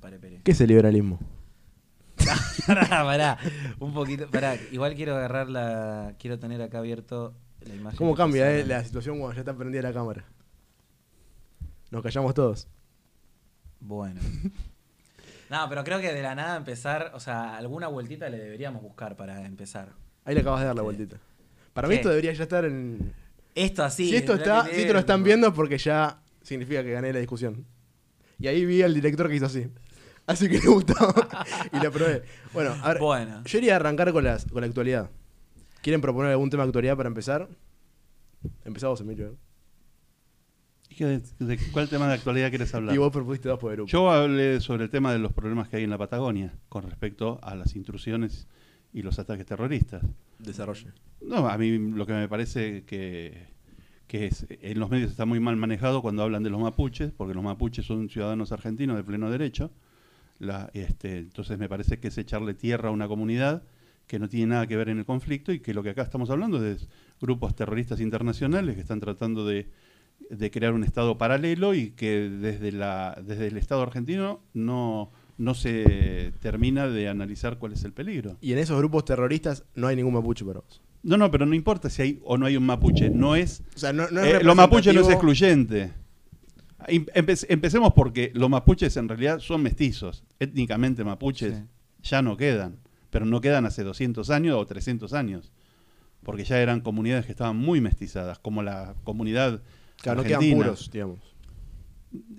Pare, pere. ¿Qué es el liberalismo? pará, pará. Un poquito. Pará. Igual quiero agarrar la. Quiero tener acá abierto la imagen. ¿Cómo cambia eh, la situación cuando ya está prendida la cámara? Nos callamos todos. Bueno. No, pero creo que de la nada empezar. O sea, alguna vueltita le deberíamos buscar para empezar. Ahí le acabas de dar la Sí. vueltita. Para mí ¿Qué? esto debería ya estar en... Esto así. si esto está, si esto lo están viendo porque ya significa que gané la discusión. Y ahí vi al director que hizo así. Así que le gustó y lo probé. Bueno, a ver, Bueno. yo iría a arrancar con, las, con la actualidad. ¿Quieren proponer algún tema de actualidad para empezar? Empezamos, Emilio. ¿Y qué- ¿De, de cuál tema de actualidad quieres hablar? Y vos propusiste dos por grupo. Yo hablé sobre el tema de los problemas que hay en la Patagonia con respecto a las intrusiones y los ataques terroristas. Desarrolle. No, a mí lo que me parece que, que es, en los medios está muy mal manejado cuando hablan de los mapuches, porque los mapuches son ciudadanos argentinos de pleno derecho. Este, entonces me parece que es echarle tierra a una comunidad que no tiene nada que ver en el conflicto y que lo que acá estamos hablando es grupos terroristas internacionales que están tratando de, de crear un Estado paralelo y que desde, la, desde el Estado argentino no, no se termina de analizar cuál es el peligro. Y en esos grupos terroristas no hay ningún mapuche para. No, no, pero no importa si hay o no hay un mapuche. No es. O sea, no, no es eh, lo mapuche no es excluyente. Em- empe- empecemos porque los mapuches en realidad son mestizos. Étnicamente mapuches Sí. ya no quedan. Pero no quedan hace 200 años o 300 años. Porque ya eran comunidades que estaban muy mestizadas, como la comunidad Claro, no quedan argentina. puros, digamos.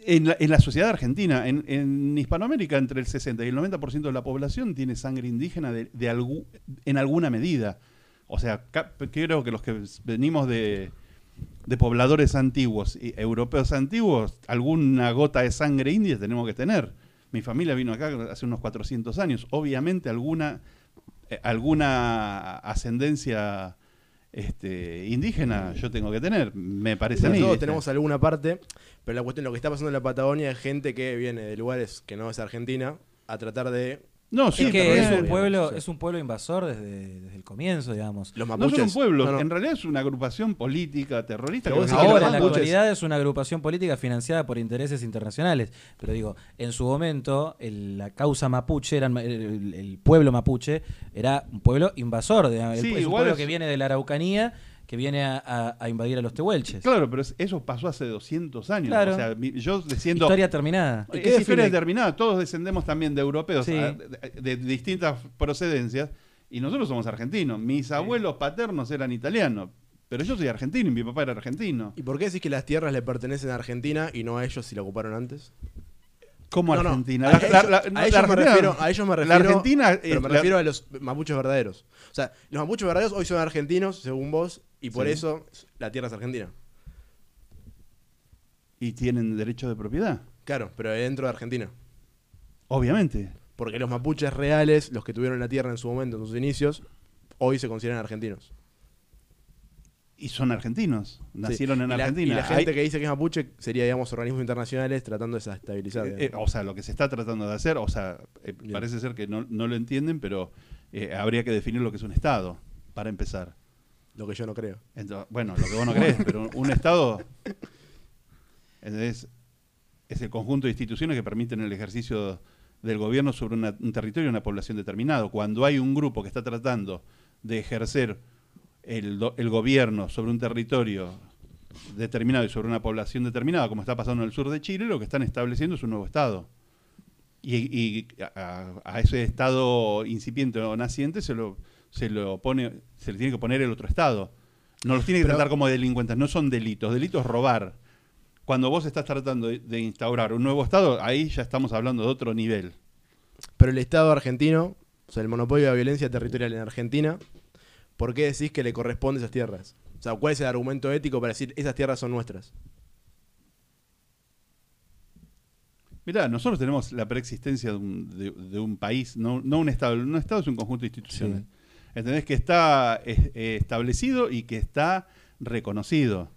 En la, en la sociedad argentina, en, en Hispanoamérica, entre el 60 y el 90% de la población tiene sangre indígena de, de algu- en alguna medida. O sea, creo que los que venimos de, de pobladores antiguos y europeos antiguos, alguna gota de sangre india tenemos que tener. Mi familia vino acá hace unos 400 años. Obviamente alguna, eh, alguna ascendencia este, indígena yo tengo que tener, me parece a mí. Todos tenemos alguna parte, pero la cuestión, lo que está pasando en la Patagonia es gente que viene de lugares que no es Argentina a tratar de... No, sí, es que es un pueblo, sí. es un pueblo invasor desde, desde el comienzo, digamos. Los No mapuches... son un pueblo, no, no. en realidad es una agrupación política terrorista. Que Ahora, en la actualidad es una agrupación política financiada por intereses internacionales. Pero digo, en su momento, el- la causa mapuche, eran- el, el pueblo mapuche, era un pueblo invasor. digamos. El- Sí, es un pueblo es- que viene de la Araucanía, que viene a, a- a invadir a los tehuelches. Claro, pero es- eso pasó hace 200 años. Claro. O sea, yo desciendo... Historia terminada. ¿Y Es qué historia determinada, todos descendemos también de europeos Sí. a- de, de distintas procedencias y nosotros somos argentinos. Mis abuelos paternos eran italianos, pero yo soy argentino y mi papá era argentino. ¿Y por qué decís que las tierras le pertenecen a Argentina y no a ellos si la ocuparon antes? ¿Cómo No, no, Argentina? A, La- ellos, la- la- a la ellos me refiero, a ellos me refiero. La Argentina... Pero me la- refiero a los mapuches verdaderos. O sea, los mapuches verdaderos hoy son argentinos, según vos, y por Sí. eso la tierra es argentina. Y tienen derecho de propiedad, Claro, pero dentro de Argentina. obviamente. Porque los mapuches reales, los que tuvieron la tierra en su momento, en sus inicios, hoy se consideran argentinos. Y son argentinos, nacieron Sí. en Y la- Argentina. Y la gente Hay- que dice que es mapuche sería, digamos, organismos internacionales tratando de desestabilizar. Eh, eh, o sea, lo que se está tratando de hacer, o sea, eh, parece ser que no, no lo entienden, pero eh, habría que definir lo que es un Estado, para empezar. Lo que yo no creo. Bueno, lo que vos no crees, pero un Estado es, es el conjunto de instituciones que permiten el ejercicio del gobierno sobre un territorio y una población determinado. Cuando hay un grupo que está tratando de ejercer el, el gobierno sobre un territorio determinado y sobre una población determinada, como está pasando en el sur de Chile, lo que están estableciendo es un nuevo Estado. Y, a ese Estado incipiente o naciente se lo, se lo pone, se le tiene que poner el otro Estado. No los tiene que Pero- tratar como delincuentes, no son delitos. Delito es robar. Cuando vos estás tratando de, instaurar un nuevo Estado, ahí ya estamos hablando de otro nivel. Pero el Estado argentino, o sea, el monopolio de la violencia territorial en Argentina, ¿por qué decís que le corresponde esas tierras? O sea, ¿cuál es el argumento ético para decir esas tierras son nuestras? Mirá, nosotros tenemos la preexistencia de un, de- de un país, no, no un Estado. Un Estado es un conjunto de instituciones. ¿Entendés? Que está eh, eh, establecido y que está reconocido.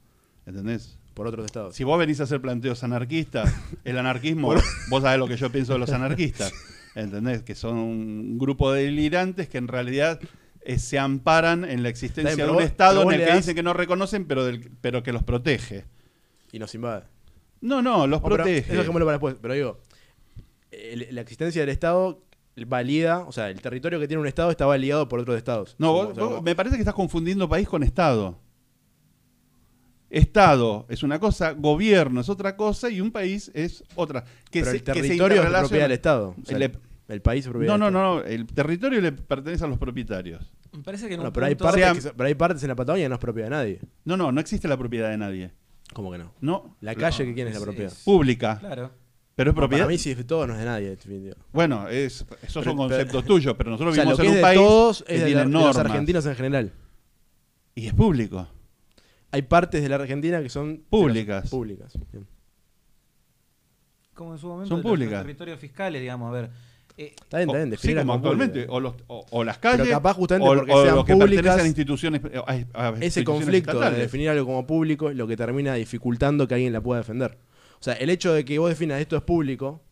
¿Entendés? Por otros estados. Si vos venís a hacer planteos anarquistas, el anarquismo, vos sabés lo que yo pienso de los anarquistas. ¿Entendés? Que son un grupo de delirantes que en realidad eh, se amparan en la existencia de un vos- Estado en el que das- dicen que no reconocen, pero, del- pero que los protege. Y nos invade. No, no, los pero protege. Eso para después. Pero digo, la existencia del Estado valida, o sea, el territorio que tiene un Estado está validado por otros Estados. No, vos- o sea, vos- como- me parece que estás confundiendo país con Estado. Estado es una cosa, gobierno es otra cosa y un país es otra. Que pero se- el que se territorio es propiedad del Estado. O sea, Le- el, el país es propiedad No, no, Estado. no, el territorio le pertenece a los propietarios. Me parece que en Bueno, un pero, hay partes pero hay partes en la Patagonia que no es propiedad de nadie. No, no, no existe la propiedad de nadie. ¿Cómo que no? No, La calle, que quién es la propiedad? es- pública, Claro. Pero es No, propiedad. para mí, si es de todo, no es de nadie. Bueno, es, esos Pero- son pero- conceptos tuyos, pero nosotros O sea, lo vivimos que en es un de país todos que es de, tiene la- de los normas argentinos en general. y es público. Hay partes de la Argentina que son Públicas. Públicas. bien. Como en su momento Son de públicas. territorios fiscales, digamos, a ver. Eh, Está bien, está bien, O- sí, como actualmente, o, los- o- o las calles, capaz justamente o, porque o sean los que públicas, pertenecen a instituciones, a- a Ese instituciones conflicto de estatales. definir algo como público es lo que termina dificultando que alguien la pueda defender. O sea, el hecho de que vos definas esto es público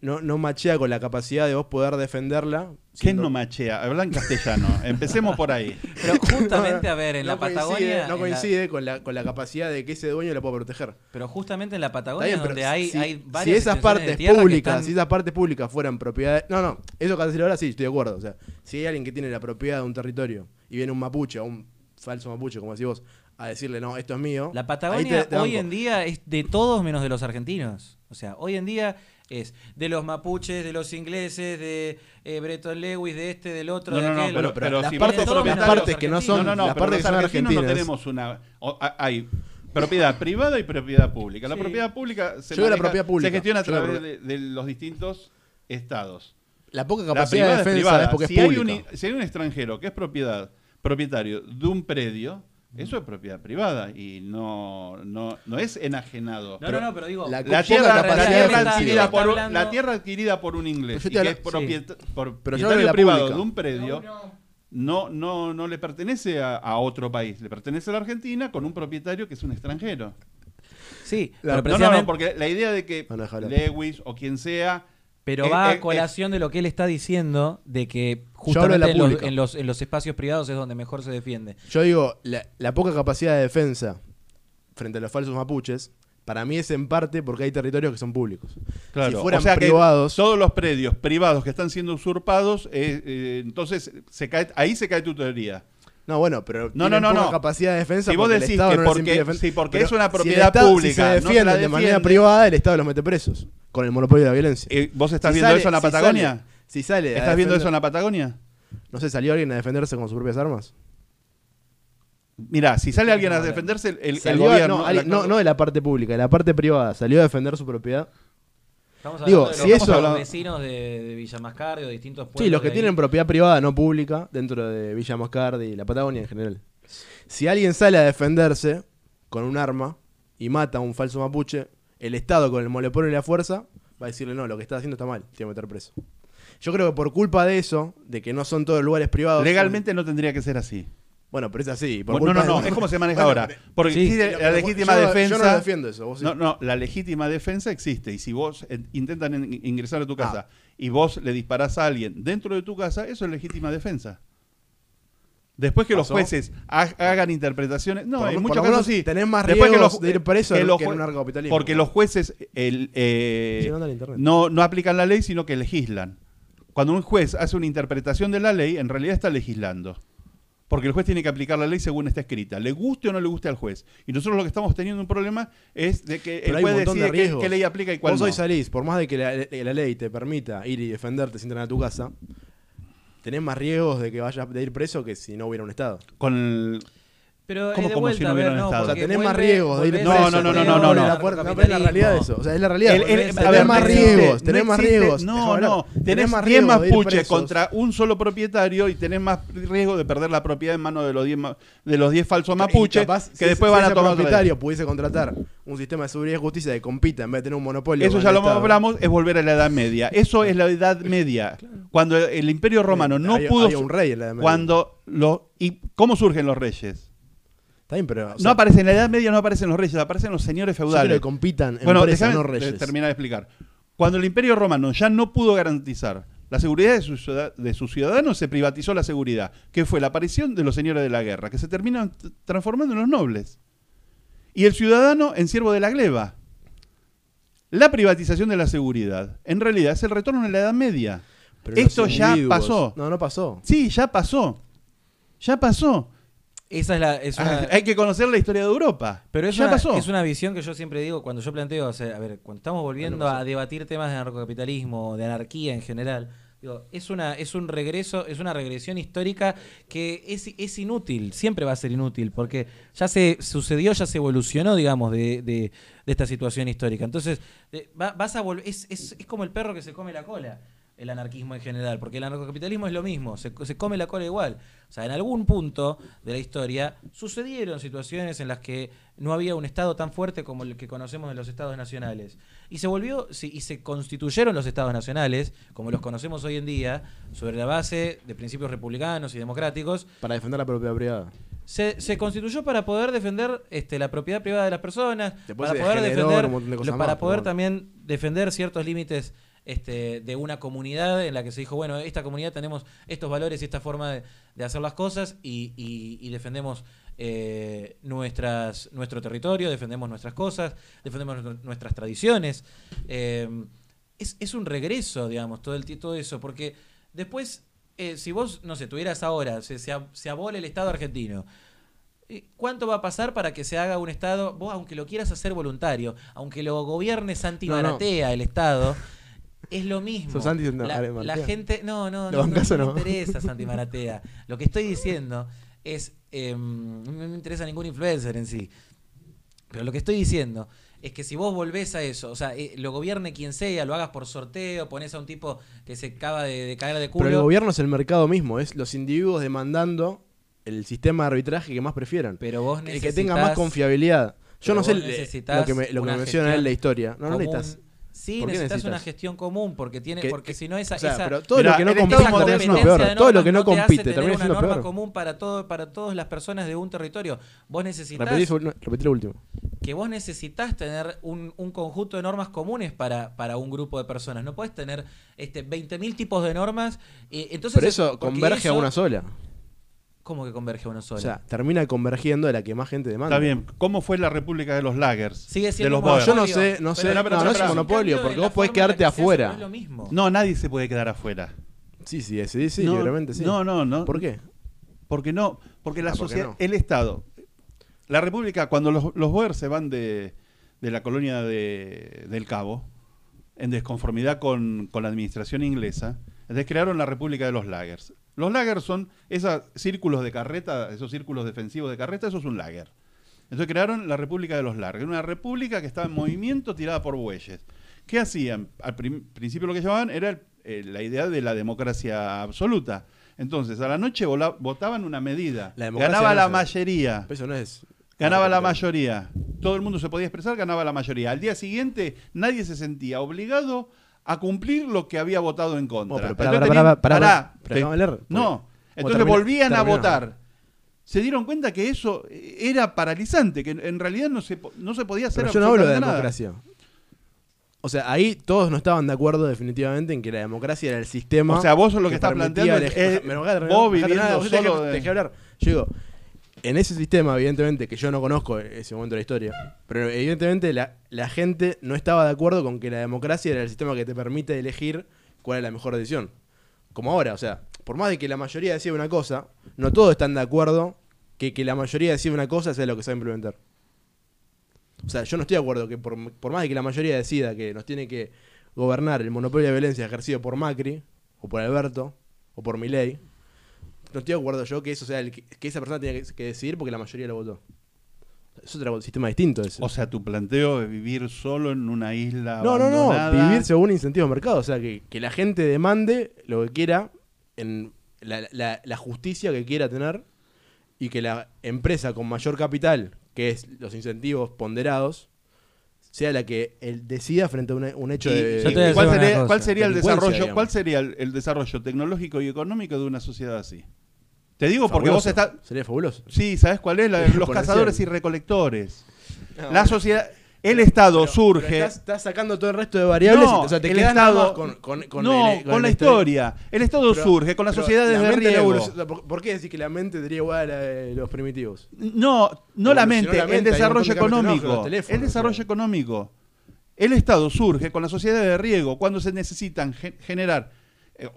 no, no machea con la capacidad de vos poder defenderla. ¿Qué siendo- no machea? Habla en castellano. Empecemos por ahí. pero justamente, a ver, en no la coincide- Patagonia. no la- coincide con, la, con la capacidad de que ese dueño la pueda proteger. pero justamente en la Patagonia, bien, donde hay, si, hay si esas partes públicas, están- si esas partes públicas fueran propiedad, no, no, eso que ahora sí estoy de acuerdo, o sea, si hay alguien que tiene la propiedad de un territorio y viene un mapuche o un falso mapuche, como decís vos, a decirle, "No, esto es mío." La Patagonia te- te hoy en día es de todos menos de los argentinos. O sea, hoy en día es de los mapuches, de los ingleses, de eh, Breton Lewis, de este, del otro, No, de no, no, aquel. pero, pero pero las si partes- partes que no son- no, no, no, las pero partes los que son argentinos no argentinas. tenemos una. o- hay propiedad privada y propiedad pública. La Sí. propiedad pública se, Yo digo la maneja- propiedad pública. se gestiona a través de, de los distintos estados. La poca capacidad privada de es defensa privada. es porque si es hay, un, si hay un extranjero que es propiedad, propietario de un predio, eso es propiedad privada y no, no, no es enajenado. No, no, no, pero digo, la- tierra, la adquirida por, un- hablando- la tierra adquirida por un inglés Pero y que es propieta- por propietario privado pública. de un predio no, no, no le pertenece a, a otro país, le pertenece a la Argentina con un propietario que es un extranjero. sí, La- pero No, no, no, porque la idea de que. Lewis o quien sea Pero Eh, va eh, a colación de lo que él está diciendo, de que justamente la en los, en, los, en los espacios privados es donde mejor se defiende. Yo digo, la, la poca capacidad de defensa frente a los falsos mapuches, para mí es en parte porque hay territorios que son públicos. Claro, si fueran o sea que privados, todos los predios privados que están siendo usurpados, eh, eh, entonces se cae, ahí se cae tu teoría. No, bueno, pero No, no, no, no. capacidad de defensa Si vos decís que no porque- impide defender. sí, porque Pero es una si propiedad Estado- pública, Si se no se defienden de manera privada, el Estado los mete presos con el monopolio de la violencia. Eh, ¿Vos estás Si viendo sale- eso en la Patagonia? sale- si sale ¿Estás viendo eso en la Patagonia? No sé, ¿salió alguien a defenderse con sus propias armas? Mira, si sale alguien a defenderse, el, gobierno... no, alguien- no, no de la parte pública, de la parte privada. ¿Salió a defender su propiedad? Estamos Digo, hablando de si los, eso- los vecinos de, de Villa Mascardi o de distintos pueblos. Sí, los que de ahí. tienen propiedad privada no pública dentro de Villa Moscardi y la Patagonia en general. Si alguien sale a defenderse con un arma y mata a un falso mapuche, el Estado con el monopolio y la fuerza va a decirle no, lo que está haciendo está mal, tiene que meter preso. Yo creo que por culpa de eso, de que no son todos lugares privados. Legalmente no tendría que ser así. Bueno, pero es así. y por Bueno, no, culpa no, no, de- es como se maneja Bueno, ahora. Porque sí. existe pero- la legítima yo- defensa... Yo no defiendo eso. vos sí. No, no, la legítima defensa existe y si vos eh, intentan in- ingresar a tu casa Ah. y vos le disparás a alguien dentro de tu casa, eso es legítima defensa. Después que los jueces ha- hagan interpretaciones, no, Por- en por muchos casos sí. tenés más Después que riesgos los- de ir preso que que los en un. Porque los jueces el, eh, no, no aplican la ley, sino que legislan. Cuando un juez hace una interpretación de la ley, en realidad está legislando. Porque el juez tiene que aplicar la ley según está escrita, le guste o no le guste al juez. Y nosotros lo que estamos teniendo un problema es de que Pero el juez montón de decide qué, riesgos. qué ley aplica y cuál Vos no. hoy salís, por más de que la, la ley te permita ir y defenderte sin entrar a tu casa, tenés más riesgos de que vayas de ir preso que si no hubiera un Estado. Con el- Pero eh, ¿Cómo- de cómo si vuelta, no a ver, hubiera no, estado? O sea, porque tenés más vuelve- riesgos de ir volvés preso. No, no, no, no, no, no, no. la puerta. No, pero es la realidad de eso. O sea, es la realidad. El- el- tenés ver, más no existe, riesgos, no tenés más existe- riesgos. No, Déjame no. hablar. Tenés, más 10 riesgos de ir mapuches presos. contra un solo propietario y tenés más riesgo de perder la propiedad en manos de los 10 ma- de los 10 falsos Y mapuches capaz, que si- después si van a ese tomar otra propietario pudiese contratar un sistema de seguridad y justicia que compita en vez de tener un monopolio. Eso con ya el lo Estado. hablamos, es volver a la Edad Media. Eso es la Edad Media. Cuando el Imperio Romano no Había- pudo... había un rey en la Edad Media. Cuando lo, ¿Y cómo surgen los reyes? Está bien, pero. o no aparecen, en la Edad Media no aparecen los reyes, aparecen los señores yo feudales. que compitan Bueno, no reyes. terminar de explicar. Cuando el Imperio Romano ya no pudo garantizar la seguridad de sus, sus ciudadanos, se privatizó la seguridad, que fue la aparición de los señores de la guerra, que se terminan transformando en los nobles. Y el ciudadano en siervo de la gleba. la privatización de la seguridad, en realidad es el retorno a la Edad Media. Pero Esto ya pasó. No, no pasó. Sí, ya pasó. Ya pasó. Esa es la. Es una, Hay que conocer la historia de Europa. Pero es ya una, pasó. es una visión que yo siempre digo cuando yo planteo, o sea, a ver, cuando estamos volviendo a debatir temas de narcocapitalismo, de anarquía en general, digo, es una es un regreso, es una regresión histórica que es, es inútil, siempre va a ser inútil, porque ya se sucedió, ya se evolucionó, digamos, de, de- de esta situación histórica. Entonces, va- vas a volver, es, es, es como el perro que se come la cola. El anarquismo en general, porque el anarcocapitalismo es lo mismo, se, se come la cola igual. O sea, en algún punto de la historia sucedieron situaciones en las que no había un Estado tan fuerte como el que conocemos de los Estados nacionales. Y se volvió, sí, y se constituyeron los Estados nacionales, como los conocemos hoy en día, sobre la base de principios republicanos y democráticos. Para defender la propiedad privada. Se, se constituyó para poder defender este, la propiedad privada de las personas, Después para poder defender, de más, para poder bueno. también defender ciertos límites este, de una comunidad en la que se dijo, bueno, esta comunidad tenemos estos valores y esta forma de, de hacer las cosas y, y- y defendemos eh, nuestras, nuestro territorio, defendemos nuestras cosas, defendemos nuestro- nuestras tradiciones. Eh, es, es un regreso, digamos, todo, el, todo eso, porque después, eh, si vos, no sé, tuvieras ahora, se, se, se abole el Estado argentino, ¿Cuánto va a pasar para que se haga un Estado, vos aunque lo quieras hacer voluntario, aunque lo gobierne Santi No, el Estado, es lo mismo. ¿Sos Santi la, gente, no, no, ¿Lo no, no, no no? me interesa Santi Maratea. Lo que estoy diciendo es, eh, no me interesa ningún influencer en sí, pero lo que estoy diciendo es que si vos volvés a eso, o sea, eh, lo gobierne quien sea, lo hagas por sorteo, pones a un tipo que se acaba de, de caer de culo. Pero el gobierno es el mercado mismo, es los individuos demandando el sistema de arbitraje que más prefieran. pero vos el que tenga más confiabilidad. Yo no sé necesitas lo que me, lo que menciona él la historia. No, no necesitas. Sí, ¿Por qué necesitas, una necesitas? gestión común, porque tiene, Que- porque que- si no esa, O sea, esa- todo lo que no compite peor. de Todo lo que no te compite termina una norma peor. común para todo, para todas las personas de un territorio. Vos necesitas Repetí, lo último. que vos necesitas tener un, un conjunto de normas comunes para, para un grupo de personas. No podés tener este 20.000 tipos de normas. eh, entonces Pero es- eso converge a una sola. ¿Cómo que converge a una sola? O sea, termina convergiendo de la que más gente demanda. Está bien. ¿Cómo fue la República de los Lagers? Sigue de siendo los un No, Boers? yo no monopolio. sé, no sé. Pero, No, pero, no, pero, es un monopolio, porque vos podés quedarte afuera. no es lo mismo. No, nadie se puede quedar afuera. Sí, sí, sí, sí, no, libremente sí. No, no, no. ¿Por qué? Porque no, porque la Ah, ¿por qué sociedad, no? el Estado, la República, cuando los, los Boers se van de, de la colonia de- del Cabo, en desconformidad con, con la administración inglesa, entonces crearon la República de los Lagers. Los Lagers son esos círculos de carreta, esos círculos defensivos de carreta, eso es un Lager. Entonces crearon la República de los Lagers, una república que estaba en movimiento tirada por bueyes. ¿Qué hacían? Al principio lo que llamaban era el- eh, la idea de la democracia absoluta. Entonces, a la noche vola- votaban una medida. La Ganaba no la mayoría. Pero Eso no es. Ganaba la mayoría. Todo el mundo se podía expresar, ganaba la mayoría. Al día siguiente, nadie se sentía obligado a cumplir lo que había votado en contra. Oh, pero Entonces tenían- te- déjame leer, porque- No. Entonces termina- volvían a votar. Se dieron cuenta que eso era paralizante, que en realidad no se, no se podía hacer Pero yo no hablo de nada. democracia. O sea, ahí todos no estaban de acuerdo definitivamente en que la democracia era el sistema. O sea, vos lo que estás permitía planteando es- es Me lo voy a terminar, vos viviendo solo de-. Yo digo, en ese sistema, evidentemente, que yo no conozco ese momento de la historia, pero evidentemente la, gente no estaba de acuerdo con que la democracia era el sistema que te permite elegir cuál es la mejor decisión. Como ahora, o sea, por más de que la mayoría decida una cosa, no todos están de acuerdo que que la mayoría decida una cosa sea lo que se va a implementar. O sea, yo no estoy de acuerdo que por, por más de que la mayoría decida que nos tiene que gobernar el monopolio de violencia ejercido por Macri, o por Alberto, o por Milei, no estoy de acuerdo yo que eso sea el que, que esa persona tenga que, que decidir porque la mayoría lo votó. Es otro sistema distinto ese. O sea, tu planteo de vivir solo en una isla. no, no, no, abandonada. vivir según incentivo de mercado. O sea, que, que la gente demande lo que quiera en la, la- la justicia que quiera tener y que la empresa con mayor capital, que es los incentivos ponderados, sea la que él decida frente a un, un hecho Y- de... ¿Cuál sería, cuál sería el Delincuencia, desarrollo? digamos. ¿Cuál sería el, el desarrollo tecnológico y económico de una sociedad así? Te digo porque Fabuloso. vos estás. Sería fabuloso. Sí, ¿sabes cuál es? La- los cazadores y recolectores. No, la sociedad. El Estado Pero- surge. pero estás, estás sacando todo el resto de variables No, y, o sea, te el quedas nada Estado- con, con, con no, el- con, la historia. El Estado Pero- surge con las sociedades la de no riego. ¿Por, qué decís que la mente sería igual a la de los primitivos? No, no la mente, la mente, el desarrollo de económico. El desarrollo claro. económico. El Estado surge con la sociedad de riego cuando se necesitan gen- generar,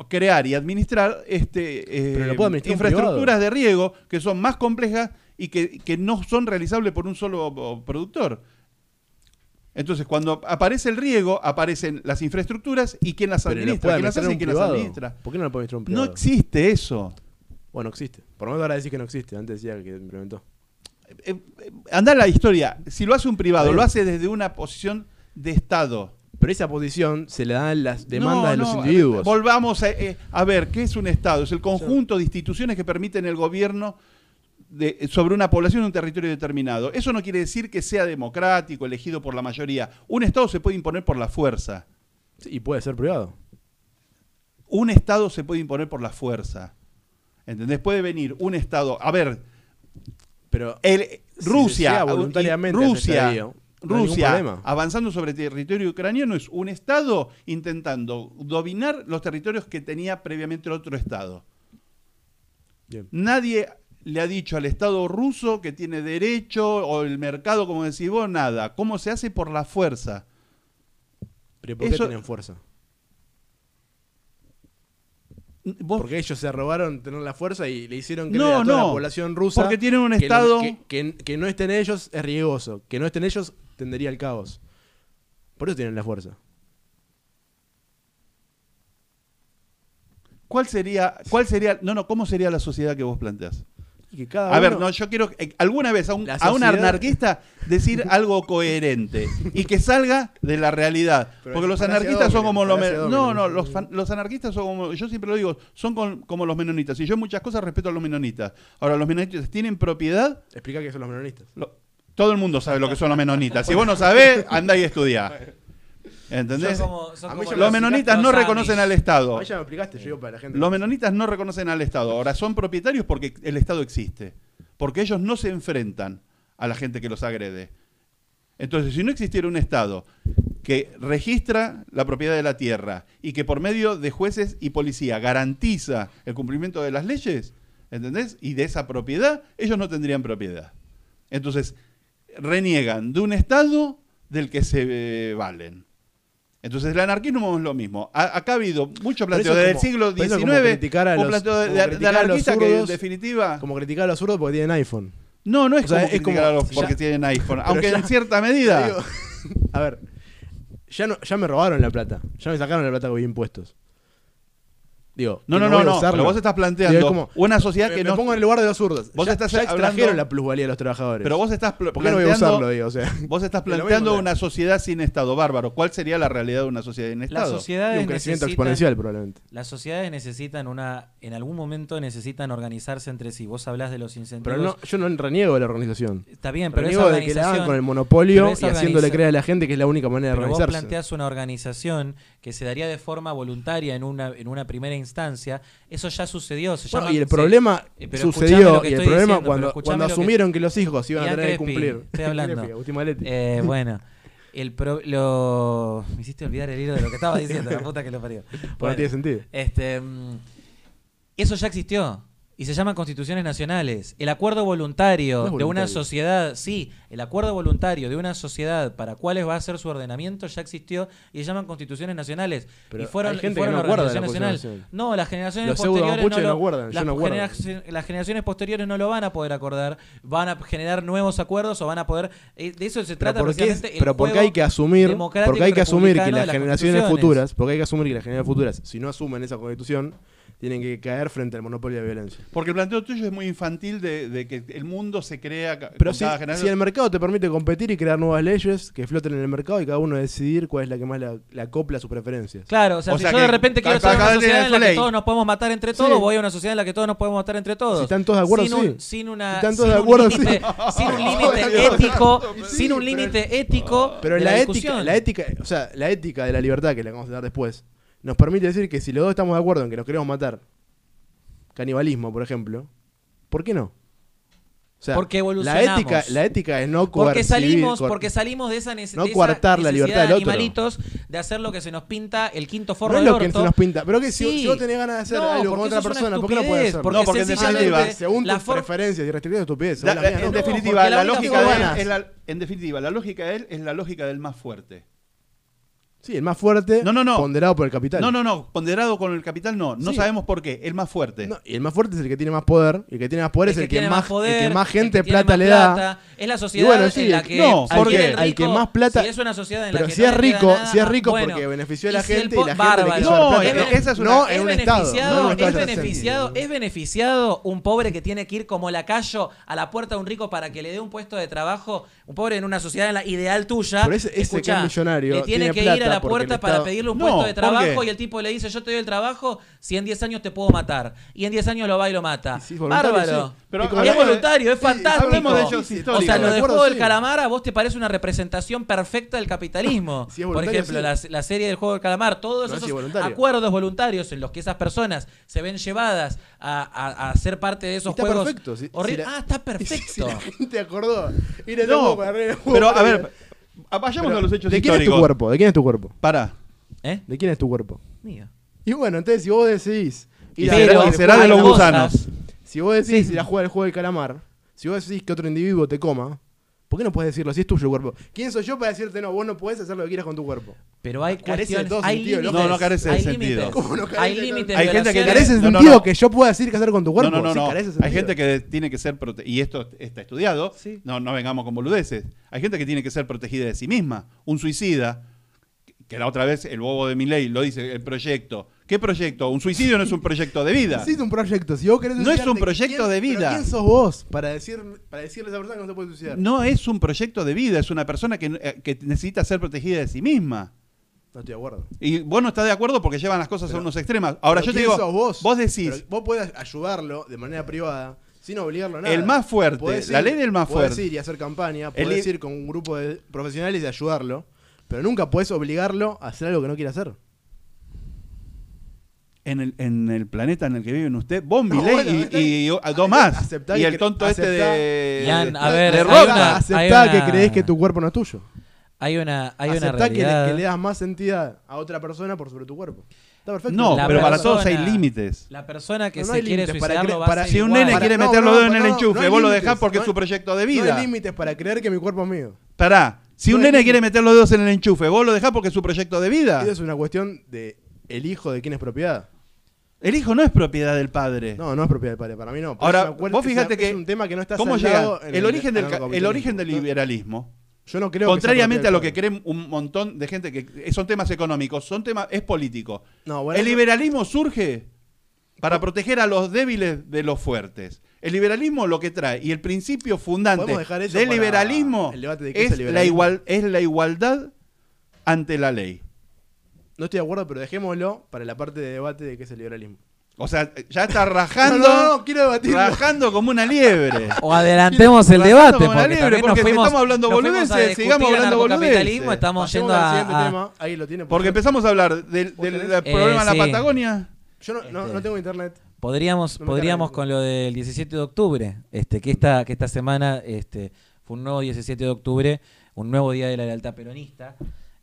crear y administrar este, eh, infraestructuras de riego que son más complejas y que, que no son realizables por un solo productor. Entonces, cuando aparece el riego, aparecen las infraestructuras y quién las administra, quién las hace y quién las administra. ¿Por qué no lo puede administrar un No privado? existe eso. Bueno, existe. Por lo menos ahora decís que no existe. Antes decía que implementó. Eh, eh, Anda la historia. Si lo hace un privado, lo hace desde una posición de Estado. Pero esa posición se le dan las demandas No, de los no, individuos. Volvamos a, eh, a ver, ¿qué es un Estado? Es el conjunto de instituciones que permiten el gobierno de- sobre una población en un territorio determinado. Eso no quiere decir que sea democrático, elegido por la mayoría. Un Estado se puede imponer por la fuerza. Sí, y puede ser privado. Un Estado se puede imponer por la fuerza. ¿Entendés? Puede venir un Estado. A ver, Pero el, Si Rusia, Rusia, no avanzando sobre territorio ucraniano es un Estado intentando dominar los territorios que tenía previamente el otro Estado. Bien. Nadie le ha dicho al Estado ruso que tiene derecho o el mercado, como decís vos, nada. ¿Cómo se hace? Por la fuerza. ¿Pero por qué Eso- tienen fuerza? Vos- Porque ellos se robaron tener la fuerza y le hicieron No, creer a toda no. la población rusa Porque tienen un que Estado- que, que- que no estén ellos es riesgoso. Que no estén ellos tendería al caos. Por eso tienen la fuerza. ¿Cuál sería, cuál sería, no, no, cómo sería la sociedad que vos planteás? Y que cada A ver, no, yo quiero eh, alguna vez a un, a un anarquista decir algo coherente y que salga de la realidad. Pero Porque los anarquistas son como los... men- No, no, los, fan- los anarquistas son como... Yo siempre lo digo, son con- como los menonitas. Y yo en muchas cosas respeto a los menonitas. Ahora, los menonitas tienen propiedad... Explica que son los menonitas. lo- todo el mundo sabe lo que son los menonitas. Si vos no sabés, andá y estudiá. ¿Entendés? Son como- son A mí como ya me Los menonitas no reconocen al Estado. Ya me explicaste, yo digo para la gente. Los menonitas no reconocen al Estado. Ahora son propietarios porque el Estado existe. Porque ellos no se enfrentan a la gente que los agrede. Entonces, si no existiera un Estado que registra la propiedad de la tierra y que por medio de jueces y policía garantiza el cumplimiento de las leyes, ¿entendés? Y de esa propiedad, ellos no tendrían propiedad. Entonces, reniegan de un Estado del que se eh, valen. Entonces el anarquismo es lo mismo. Acá ha habido mucho planteo es desde el siglo XIX, criticar a un planteo de, de- de anarquista que en zurdos, definitiva... Como criticar a los zurdos porque tienen iPhone. No, no es o sea, como es como- a los ya- porque tienen iPhone, aunque ya- en cierta medida... Digo, a ver, ya, no, ya me robaron la plata. Ya me sacaron la plata con impuestos. Digo, No, no, no, no, pero vos estás planteando como- una sociedad me, que me no... pongo en el lugar de los zurdos. Vos ya, estás ya hablando- la plusvalía de los trabajadores. Pero vos estás ¿Por qué no voy a usarlo? Digo, o sea, Vos estás planteando una sociedad sin Estado bárbaro. ¿Cuál sería la realidad de una sociedad sin Las Estado? y sociedades un crecimiento exponencial probablemente. Las sociedades necesitan una, en algún momento necesitan organizarse entre sí. Vos hablás de los incentivos. Pero no, yo no reniego de la organización. Está bien, pero esa Reniego de que la hagan organización, con el monopolio y haciéndole creer a la gente que es la única manera de pero vos organizarse. planteás una organización que se daría de forma voluntaria en una, en una primera instancia. Eso ya sucedió. Se Bueno, llama- y el problema eh, sucedió y el problema diciendo, cuando, cuando que- asumieron que los hijos iban a tener que cumplir. estoy hablando. Eh, bueno, el pro- lo... me hiciste olvidar el hilo de lo que estaba diciendo, la puta que lo parió. No Bueno, tiene sentido. Este, mm, eso ya existió. Y se llaman constituciones nacionales. El acuerdo voluntario, No de una sociedad, sí, el acuerdo voluntario de una sociedad para cuáles va a ser su ordenamiento ya existió y se llaman constituciones nacionales. Pero y fueron, hay y gente que fueron no la Constitución nacionales. No, las generaciones Los posteriores no no lo, las, no generaciones posteriores no lo van a poder acordar, van a generar nuevos acuerdos o van a poder eh, de eso se Pero, trata ¿por qué, pero porque hay que asumir, porque hay que asumir que las las generaciones futuras, porque hay que asumir que las generaciones futuras, si no asumen esa constitución, tienen que caer frente al monopolio de la violencia. Porque el planteo tuyo es muy infantil de, de que el mundo se crea Pero con si, cada si generación. el mercado te permite competir y crear nuevas leyes que floten en el mercado y cada uno decidir cuál es la que más la, la acopla a sus preferencias. Claro, o sea, O si sea yo que de repente quiero cada- ser una sociedad en la que ley. todos nos podemos matar entre todos, Sí. voy a una sociedad en la que todos nos podemos matar entre todos. Si están todos de acuerdo, sin un, sí. sin una, Si están sin todos de un acuerdo, límite, sí. sin un límite ético, sin un límite ético Pero de la, ética, la ética, o sea, la ética de la libertad que la vamos a dar después, nos permite decir que si los dos estamos de acuerdo en que nos queremos matar, canibalismo, por ejemplo, ¿por qué no? O sea, Porque la evolucionamos. ética, la ética es no porque salimos, porque salimos de esa, nece- no de esa coartar la libertad del necesidad, otro. animalitos, de hacer lo que se nos pinta el quinto forro no es del lo que orto. se nos pinta, pero que si, Sí. si vos tenés ganas de hacer No, algo con otra persona, ¿por qué no puedes hacerlo? porque No, porque en definitiva- según la tus preferencias y restricciones de estupidez, en definitiva, la la lógica de él es la, en definitiva, la lógica de él es la lógica del más fuerte. Sí, el más fuerte, No, no, no. ponderado por el capital. No, no, no, ponderado con el capital no, no Sí. sabemos por qué, el más fuerte. No, y el más fuerte es el que tiene más poder. Y el que tiene más poder es el que, más, poder, el que más el que gente plata más le da. plata. Es la sociedad bueno, sí, en la que no, porque al que más plata- si es una sociedad en la Pero que si no es rico, nada, si es rico bueno, porque benefició a la si gente po- y la gente bárbaro. le quiso No, dar es- esa es una- no es en un estado. es estado beneficiado, es beneficiado un pobre que tiene que ir como lacayo a la puerta de un rico para que le dé un puesto de trabajo, un pobre en una sociedad en la ideal tuya. Pero ese- ese que es millonario tiene tiene que ir a la puerta para pedirle un No, puesto de ¿por trabajo y el tipo le dice, yo te doy el trabajo, si en 10 años te puedo matar. Y en 10 años lo va y lo mata. Sí, Bárbaro. sí. Pero Y es la- voluntario, es fantástico. de o sea, lo De juego del calamar a vos te parece una representación perfecta del capitalismo. Si es Por ejemplo, la, la serie del juego del calamar, todos No, esos voluntario. acuerdos voluntarios en los que esas personas se ven llevadas a, a- a ser parte de esos Está juegos. perfecto, si la- ah, está Si perfecto. la gente acordó. Ir a ese No, para pero a ver, vayamos Pero, a los hechos ¿De quién es tu cuerpo? ¿De quién es tu cuerpo? Para. ¿Eh? ¿De quién es tu cuerpo? Mío. Y bueno, entonces si vos decís a Pero será de los gusanos. Si vos decís Sí. ir a jugar el juego del calamar, si vos decís que otro individuo te coma, ¿por qué no puedes decirlo si es tuyo el cuerpo? ¿Quién soy yo para decirte no, vos no podés hacer lo que quieras con tu cuerpo? Pero hay Carece de cuestiones, todo hay sentido, límites. ¿no? No, carece de hay sentido. límites. ¿Cómo no carece hay de límites. Hay gente que. Carece de No, no, sentido que yo pueda decir qué hacer con tu cuerpo. No, no, no, Sí, Hay gente que tiene que ser prote- y esto está estudiado. Sí. No, no vengamos con boludeces. Hay gente que tiene que ser protegida de sí misma. Un suicida, que la otra vez el bobo de mi ley lo dice, el proyecto. ¿Qué proyecto? Un suicidio no es un proyecto de vida. Necesito un proyecto. Si vos querés No es un proyecto ¿quién- de vida. ¿Quién sos vos para, decir, para decirle a esa persona que no se puede suicidar? No es un proyecto de vida, es una persona que, eh, que necesita ser protegida de sí misma. No estoy de acuerdo. Y vos no estás de acuerdo porque llevan las cosas a unos extremos. Ahora yo te ¿quién digo, sos vos? decís, Pero vos podés ayudarlo de manera privada sin obligarlo a nada. El más fuerte, Podés la ley del más podés fuerte. ir y hacer campaña, El podés li- ir con un grupo de profesionales y ayudarlo, pero nunca podés obligarlo a hacer algo que no quiere hacer. En el, en el planeta en el que viven usted, vos, No, Milei bueno, y, y- y dos más. Aceptá y el tonto este aceptá- de... Ian, a ver, de Roca. una- Aceptá que crees que tu cuerpo no es tuyo. Hay una, hay una Aceptá que le, realidad. que le das más entidad a otra persona por sobre tu cuerpo. Está perfecto. No, La pero para todos hay límites. La persona que No, no se quiere límites para suicidar cre- lo va para- a hacer Si un igual. nene Para- quiere no, meter no, los dedos en no, el no, enchufe, no vos lo dejás porque no es su proyecto de No vida. hay límites para creer que mi cuerpo es mío. Pará, si un No nene quiere meter los dedos en el enchufe, vos lo dejás porque es su proyecto de vida. Eso es una cuestión de el hijo de quién es propiedad. El hijo no es propiedad del padre. No, no es propiedad del padre, para mí no. Ahora, vos fíjate que es un tema que no está ¿Cómo llega? El origen, del, el origen del liberalismo. Yo no creo Contrariamente a lo que creen un montón de gente que son temas económicos, son temas es político. No, bueno, el liberalismo surge para proteger a los débiles de los fuertes. El liberalismo lo que trae y el principio fundante del liberalismo, de es la igual, es la igualdad ante la ley. No estoy de acuerdo, pero dejémoslo para la parte de debate de qué es el liberalismo. O sea, ya está rajando, No, no, no, quiero debatirlo. rajando como una liebre. O adelantemos el debate, como porque liebre, porque nos si fuimos, estamos hablando boludeces, sigamos hablando boludeces. estamos Pasemos yendo al a, siguiente a- tema. Ahí lo tiene. por Porque empezamos a hablar del, problema en sí. la Patagonia. Yo no, no, Este- no tengo internet. Podríamos, podríamos con lo del 17 de octubre, este, que esta, que esta semana este, fue un nuevo 17 de octubre, un nuevo día de la lealtad peronista,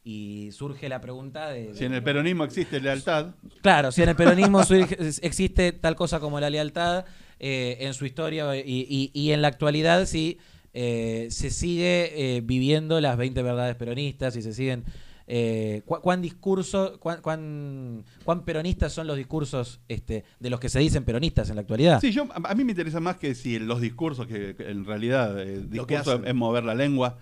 y surge la pregunta de... Si en el peronismo existe lealtad, Claro, si en el peronismo existe tal cosa como la lealtad eh, en su historia y, y- y en la actualidad sí eh, se sigue eh, viviendo las 20 verdades peronistas y se siguen... eh, cu- ¿Cuán discurso, cuán, cuán, cuán peronistas son los discursos este, de los que se dicen peronistas en la actualidad? Sí, yo, a mí me interesa más que si los discursos, que en realidad eh, Lo que discurso es mover la lengua,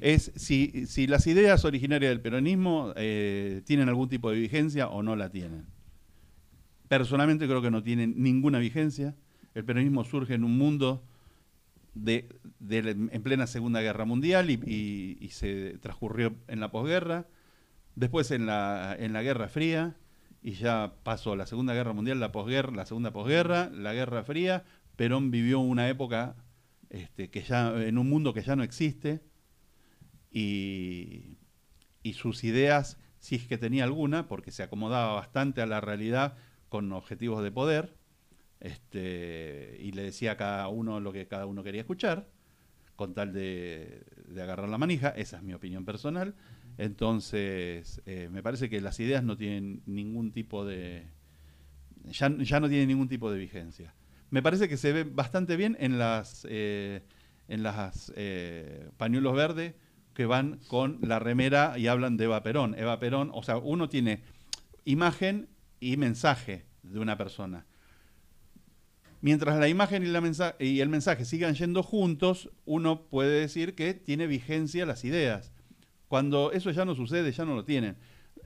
Es si, si las ideas originarias del peronismo eh, tienen algún tipo de vigencia o no la tienen. Personalmente creo que no tienen ninguna vigencia. El peronismo surge en un mundo de, de en plena Segunda Guerra Mundial y, y- y se transcurrió en la posguerra, después en la, en la Guerra Fría, y ya pasó la Segunda Guerra Mundial, la posguerra, la Segunda posguerra, la Guerra Fría. Perón vivió una época este, que ya, en un mundo que ya no existe, y, sus ideas, si es que tenía alguna, porque se acomodaba bastante a la realidad con objetivos de poder, este, y le decía a cada uno lo que cada uno quería escuchar, con tal de, de agarrar la manija, esa es mi opinión personal. Entonces, eh, me parece que las ideas no tienen ningún tipo de... Ya, ya no tienen ningún tipo de vigencia. Me parece que se ve bastante bien en las, eh, en las eh, pañuelos verdes que van con la remera y hablan de Eva Perón. Eva Perón, o sea, uno tiene imagen y mensaje de una persona. Mientras la imagen y, la mensa- y el mensaje sigan yendo juntos, uno puede decir que tiene vigencia las ideas. Cuando eso ya no sucede, ya no lo tienen.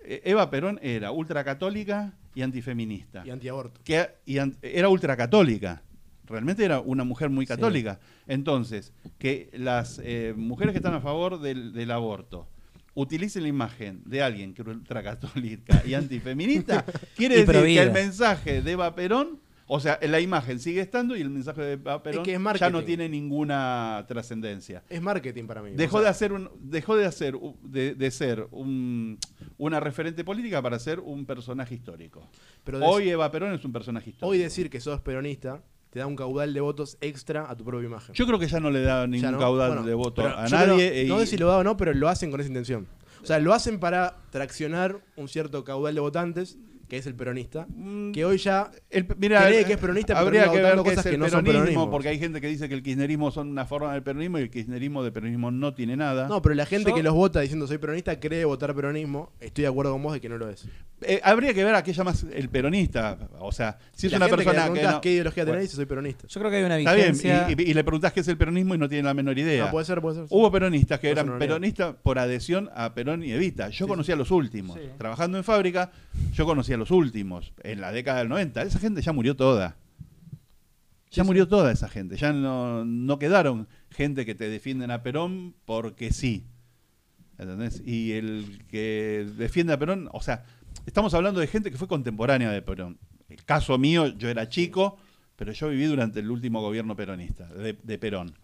Eh, Eva Perón era ultracatólica y antifeminista. Y antiaborto. Que, y an- era ultracatólica. Realmente era una mujer muy Sí. católica. Entonces, que las eh, mujeres que están a favor del, del aborto utilicen la imagen de alguien que es ultracatólica y antifeminista, quiere Y decir que el mensaje de Eva Perón, o sea, la imagen sigue estando y el mensaje de Eva Perón que es ya no tiene ninguna trascendencia. Es marketing para mí. Dejó O sea, de hacer un, dejó de hacer de, de ser un- una referente política para ser un personaje histórico. pero Hoy Eva Perón es un personaje histórico. hoy decir que sos peronista te da un caudal de votos extra a tu propia imagen. Yo creo que ya no le da ningún no. caudal Bueno, de voto a nadie. creo- y- no sé si lo da o no, pero lo hacen con esa intención. O sea, lo hacen para traccionar un cierto caudal de votantes, que es el peronista, Mm, que hoy ya el- mira, cree que es peronista, pero habría que ver qué cosas es que el no son peronismo, porque hay gente que dice que el kirchnerismo son una forma del peronismo y el kirchnerismo de peronismo no tiene nada. No, pero la gente Yo- que los vota diciendo soy peronista cree votar peronismo. Estoy de acuerdo con vos de que no lo es. Eh, habría que ver a qué llamas el peronista. O sea, si es La una gente persona que le que. no- qué ideología tenés Bueno, dice soy peronista. Yo creo que hay una Está bien, vigencia. y, y- y le preguntás qué es el peronismo y no tiene la menor idea. No, puede ser, puede ser. Hubo peronistas que Puede eran peronistas por adhesión a Perón y Evita. Yo Sí, conocía a los últimos. Sí. Trabajando en fábrica, yo conocía a los últimos. En la década del 90. Esa gente ya murió toda. Ya Sí, murió toda esa gente. Ya no, no quedaron gente que te defienden a Perón porque sí. ¿Entendés? Y el que defiende a Perón, o sea, estamos hablando de gente que fue contemporánea de Perón. El caso mío, yo era chico, pero yo viví durante el último gobierno peronista, de, de Perón.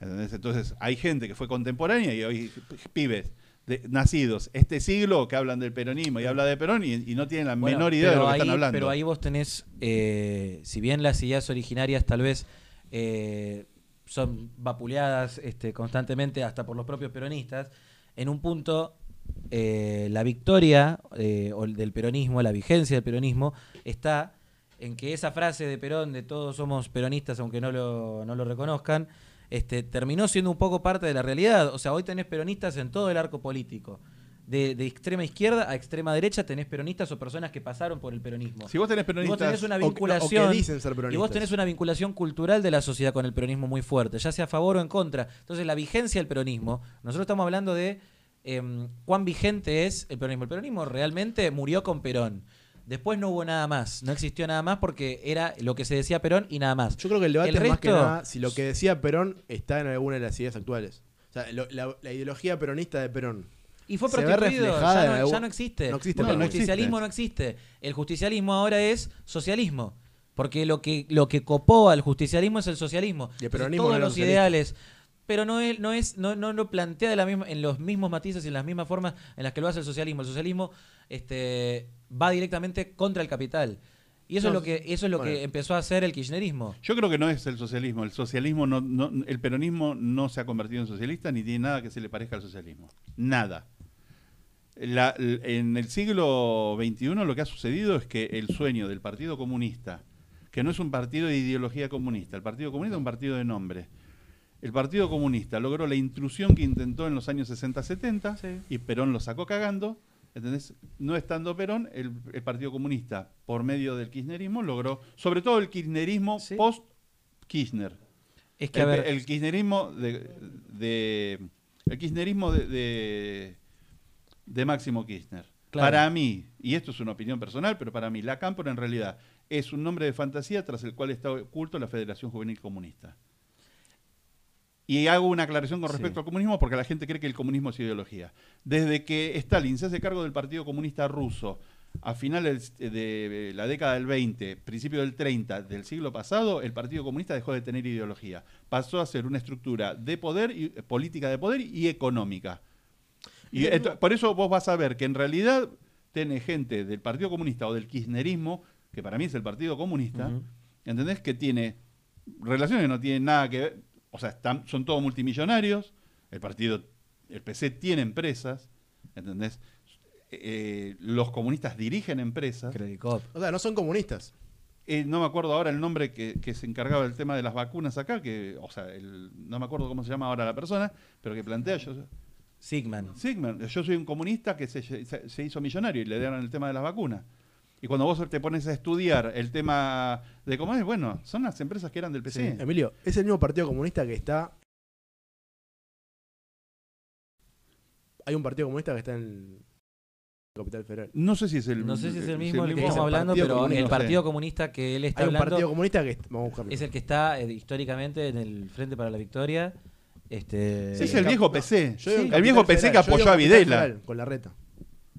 ¿Entendés? Entonces, hay gente que fue contemporánea y hoy pibes de- nacidos este siglo que hablan del peronismo y habla de Perón y, y no tienen la Bueno, menor idea de lo que ahí- están hablando. Pero ahí vos tenés, eh, si bien las ideas originarias tal vez eh, son vapuleadas este, constantemente hasta por los propios peronistas, en un punto eh, la victoria o del peronismo, la vigencia del peronismo, está en que esa frase de Perón de todos somos peronistas aunque no lo, no lo reconozcan, este, terminó siendo un poco parte de la realidad. O sea, hoy tenés peronistas en todo el arco político. De, de extrema izquierda a extrema derecha tenés peronistas o personas que pasaron por el peronismo. si vos tenés Y vos peronistas... tenés una O que- o que vinculación. dicen ser y peronistas. vos tenés una vinculación cultural de la sociedad con el peronismo muy fuerte, ya sea a favor o en contra. Entonces, la vigencia del peronismo, nosotros estamos hablando de em, cuán vigente es el peronismo. El peronismo realmente murió con Perón. Después no hubo nada más, no existió nada más porque era lo que se decía Perón y nada más. Yo creo que el debate El es más que nada si lo que decía Perón está en alguna de las ideas actuales. O sea, lo- la, la ideología peronista de Perón. Y fue prostituido, ya no, algún- ya no existe. No existe el no justicialismo no existe. El justicialismo ahora es socialismo. Porque lo que, lo que copó al justicialismo es el socialismo. Y el Entonces, peronismo todos no los socialista. ideales. Pero no es, no es, no, no lo plantea de la misma, en los mismos matices y en las mismas formas en las que lo hace el socialismo. El socialismo este, va directamente contra el capital. Y eso No, es lo que, eso es lo bueno. que empezó a hacer el kirchnerismo. Yo creo que no es el socialismo. El socialismo no, no- el peronismo no se ha convertido en socialista ni tiene nada que se le parezca al socialismo. Nada. La- en el siglo XXI lo que ha sucedido es que el sueño del Partido Comunista, que no es un partido de ideología comunista, el Partido Comunista es un partido de nombre. El Partido Comunista logró la intrusión que intentó en los años 60-70 y Perón lo sacó cagando. ¿entendés? No estando Perón, el, el Partido Comunista, por medio del kirchnerismo, logró, sobre todo el kirchnerismo Sí. post-Kirchner. Es que, El, a ver, el kirchnerismo de, de- el kirchnerismo de, de, de Máximo Kirchner. Claro. Para mí, y esto es una opinión personal, pero para mí, la Cámpora en realidad es un nombre de fantasía tras el cual está oculto la Federación Juvenil Comunista. Y hago una aclaración con Sí. respecto al comunismo porque la gente cree que el comunismo es ideología. Desde que Stalin se hace cargo del Partido Comunista Ruso a finales de la década del 20, principio del 30 del siglo pasado, el Partido Comunista dejó de tener ideología. Pasó a ser una estructura de poder, y, política de poder y económica. Y esto- por eso vos vas a ver que en realidad tiene gente del Partido Comunista o del Kirchnerismo, que para mí es el Partido Comunista. ¿entendés? Que tiene relaciones que no tienen nada que ver, o sea, están, son todos multimillonarios, el partido, el PC tiene empresas, ¿entendés? Eh, los comunistas dirigen empresas. Credit Cop. O sea, no son comunistas. Eh, no me acuerdo ahora el nombre que, que se encargaba del tema de las vacunas acá, que, o sea, el- no me acuerdo cómo se llama ahora la persona, pero que plantea yo. Sigman. Sigman, yo soy un comunista que se, se- se hizo millonario y le dieron el tema de las vacunas. Y cuando vos te pones a estudiar el tema de cómo es, bueno, son las empresas que eran del PC. Emilio, es el mismo Partido Comunista que está. Hay un Partido Comunista que está en Capital Federal. No sé si es el No sé si es el mismo del que mismo. estamos Es el hablando, pero el. Partido Comunista que él está Hay un hablando Partido Comunista que. Vamos a buscarlo. es el que está eh, históricamente en el Frente para la Victoria. Este, Sí, es el viejo PC. Yo el viejo PC que Federal, apoyó a Videla. Federal, Con la reta.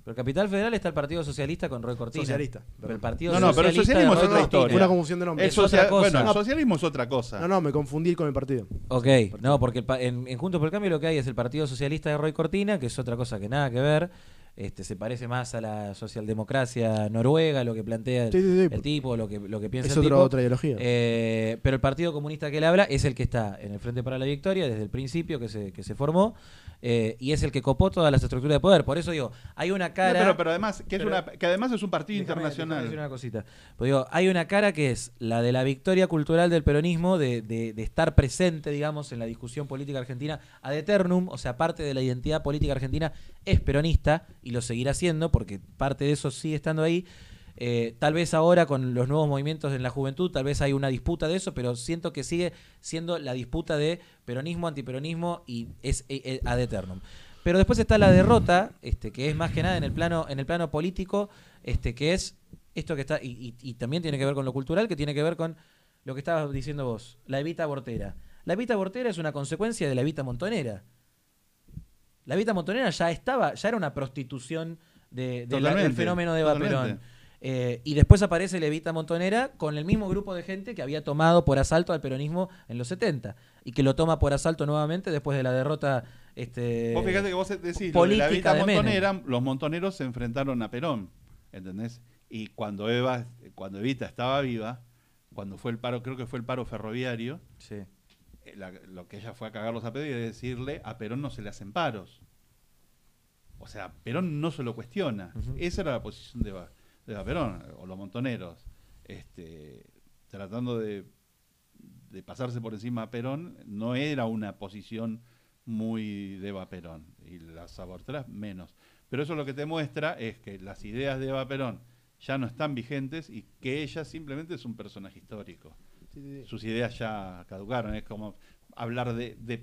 Pero Capital Federal está el Partido Socialista con Roy Cortina. Socialista. Pero el. Partido No, no, pero el Socialista socialismo es otra historia. Una confusión de nombre. El Es otra social- cosa. bueno, el No. socialismo es otra cosa. No, no, me confundí con el partido. Ok, no, porque el pa- en, en Juntos por el Cambio lo que hay es el Partido Socialista de Roy Cortina, que es otra cosa que nada que ver. Este, se parece más a la socialdemocracia noruega, lo que plantea el, Sí, sí, sí. el tipo, lo que, lo que piensa Es el otra, tipo. otra ideología. Eh, pero el Partido Comunista que él habla es el que está en el Frente para la Victoria desde el principio que se, que se formó eh, y es el que copó todas las estructuras de poder. Por eso digo, hay una No, cara... pero, pero además, que, es pero- una, que además es un partido Déjame- internacional. déjame una cosita. Pues digo, hay una cara que es la de la victoria cultural del peronismo, de, de- de estar presente, digamos, en la discusión política argentina ad eternum, o sea, parte de la identidad política argentina es peronista y lo seguirá siendo porque parte de eso sigue estando ahí. Eh, tal vez ahora con los nuevos movimientos en la juventud, tal vez hay una disputa de eso, pero siento que sigue siendo la disputa de peronismo, antiperonismo y es eh, eh, ad eternum. Pero después está la derrota, este, que es más que nada en el plano, en el plano político, este, que es esto que está, y, y- y también tiene que ver con lo cultural, que tiene que ver con lo que estabas diciendo vos, la evita abortera. La evita abortera es una consecuencia de la evita montonera. La evita montonera ya estaba, ya era una prostitución de, de la- del fenómeno de totalmente. Eh, y después aparece la evita montonera con el mismo grupo de gente que había tomado por asalto al peronismo en los 70 y que lo toma por asalto nuevamente después de la derrota este, Vos fíjate que vos decís, lo de política la Evita de Menem. montonera, los montoneros se enfrentaron a Perón, ¿entendés? Y cuando Eva, cuando Evita estaba viva, cuando fue el paro, creo que fue el paro ferroviario, Sí. eh, la- lo que ella fue a cagarlos a pedo y decirle a Perón no se le hacen paros. O sea, Perón no se lo cuestiona. Esa era la posición de Eva, de Eva Perón, o los montoneros, este, tratando de, de pasarse por encima a Perón, no era una posición muy de Eva Perón, y las aborteras menos. Pero eso lo que te muestra es que las ideas de Eva Perón ya no están vigentes y que ella simplemente es un personaje histórico sus ideas ya caducaron. Es como hablar de, de-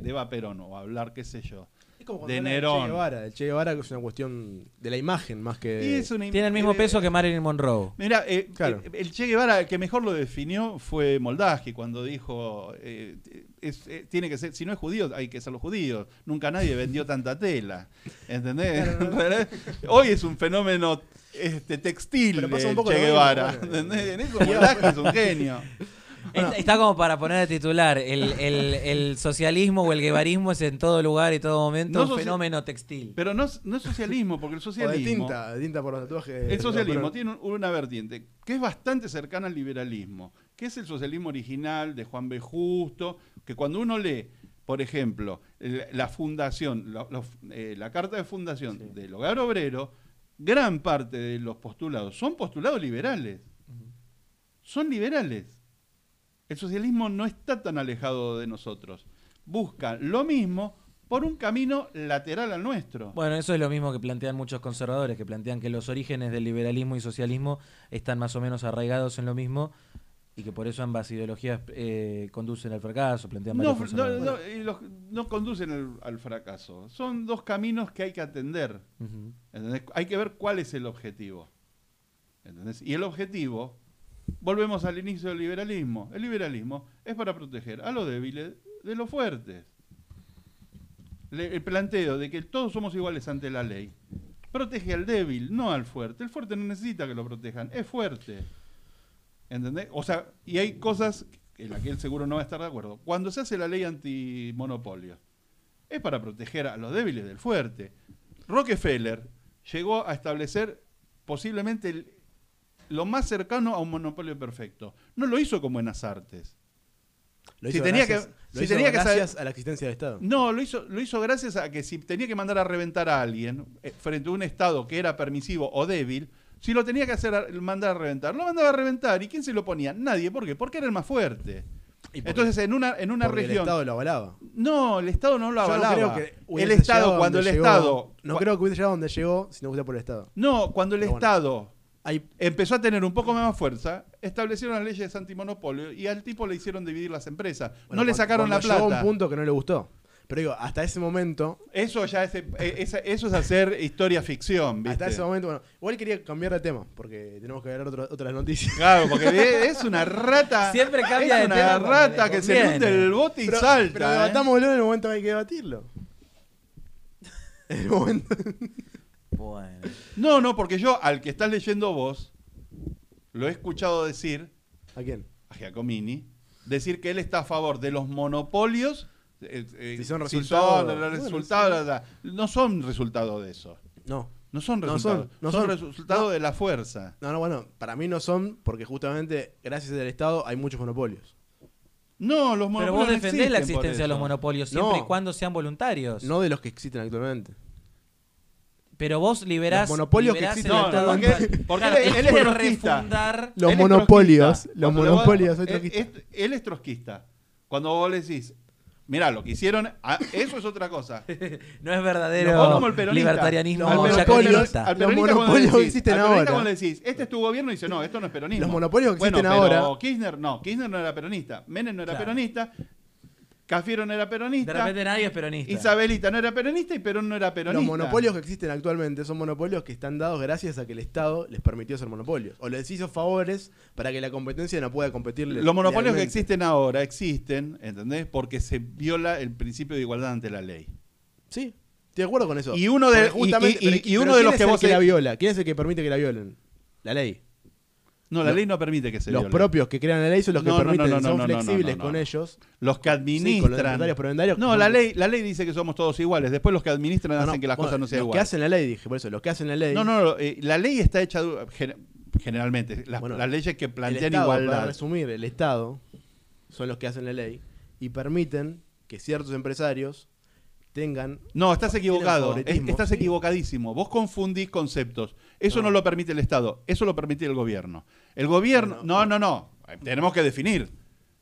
de Eva Perón o hablar, qué sé yo. Es como de Nerón. Che Guevara. El Che Guevara es una cuestión de la imagen más que. Y es una- Tiene el mismo eh, peso que Marilyn Monroe. Mira, eh, Claro. eh, el Che Guevara el que mejor lo definió fue Moldaski cuando dijo, eh, es- eh, tiene que ser, si no es judío, hay que ser los judíos. Nunca nadie vendió tanta tela. ¿Entendés? Hoy es un fenómeno este, textil Pero pasa un poco Che Guevara. bueno. ¿Entendés? En eso Moldaski es un genio. Está, está como para poner de titular. El, el- el socialismo o el guevarismo es en todo lugar y todo momento No un fenómeno textil. Pero no, es- no es socialismo, porque el O de socialismo... tinta, de tinta por los tatuajes. El socialismo Pero- tiene un- una vertiente que es bastante cercana al liberalismo, que es el socialismo original de Juan B. Justo, que cuando uno lee, por ejemplo, la fundación, la, eh, la carta de fundación Sí. del hogar obrero, gran parte de los postulados son postulados liberales. Son liberales. El socialismo no está tan alejado de nosotros. Busca lo mismo por un camino lateral al nuestro. Bueno, eso es lo mismo que plantean muchos conservadores, que plantean que los orígenes del liberalismo y socialismo están más o menos arraigados en lo mismo y que por eso ambas ideologías eh, conducen al fracaso, plantean No, no, no, los- no conducen al, al fracaso. Son dos caminos que hay que atender. Hay que ver cuál es el objetivo. ¿entendés? Y el objetivo, volvemos al inicio del liberalismo. El liberalismo es para proteger a los débiles de los fuertes. El planteo de que todos somos iguales ante la ley protege al débil, no al fuerte. El fuerte no necesita que lo protejan, es fuerte. ¿Entendés? O sea, y hay cosas en las que él seguro no va a estar de acuerdo. Cuando se hace la ley antimonopolio, es para proteger a los débiles del fuerte. Rockefeller llegó a establecer posiblemente el- lo más cercano a un monopolio perfecto. No lo hizo con buenas artes. Lo Si hizo tenía gracias, que- lo si hizo tenía que saber- gracias a la existencia del Estado. No, lo hizo, lo hizo gracias a que si tenía que mandar a reventar a alguien eh, frente a un Estado que era permisivo o débil, si lo tenía que hacer mandar a reventar, lo mandaba a reventar. ¿Y quién se lo ponía? Nadie. ¿Por qué? Porque era el más fuerte. Entonces, en una, en una Porque el región. Estado lo avalaba. No, el Estado no lo Yo no avalaba. creo que el Estado, cuando el llegó- Estado. No creo que hubiese llegado donde llegó si no fuese por el Estado. No, cuando el Pero bueno. Empezó a tener un poco más fuerza, establecieron las leyes antimonopolio y al tipo le hicieron dividir las empresas. bueno, no le sacaron la cuando llegó a plata. un punto que no le gustó. Pero digo, hasta ese momento, Eso ya es, eh, eso es hacer historia ficción, ¿viste? hasta ese momento, bueno, igual quería cambiar de tema, porque tenemos que ver otro- otras noticias. Claro, porque es una rata. Siempre cambia es de una tema cuando rata le que se hunde el bote y Pero, salta. pero ¿eh? debatámoslo en el momento que hay que debatirlo. En el momento. Bueno. No, no, porque yo al que estás leyendo vos, lo he escuchado decir, ¿A quién? a Giacomini, decir que él está a favor de los monopolios. eh, eh, Si son si resultados. son los Bueno, resultados, la- la- no son resultado de eso. No. No son No resultados. son, no son, son. resultado No. de la fuerza. No, no, bueno, para mí no son, porque justamente gracias al Estado hay muchos monopolios. No, los Pero monopolios. vos no defendés la existencia de los monopolios siempre No. y cuando sean voluntarios. No de los que existen actualmente. Pero vos liberás. Los monopolios que existen el Estado porque- actual. porque Claro, él- él es trotskista. refundar. Los Él monopolios, los monopolios, soy vos- trotskista. es- es- Él es trotskista. Cuando vos le decís, mirá, lo que hicieron, ah, eso es otra cosa. No es verdadero Vos como el peronista. libertarianismo Los Al peronista- los peronista monopolios decís- existen ahora. cuando le decís, este es tu gobierno, dice, no, esto no es peronismo. Los monopolios que Bueno, existen pero ahora- Kirchner no, Kirchner no era peronista, Menem no era Claro. peronista, Cafiero no era De peronista, repente nadie es peronista. Isabelita no era peronista y Perón no era peronista. Los monopolios que existen actualmente son monopolios que están dados gracias a que el Estado les permitió ser monopolios. O les hizo favores para que la competencia no pueda competirle. Los monopolios que existen ahora existen, ¿entendés? Porque se viola el principio de igualdad ante la ley. Sí, estoy de acuerdo con eso. Y uno de- justamente- y- y- pero- y uno de ¿quién los es que el vos que la viola? ¿Quién es el que permite que la violen? La ley. No, la Lo- ley no permite que se los viole. propios que crean la ley son los que No, permiten, no, no, son no, no, no, flexibles no, no, con ellos. Los que Sí, con los administran. no, la ley, la ley dice que somos todos iguales. Después los que administran No, no, hacen que las bueno, cosas no sean los que iguales. hacen la ley, dije, por eso, los que hacen la ley. No, no, no, eh, la ley está hecha du- gen- generalmente. Las, Bueno, las leyes que el plantean Estado, Para igualdad. resumir, el Estado son los que hacen la ley y permiten que ciertos empresarios tengan. No, estás equivocado. favoritismo, estás equivocadísimo. Vos confundís conceptos. Eso no. No. lo permite el Estado. Eso lo permite el gobierno. El gobierno. No, no, no. Tenemos que definir.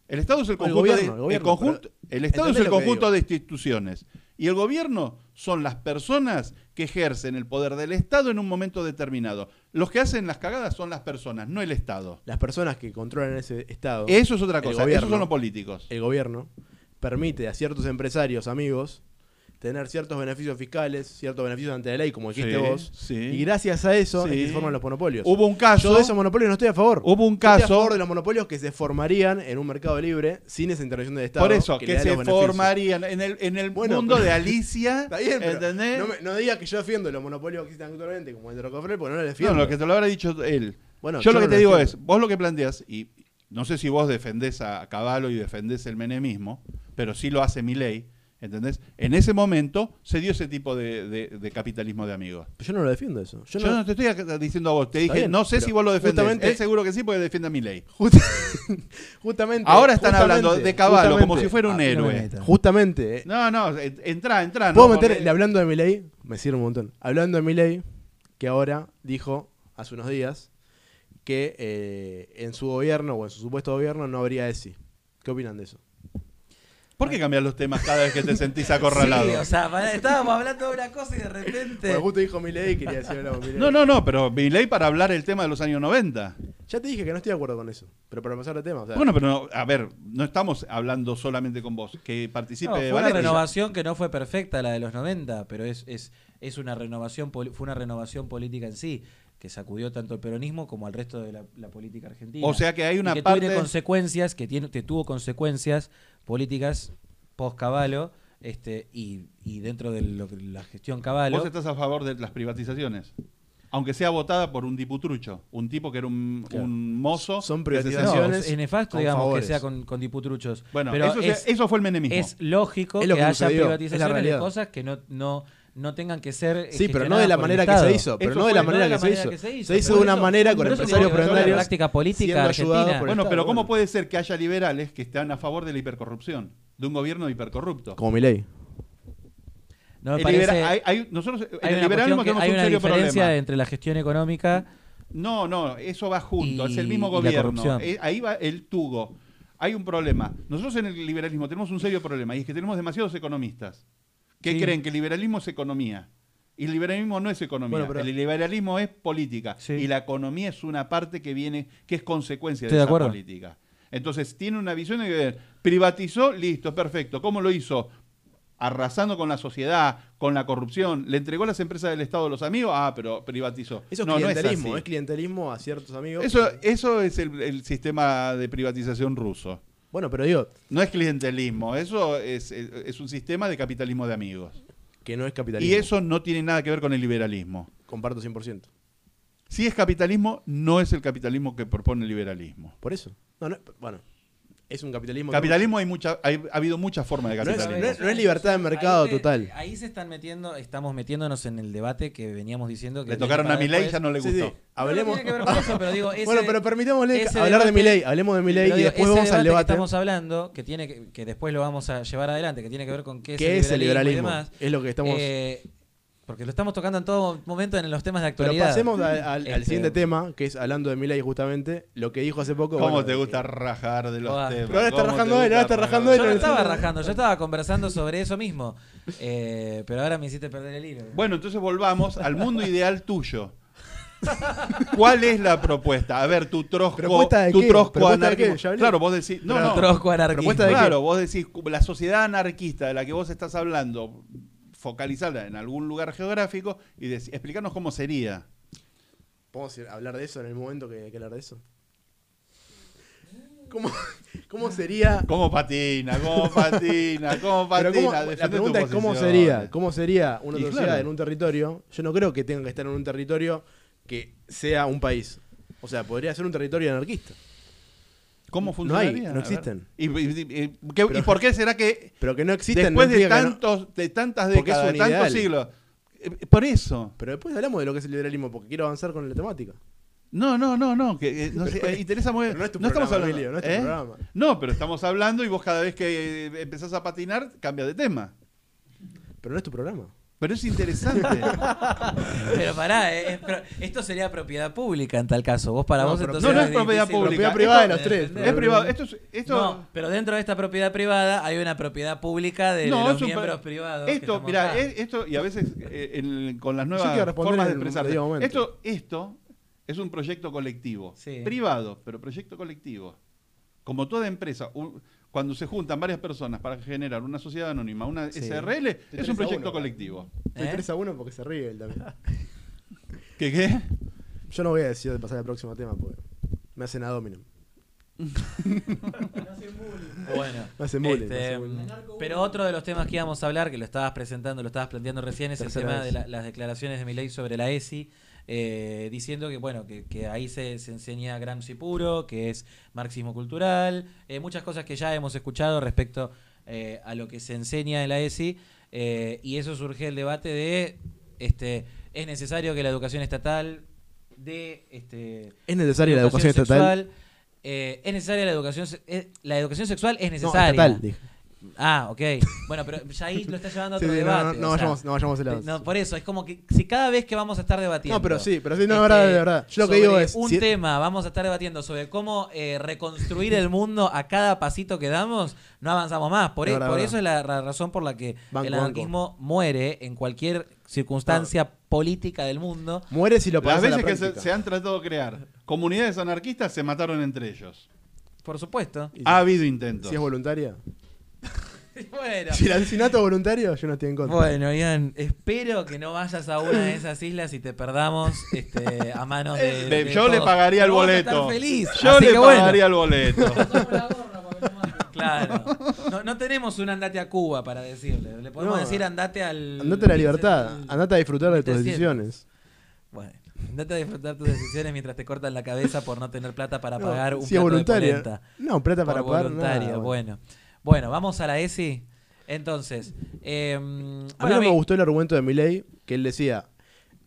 El Estado es el El conjunto gobierno, de. el gobierno, conjunto- el Estado es ¿entendés el conjunto de instituciones. Y el gobierno son las personas que ejercen el poder del Estado en un momento determinado. Los que hacen las cagadas son las personas, no el Estado. Las personas que controlan ese Estado. Eso es otra El cosa. gobierno. Esos son los políticos. el gobierno permite a ciertos empresarios, amigos, tener ciertos beneficios fiscales, ciertos beneficios ante la ley, como dijiste Sí, vos. sí. Y gracias a eso es Sí. que se forman los monopolios. Hubo un caso. Yo de esos monopolios no estoy a favor. Hubo un Yo estoy a caso. favor de los monopolios que se formarían en un mercado libre sin esa intervención del Estado. Por eso, que, se formarían en el, en el Bueno, mundo pero- de Alicia. Está bien, ¿entendés? no, me- no diga que yo defiendo los monopolios que existen actualmente, como el de Rockefeller, porque no lo No, defiendo. lo que te lo habrá dicho él. Bueno, yo, lo que no te digo defiendo. es, vos lo que planteas, y no sé si vos defendés a Caballo y defendés el menemismo, pero sí lo hace mi ley, ¿entendés? En ese momento se dio ese tipo de, de- de capitalismo de amigos. Pero yo no lo defiendo eso. Yo Yo no, no te estoy diciendo a vos, te dije, bien, no sé si vos lo defendés. justamente- Él seguro que sí, porque defiende a mi ley. Just- justamente. Ahora están justamente, hablando de Caballo como si fuera un Ah, héroe. Justamente. eh, No, no, eh, entra, entra. ¿Puedo no, meter, porque- hablando de mi ley? Me sirve un montón. Hablando de mi ley, que ahora dijo hace unos días que eh, en su gobierno o en su supuesto gobierno no habría ESI. ¿Qué opinan de eso? ¿Por qué cambias los temas cada vez que te sentís acorralado? Sí, o sea, estábamos hablando de una cosa y de repente. Porque justo dijo mi ley y quería decir algo. No, no, no, pero mi ley para hablar el tema de los años 90. Ya te dije que no estoy de acuerdo con eso. Pero para pasar de tema. o sea, Bueno, pero no, a ver, no estamos hablando solamente con vos, que participe No, fue una renovación que no fue perfecta la de los 90, pero es, es, es una renovación fue una renovación política en sí, que sacudió tanto el peronismo como al resto de la, la política argentina. O sea que hay Y una que parte... tiene consecuencias, que tiene, que tuvo consecuencias políticas post Caballo, este, y, y dentro de lo que- la gestión Caballo. Vos estás a favor de las privatizaciones. Aunque sea votada por un diputrucho, un tipo que era un, Claro. un mozo. Son No, privatizaciones sentía- es nefasto, con digamos, favores. que sea con, con diputruchos. Bueno, pero eso, es, eso fue el menemismo. es lógico Es lo que que haya sucedió, privatizaciones de cosas que no, no, no tengan que ser. Sí, pero no de la manera que se hizo. Pero Eso no de la manera, que, se hizo. se hizo, de una eso- manera con empresarios prenarios. práctica política argentina. Bueno, Estado, pero ¿cómo puede ser que haya liberales que estén a favor de la hipercorrupción? De un gobierno hipercorrupto. Como mi ley. No me El parece- libera- hay- hay- nosotros en hay el liberalismo que- tenemos hay un una serio diferencia problema. entre la gestión económica. No, no, eso va junto, Y- es el mismo gobierno. Eh, ahí va el tugo. hay un problema. Nosotros en el liberalismo tenemos un serio problema y es que tenemos demasiados economistas que Sí. creen que el liberalismo es economía. Y el liberalismo no es economía, Bueno, pero- el liberalismo es política. Sí. Y la economía es una parte que viene, que es consecuencia de de esa acuerdo. política. Entonces tiene una visión de que privatizó, listo, perfecto. ¿Cómo lo hizo? Arrasando con la sociedad, con la corrupción. ¿Le entregó las empresas del Estado a los amigos? Ah, pero privatizó. Eso es no, no es clientelismo, es, así. clientelismo a ciertos amigos. Eso, eso es el, el sistema de privatización ruso. Bueno, pero digo, No es clientelismo, eso es, es- es un sistema de capitalismo de amigos. que no es capitalismo. Y eso no tiene nada que ver con el liberalismo. Comparto 100%. Si es capitalismo, no es el capitalismo que propone el liberalismo. Por eso. No, no, bueno, es un capitalismo. Capitalismo hay mucha, hay- ha habido muchas formas de No es- capitalismo. no es- no es libertad de mercado Ahí te- total. Ahí se están metiendo, estamos metiéndonos en el debate que veníamos diciendo que Le tocaron a Milei y ya no le Sí, gustó. sí. No, no Hablemos. tiene que ver con eso, pero digo, ese- bueno, pero permitámosle hablar de debate- Milei. Hablemos de Milei y después ese vamos al debate que debate. estamos hablando, que tiene que, que después lo vamos a llevar adelante, que tiene que ver con qué es, ¿Qué el, es el liberalismo liberalismo? y demás. Es lo que estamos. Eh, porque lo estamos tocando en todo momento en los temas de pero actualidad. pasemos al, al- al Este, siguiente tema, que es hablando de Milei justamente, lo que dijo hace poco. ¿Cómo bueno, te gusta rajar de los temas? Pero ahora está ¿Cómo te rajando él, ahora está rajando él. Yo no estaba rajando, yo estaba conversando sobre eso mismo. Eh, pero ahora me hiciste perder el hilo. Bueno, entonces volvamos al mundo ideal tuyo. ¿Cuál es la propuesta? A ver, tu trosco, ¿Propuesta de tu trosco ¿Propuesta de qué? anarquismo. Ya hablé. Claro, vos decís, no, Pero no, Trosco qué? claro, vos decís la sociedad anarquista de la que vos estás hablando, focalizarla en algún lugar geográfico y explicarnos cómo sería. ¿Podemos hablar de eso en el momento que hay que hablar de eso? ¿Cómo, cómo sería? ¿Cómo patina? ¿Cómo patina? ¿Cómo patina? cómo- la pregunta es cómo sería, cómo sería una sociedad claro. en un territorio. Yo no creo que tenga que estar en un territorio que sea un país. O sea, podría ser un territorio anarquista. ¿Cómo No hay, funcionaría? no A ver. existen. ¿Y, y- y- qué- Pero- y por qué será que Pero que no existen. no después de, implica que no- tantos, de tantas décadas, de tantos ideal. siglos? eh, Por eso. Pero después hablamos de lo que es el liberalismo, porque quiero avanzar con la temática. No, no, no, no. Que, eh, no Pero- eh, interesa muy no es tu estamos programa, hablando. Emilio, no es tu ¿eh? programa. No, pero estamos hablando y vos cada vez que eh, empezás a patinar, cambias de tema. Pero no es tu programa. Pero es interesante. Pero pará, eh, es pro- esto sería propiedad pública en tal caso. Vos para No, vos entonces no, no es propiedad difícil- pública. Propiedad privada de los tres. es privado. Esto es. Esto, No, pero dentro de esta propiedad privada hay una propiedad pública de, de No, los es un miembros privados. que Esto, estamos acá. esto, y a veces eh, en- con las nuevas responder formas de en un expresarse. debido momento. Esto, esto es un proyecto colectivo. Sí. Privado, pero proyecto colectivo. Como toda empresa, un- cuando se juntan varias personas para generar una sociedad anónima, una Sí. SRL, es un a proyecto uno. colectivo. Estoy ¿Eh? 3 a 1 porque se ríe él también. ¿Qué qué? Yo no voy a decir de pasar al próximo tema porque me hacen ad hominem. Bueno, Me hacen bullying, este, me hacen bullying. pero otro de los temas que íbamos a hablar, que lo estabas presentando, lo estabas planteando recién, es el Tercera tema vez. de la- las declaraciones de Milei sobre la ESI, eh, diciendo que bueno que, que ahí se, se enseña Gramsci puro, que es marxismo cultural, eh, muchas cosas que ya hemos escuchado respecto eh, a lo que se enseña en la ESI, eh, y eso surge el debate de este es necesario que la educación estatal de este ¿Es necesaria la educación estatal? sexual, eh, es necesaria la educación la educación sexual es No, necesaria estatal, dije. Ah ok bueno pero ya ahí lo está llevando a otro sí, no, debate no, no o sea, vayamos, no vayamos no, por eso es como que si cada vez que vamos a estar debatiendo No, pero sí, pero sí, no, este, de verdad, de verdad. Yo lo que digo es. un si- tema vamos a estar debatiendo sobre cómo eh, reconstruir el mundo a cada pasito que damos no avanzamos más por, e- verdad, por de eso es la, la razón por la que Banco, el banco. anarquismo muere en cualquier circunstancia política del mundo Muere si lo Las pasas a la veces que se, se han tratado de crear comunidades anarquistas se mataron entre ellos. por supuesto Ha habido intentos. Si es voluntaria. bueno Si el asesinato es voluntario, yo no estoy en contra. Bueno, Ian, espero que no vayas a una de esas islas y te perdamos este, a manos de. De- de yo le pagaría el boleto. feliz. Yo así le que bueno, pagaría el boleto. Claro. No, no tenemos un andate a Cuba para decirle. Le podemos No. decir andate al. Andate a la libertad, andate a disfrutar de tus 1700. decisiones. Bueno, andate a disfrutar tus decisiones mientras te cortan la cabeza por no tener plata para pagar un si plato de polenta. No, plata para por pagar. voluntario, nada, bueno. Bueno, vamos a la ESI. Entonces, eh, A mí bueno, no me gustó el argumento de Milei, que él decía...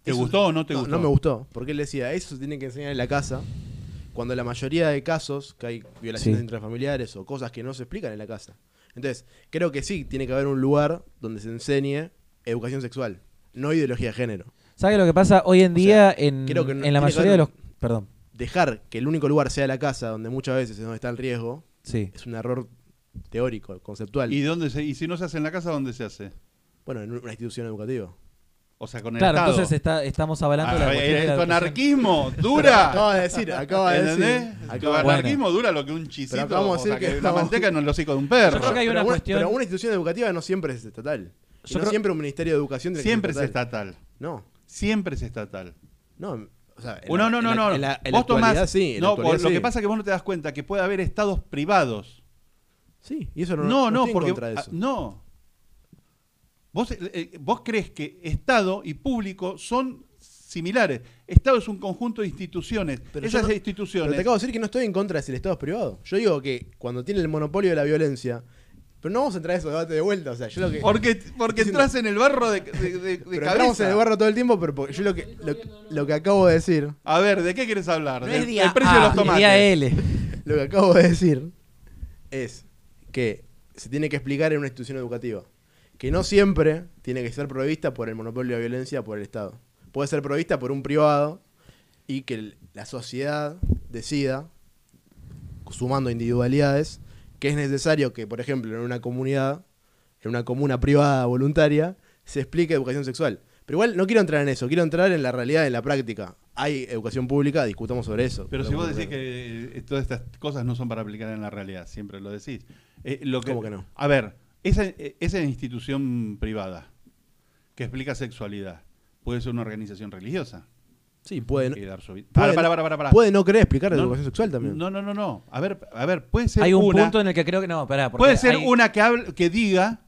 ¿Te eso- gustó o no te no, gustó? No me gustó, porque él decía, eso se tiene que enseñar en la casa, cuando la mayoría de casos, que hay violaciones Sí. intrafamiliares o cosas que no se explican en la casa. Entonces, creo que sí, tiene que haber un lugar donde se enseñe educación sexual, no ideología de género. ¿Sabes lo que pasa hoy en día en, creo que no- en la mayoría de los... Perdón. Dejar que el único lugar sea la casa, donde muchas veces es donde está el riesgo, Sí. es un error teórico, conceptual. ¿Y, dónde se, y si no se hace en la casa, ¿dónde se hace? bueno, en una institución educativa. O sea, con el Claro, Estado. entonces está, estamos avalando la Ah, cuestión de el la anarquismo dura. Acaba de decir, acaba de decir. Bueno. anarquismo dura lo que un chisito. Pero o sea, decir que que una estamos- manteca en el hocico de un perro. Yo creo que hay pero, una una, cuestión- pero una institución educativa no siempre es estatal. Y Yo no creo- siempre un ministerio de educación tiene que ser Siempre es estatal. No, Siempre es estatal. no. O sea, en O la- no, no, en no, la- no. En la, en la vos tomás. sí. en la no, lo sí. que pasa es que vos no te das cuenta que puede haber estados privados. Sí, y eso no, No, no, estoy en porque. contra de eso. no. Vos, eh, eh, vos crees que Estado y público son similares. Estado es un conjunto de instituciones. Pero Esas no- instituciones. Pero te acabo de decir que no estoy en contra de si el Estado es privado. Yo digo que cuando tiene el monopolio de la violencia. Pero no vamos a entrar a esos debates de vuelta. O sea, yo lo que. Porque, porque diciendo- entras en el barro de, de, de- de pero cabeza. entramos en el barro todo el tiempo, pero porque yo lo que, lo, lo que acabo de decir. A ver, ¿de qué quieres hablar? No Del- es día del precio A, de los es tomates. día L. Lo que acabo de decir es que se tiene que explicar en una institución educativa. Que no siempre tiene que ser provista por el monopolio de la violencia por el Estado. Puede ser provista por un privado y que la sociedad decida, sumando individualidades, que es necesario que, por ejemplo, en una comunidad, en una comuna privada voluntaria, se explique educación sexual. Pero igual no quiero entrar en eso, quiero entrar en la realidad, en la práctica. Hay educación pública, discutamos sobre eso. Pero si vos decís que eh, todas estas cosas no son para aplicar en la realidad, siempre lo decís. Eh, lo que, ¿Cómo que no? A ver, esa, esa institución privada que explica sexualidad puede ser una organización religiosa. Sí, puede no, y dar su vida. puede, Para, para, para, para, para. puede no querer explicar No, educación sexual también. No, no, no, no. A ver, a ver, puede ser Hay un una, punto en el que creo que no, pará, puede ser hay- una que hable- que diga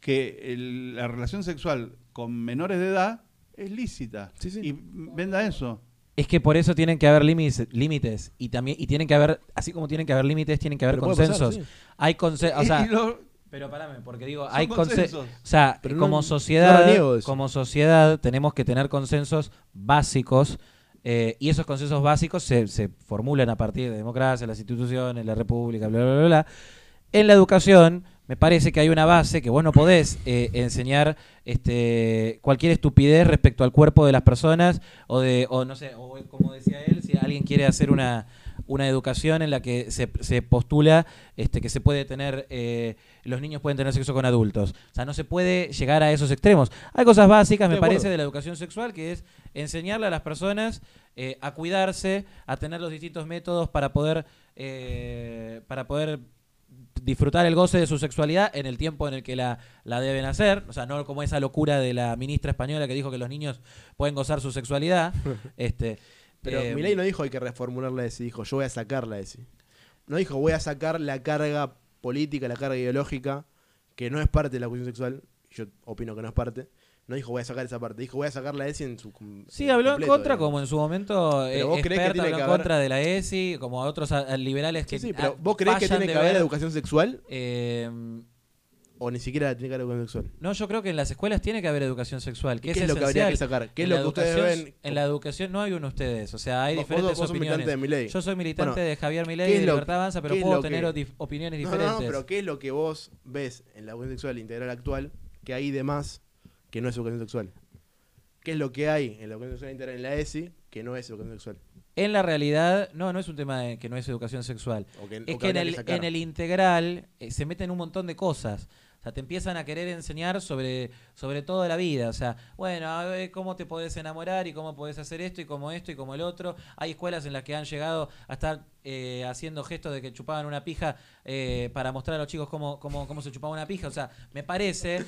que el- la relación sexual con menores de edad es lícita Sí, sí. y venda eso. Es que por eso tienen que haber límites, límites y también y tienen que haber, así como tienen que haber límites, tienen que haber Pero puede pasar, consensos. sí. Hay consensos, o sea, lo- pero parame, porque digo, hay consensos. consensos. O sea, Pero no- como no sociedad, eso. como sociedad tenemos que tener consensos básicos eh, y esos consensos básicos se, se formulan a partir de democracia, las instituciones, la república, bla, bla, bla, bla. En la educación me parece que hay una base que vos no podés eh, enseñar este, cualquier estupidez respecto al cuerpo de las personas o de, o no sé, o como decía él, si alguien quiere hacer una, una educación en la que se, se postula este, que se puede tener, eh, los niños pueden tener sexo con adultos. O sea, no se puede llegar a esos extremos. Hay cosas básicas, me parece, de la educación sexual, que es enseñarle a las personas eh, a cuidarse, a tener los distintos métodos para poder, para poder disfrutar el goce de su sexualidad en el tiempo en el que la, la deben hacer, o sea, no como esa locura de la ministra española que dijo que los niños pueden gozar su sexualidad. este, Pero eh, Milei no dijo hay que reformular la ESI, dijo yo voy a sacar la ESI. No dijo voy a sacar la carga política, la carga ideológica, que no es parte de la cuestión sexual, yo opino que no es parte. No dijo voy a sacar esa parte, dijo voy a sacar la ESI en su... Sí, habló en contra, digamos. como en su momento eh, Pero vos creés que tiene habló que en contra de la ESI, como a otros a- a liberales que Sí, sí, pero ah, ¿vos creés que tiene que haber ver, educación sexual eh, o ni siquiera tiene que haber educación sexual? no, yo creo que en las escuelas tiene que haber educación sexual. Que ¿Qué es, es lo que habría que sacar? ¿Qué es En lo que ustedes ven? En la educación no hay uno ustedes, o sea, hay Vos- vos- diferentes vos sos opiniones. militante de. Yo soy militante Bueno, de Javier Milei ¿qué y es de Libertad Avanza, pero puedo tener que- opiniones No, no, diferentes. no, pero ¿qué es lo que vos ves en la educación sexual integral actual que hay de más que no es educación sexual? ¿Qué es lo que hay en la educación sexual integral en la ESI que no es educación sexual? En la realidad, no, no es un tema de que no es educación sexual. Que, Es que que en el, en el integral eh, se meten un montón de cosas. O sea, te empiezan a querer enseñar sobre, sobre toda la vida. O sea, bueno, a ver cómo te podés enamorar y cómo podés hacer esto y como esto y como el otro. Hay escuelas en las que han llegado a estar eh, haciendo gestos de que chupaban una pija eh, para mostrar a los chicos cómo, cómo, cómo se chupaba una pija. O sea, me parece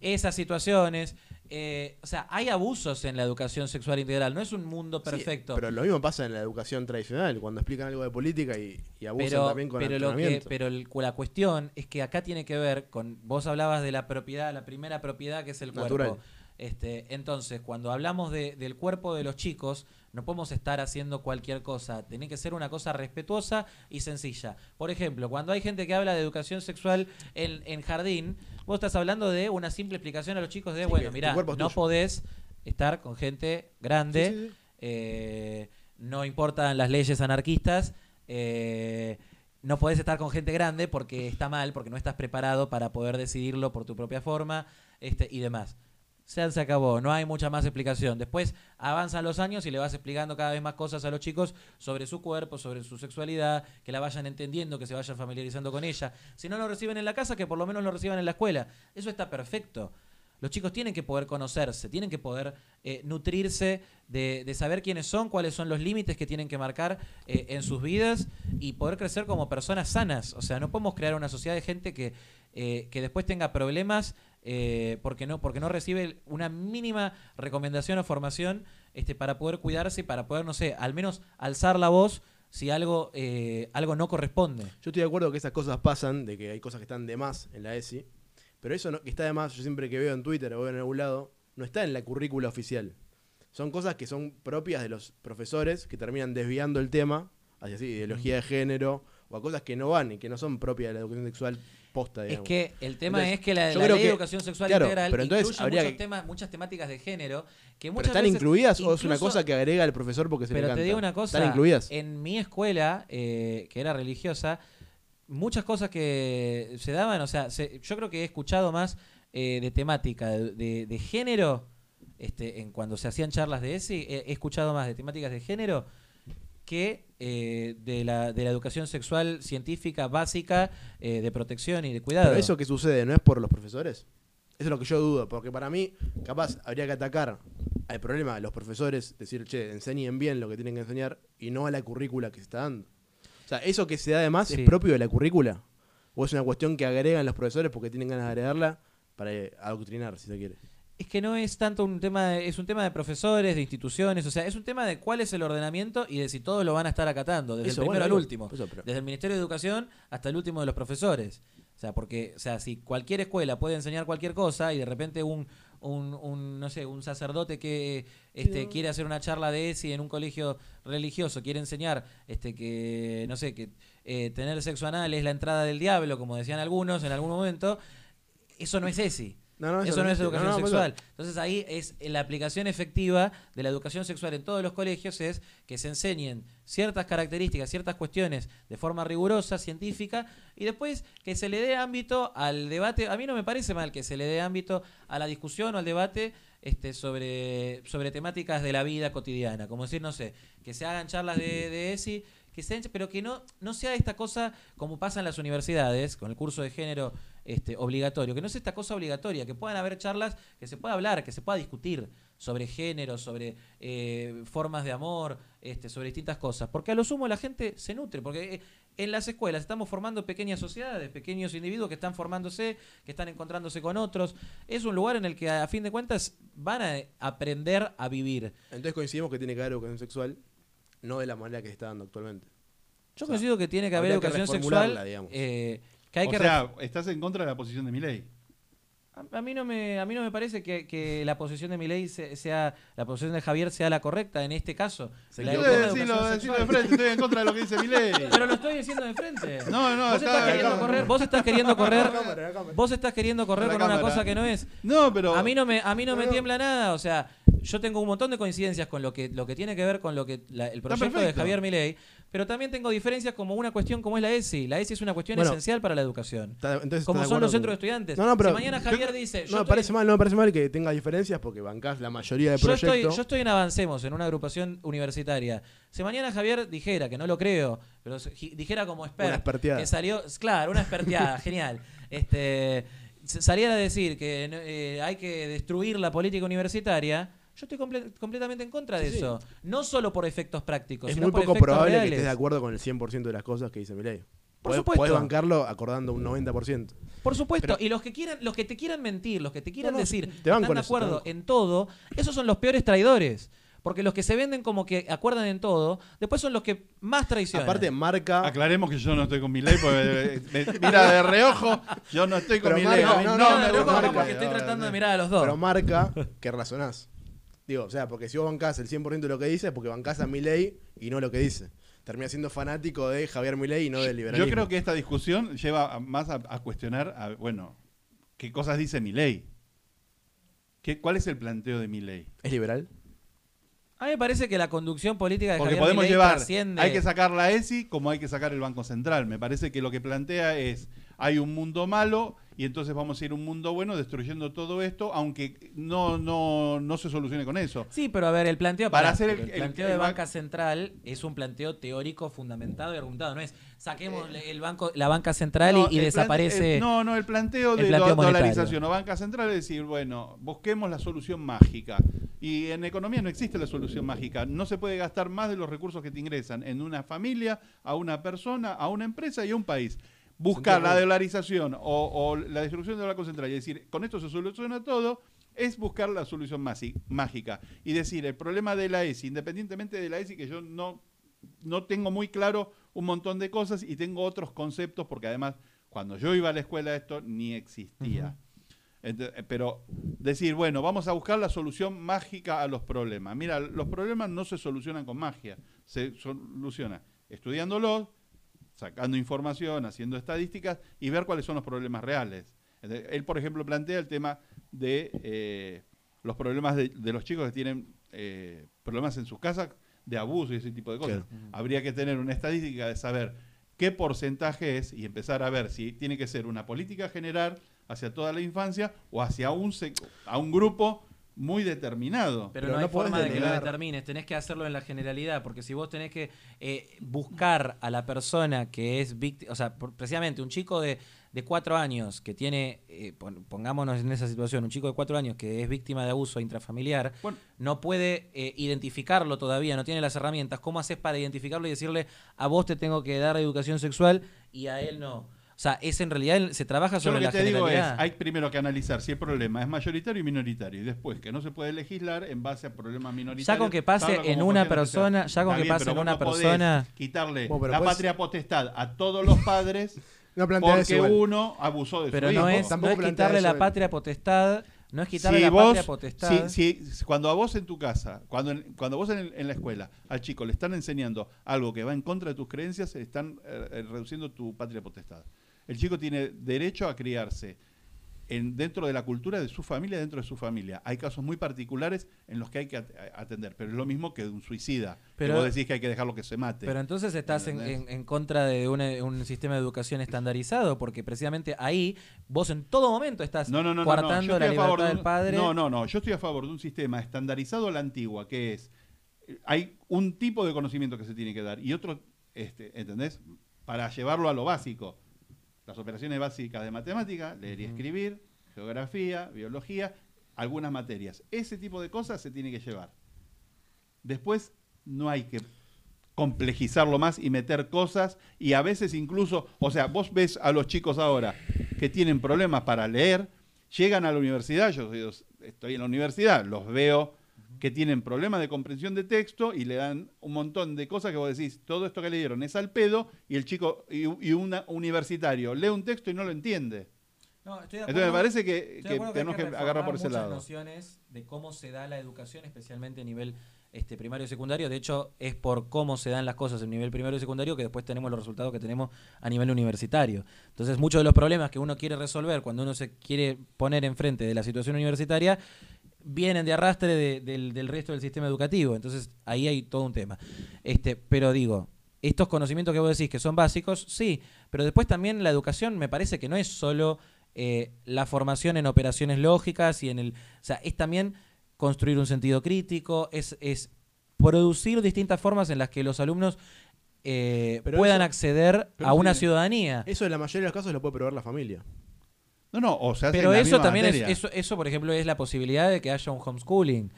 esas situaciones. eh, o sea, hay abusos en la educación sexual integral. No es un mundo Sí, perfecto. pero lo mismo pasa en la educación tradicional, cuando explican algo de política y, y abusan pero, también con pero el lo que, pero el- la cuestión es que acá tiene que ver con vos hablabas de la propiedad la primera propiedad que es el Natural. cuerpo este entonces cuando hablamos de- del cuerpo de los chicos no podemos estar haciendo cualquier cosa tiene que ser una cosa respetuosa y sencilla por ejemplo cuando hay gente que habla de educación sexual en, en jardín vos estás hablando de una simple explicación a los chicos de Sí, bueno mira no tuyo. podés estar con gente grande Sí, sí, sí. eh, no importan las leyes anarquistas, eh, no podés estar con gente grande porque está mal, porque no estás preparado para poder decidirlo por tu propia forma este, y demás. Se, se acabó, no hay mucha más explicación. Después avanzan los años y le vas explicando cada vez más cosas a los chicos sobre su cuerpo, sobre su sexualidad, que la vayan entendiendo, que se vayan familiarizando con ella. Si no lo reciben en la casa, que por lo menos lo reciban en la escuela. Eso está perfecto. Los chicos tienen que poder conocerse, tienen que poder eh, nutrirse de, de saber quiénes son, cuáles son los límites que tienen que marcar eh, en sus vidas y poder crecer como personas sanas. O sea, no podemos crear una sociedad de gente que, eh, que después tenga problemas eh, porque, no, porque no recibe una mínima recomendación o formación este, para poder cuidarse para poder, no sé, al menos alzar la voz si algo, eh, algo no corresponde. Yo estoy de acuerdo que esas cosas pasan, de que hay cosas que están de más en la ESI, pero eso no- que está de más, yo siempre que veo en Twitter o veo en algún lado, no está en la currícula oficial. Son cosas que son propias de los profesores que terminan desviando el tema hacia así, ideología de género o a cosas que no van y que no son propias de la educación sexual posta, Es que el tema Entonces, es que la, la ley de educación sexual claro, integral pero entonces incluye habría muchos que- temas, muchas temáticas de género que ¿Pero están veces incluidas o es una cosa que agrega el profesor porque se le Pero te digo una cosa, ¿Están incluidas? en mi escuela, eh, que era religiosa, muchas cosas que se daban, o sea, se- yo creo que he escuchado más eh, de temática, de, de- de género, este, en cuando se hacían charlas de he, he escuchado más de temáticas de género que eh, de, la, de la educación sexual científica básica, eh, de protección y de cuidado. Pero eso que sucede no es por los profesores. Eso es lo que yo dudo, porque para mí, capaz, habría que atacar al problema de los profesores, decir, che, enseñen bien lo que tienen que enseñar y no a la currícula que se está dando. O sea, eso que se da además Sí. es propio de la currícula. O es una cuestión que agregan los profesores porque tienen ganas de agregarla para eh, adoctrinar, si se quiere. Es que no es tanto un tema, de- es un tema de profesores, de instituciones, o sea, es un tema de cuál es el ordenamiento y de si todos lo van a estar acatando, desde Eso, el primero bueno, al último, eso, pero- desde el Ministerio de Educación hasta el último de los profesores. O sea, porque, o sea, si cualquier escuela puede enseñar cualquier cosa y de repente un, un, un, no sé, un sacerdote que este, no. quiere hacer una charla de ESI en un colegio religioso, quiere enseñar este, que, no sé, que eh, tener sexo anal es la entrada del diablo, como decían algunos en algún momento, eso no es ESI. No, no, Eso no es educación No, sexual. Entonces ahí es la aplicación efectiva de la educación sexual en todos los colegios es que se enseñen ciertas características, ciertas cuestiones de forma rigurosa, científica, y después que se le dé ámbito al debate. A mí no me parece mal que se le dé ámbito a la discusión o al debate este, sobre, sobre temáticas de la vida cotidiana. Como decir, no sé, que se hagan charlas de, de ESI, que se, pero que no, no sea esta cosa como pasa en las universidades, con el curso de género este, obligatorio, que no sea esta cosa obligatoria, que puedan haber charlas, que se pueda hablar, que se pueda discutir sobre género, sobre eh, formas de amor, este, sobre distintas cosas. Porque a lo sumo la gente se nutre, porque eh, en las escuelas estamos formando pequeñas sociedades, pequeños individuos que están formándose, que están encontrándose con otros. Es un lugar en el que a fin de cuentas van a aprender a vivir. Entonces coincidimos que tiene que haber educación sexual, no de la manera que se está dando actualmente. Yo O sea, considero que tiene que haber que educación sexual, eh, que hay o que sea, estás en contra de la posición de mi ley. A, a mí no me, a mí no me parece que, que la posición de Milei se- sea, la posición de Javier sea la correcta en este caso. Se de decilo de frente, estoy en contra de lo que dice mi ley. Pero lo estoy diciendo de frente. No, no, vos está- estás queriendo correr, vos estás queriendo correr, La cámara, la cámara. vos estás queriendo correr con una cosa que no es. No, pero. A mí no me, a mí no me tiembla nada, o sea, yo tengo un montón de coincidencias con lo que, lo que tiene que ver con lo que la- el proyecto de. Javier Milei, pero también tengo diferencias como una cuestión como es la ESI. La ESI es una cuestión Bueno, esencial para la educación. Está- entonces, Como ¿estás de son los centros de estudiantes. No, no, pero- si mañana Javier dice, No estoy- parece mal, no me parece mal que tenga diferencias porque bancás la mayoría del yo proyecto. estoy, yo estoy en Avancemos, en una agrupación universitaria. Si mañana Javier dijera, que no lo creo, pero dijera como Una expert, experteada. que salió, claro, una experteada, genial. Este, saliera a decir que eh, hay que destruir la política universitaria, yo estoy comple- completamente en contra de Sí, sí. eso. No solo por efectos prácticos, es sino muy por poco probable que estés de acuerdo con el 100% de las cosas que dice Milei. Por Podés- supuesto. podés bancarlo acordando un 90%. Por supuesto, Pero- y los que quieran, los que te quieran mentir, los que te quieran No, no, decir, te banco están de eso, acuerdo en todo, esos son los peores traidores. Porque los que se venden como que acuerdan en todo, después son los que más traicionan. Aparte, marca. Aclaremos que yo no estoy con mi ley, porque eh, me- mira de reojo, yo no estoy con Pero mi marca- ley. no, no, no, me no, no, marca, porque estoy tratando de no. mirar a los dos. Pero marca que razonás. Digo, o sea, porque si vos bancás el 100% de lo que dice, es porque bancás a Milei y no lo que dice. Termina siendo fanático de Javier Milei y no del liberalismo. Yo creo que esta discusión lleva a- más a, a cuestionar, a, bueno, qué cosas dice mi ley. ¿Qué, ¿Cuál es el planteo de mi ley? ¿Es liberal? A mí me parece que la conducción política de Porque Javier podemos Milei llevar, trasciende- hay que sacar la ESI como hay que sacar el Banco Central. Me parece que lo que plantea es, hay un mundo malo y entonces vamos a ir a un mundo bueno destruyendo todo esto, aunque no, no, no se solucione con eso. Sí, pero a ver, el planteo Para hacer el- planteo el de ban- banca central es un planteo teórico fundamentado y argumentado, no es saquemos el banco la banca central y- No, desaparece el- no, no, el planteo de planteo do- dolarización o banca central es decir, bueno, busquemos la solución mágica. Y en economía no existe la solución mágica. No se puede gastar más de los recursos que te ingresan en una familia, a una persona, a una empresa y a un país. Buscar la dolarización o, o la destrucción del banco central y decir, con esto se soluciona todo, es buscar la solución mágica. Y decir, el problema de la ESI, independientemente de la ESI, que yo no no tengo muy claro un montón de cosas y tengo otros conceptos porque además cuando yo iba a la escuela esto ni existía. Pero decir, bueno, vamos a buscar la solución mágica a los problemas. Mira, los problemas no se solucionan con magia, se soluciona estudiándolos, sacando información, haciendo estadísticas y ver cuáles son los problemas reales. Él, por ejemplo, plantea el tema de eh, los problemas de, de los chicos que tienen eh, problemas en sus casas de abuso y ese tipo de cosas. Claro. Habría que tener una estadística de saber qué porcentaje es y empezar a ver si tiene que ser una política general hacia toda la infancia o hacia un, a un grupo muy determinado. Pero, Pero no, no hay forma de que lo determines, tenés que hacerlo en la generalidad, porque si vos tenés que eh, buscar a la persona que es víctima, o sea, por- precisamente un chico de, de cuatro años que tiene, eh, pon- pongámonos en esa situación, un chico de cuatro años que es víctima de abuso intrafamiliar, Bueno. no puede eh, identificarlo todavía, no tiene las herramientas, ¿cómo haces para identificarlo y decirle, a vos te tengo que dar educación sexual y a él no? O sea, es en realidad, se trabaja Yo lo sobre que la te digo es, hay primero que analizar si el problema es mayoritario y minoritario, y después que no se puede legislar en base a problemas minoritarios. Ya con que pase en una persona- ya con Está que bien, pase en una no persona- quitarle la patria potestad a todos los padres No plantea porque eso uno abusó de Pero su no hijo. es, no Tampoco es plantea quitarle eso la patria potestad, no es quitarle Si la vos- patria potestad. si- si- cuando a vos en tu casa, cuando, en- cuando vos en la escuela al chico le están enseñando algo que va en contra de tus creencias, están eh, eh, reduciendo tu patria potestad. El chico tiene derecho a criarse en, dentro de la cultura de su familia, dentro de su familia. Hay casos muy particulares en los que hay que at- atender, pero es lo mismo que un suicida. Pero- que vos decís que hay que dejarlo que se mate. Pero entonces estás en, en- en contra de una- un sistema de educación estandarizado, porque precisamente ahí vos en todo momento estás No, no, coartando la libertad de del padre. No, no, no. Yo estoy a favor de un sistema estandarizado a la antigua, que es. eh, Hay un tipo de conocimiento que se tiene que dar y otro, este, ¿entendés? Para llevarlo a lo básico. Las operaciones básicas de matemática, leer y escribir, geografía, biología, algunas materias. Ese tipo de cosas se tiene que llevar. Después no hay que complejizarlo más y meter cosas y a veces incluso, o sea, vos ves a los chicos ahora que tienen problemas para leer, llegan a la universidad, yo estoy en la universidad, los veo que tienen problemas de comprensión de texto y le dan un montón de cosas que vos decís, todo esto que leyeron es al pedo y el chico y, y un universitario lee un texto y no lo entiende. No, estoy de Entonces me acuerdo- parece que, que acuerdo tenemos que, que agarrar por ese muchas lado. nociones de cómo se da la educación, especialmente a nivel este, primario y secundario. De hecho, es por cómo se dan las cosas en nivel primario y secundario que después tenemos los resultados que tenemos a nivel universitario. Entonces, muchos de los problemas que uno quiere resolver cuando uno se quiere poner enfrente de la situación universitaria vienen de arrastre de- del, del resto del sistema educativo. Entonces, ahí hay todo un tema. Este, pero digo, estos conocimientos que vos decís que son básicos, sí, pero después también la educación me parece que no es solo eh, la formación en operaciones lógicas y en el. O sea, es también construir un sentido crítico, es, es producir distintas formas en las que los alumnos eh, puedan eso- acceder a una ciudadanía. Eso en la mayoría de los casos lo puede proveer la familia. No, no, o sea, Pero eso también es, eso, eso, por ejemplo, es la posibilidad de que haya un homeschooling,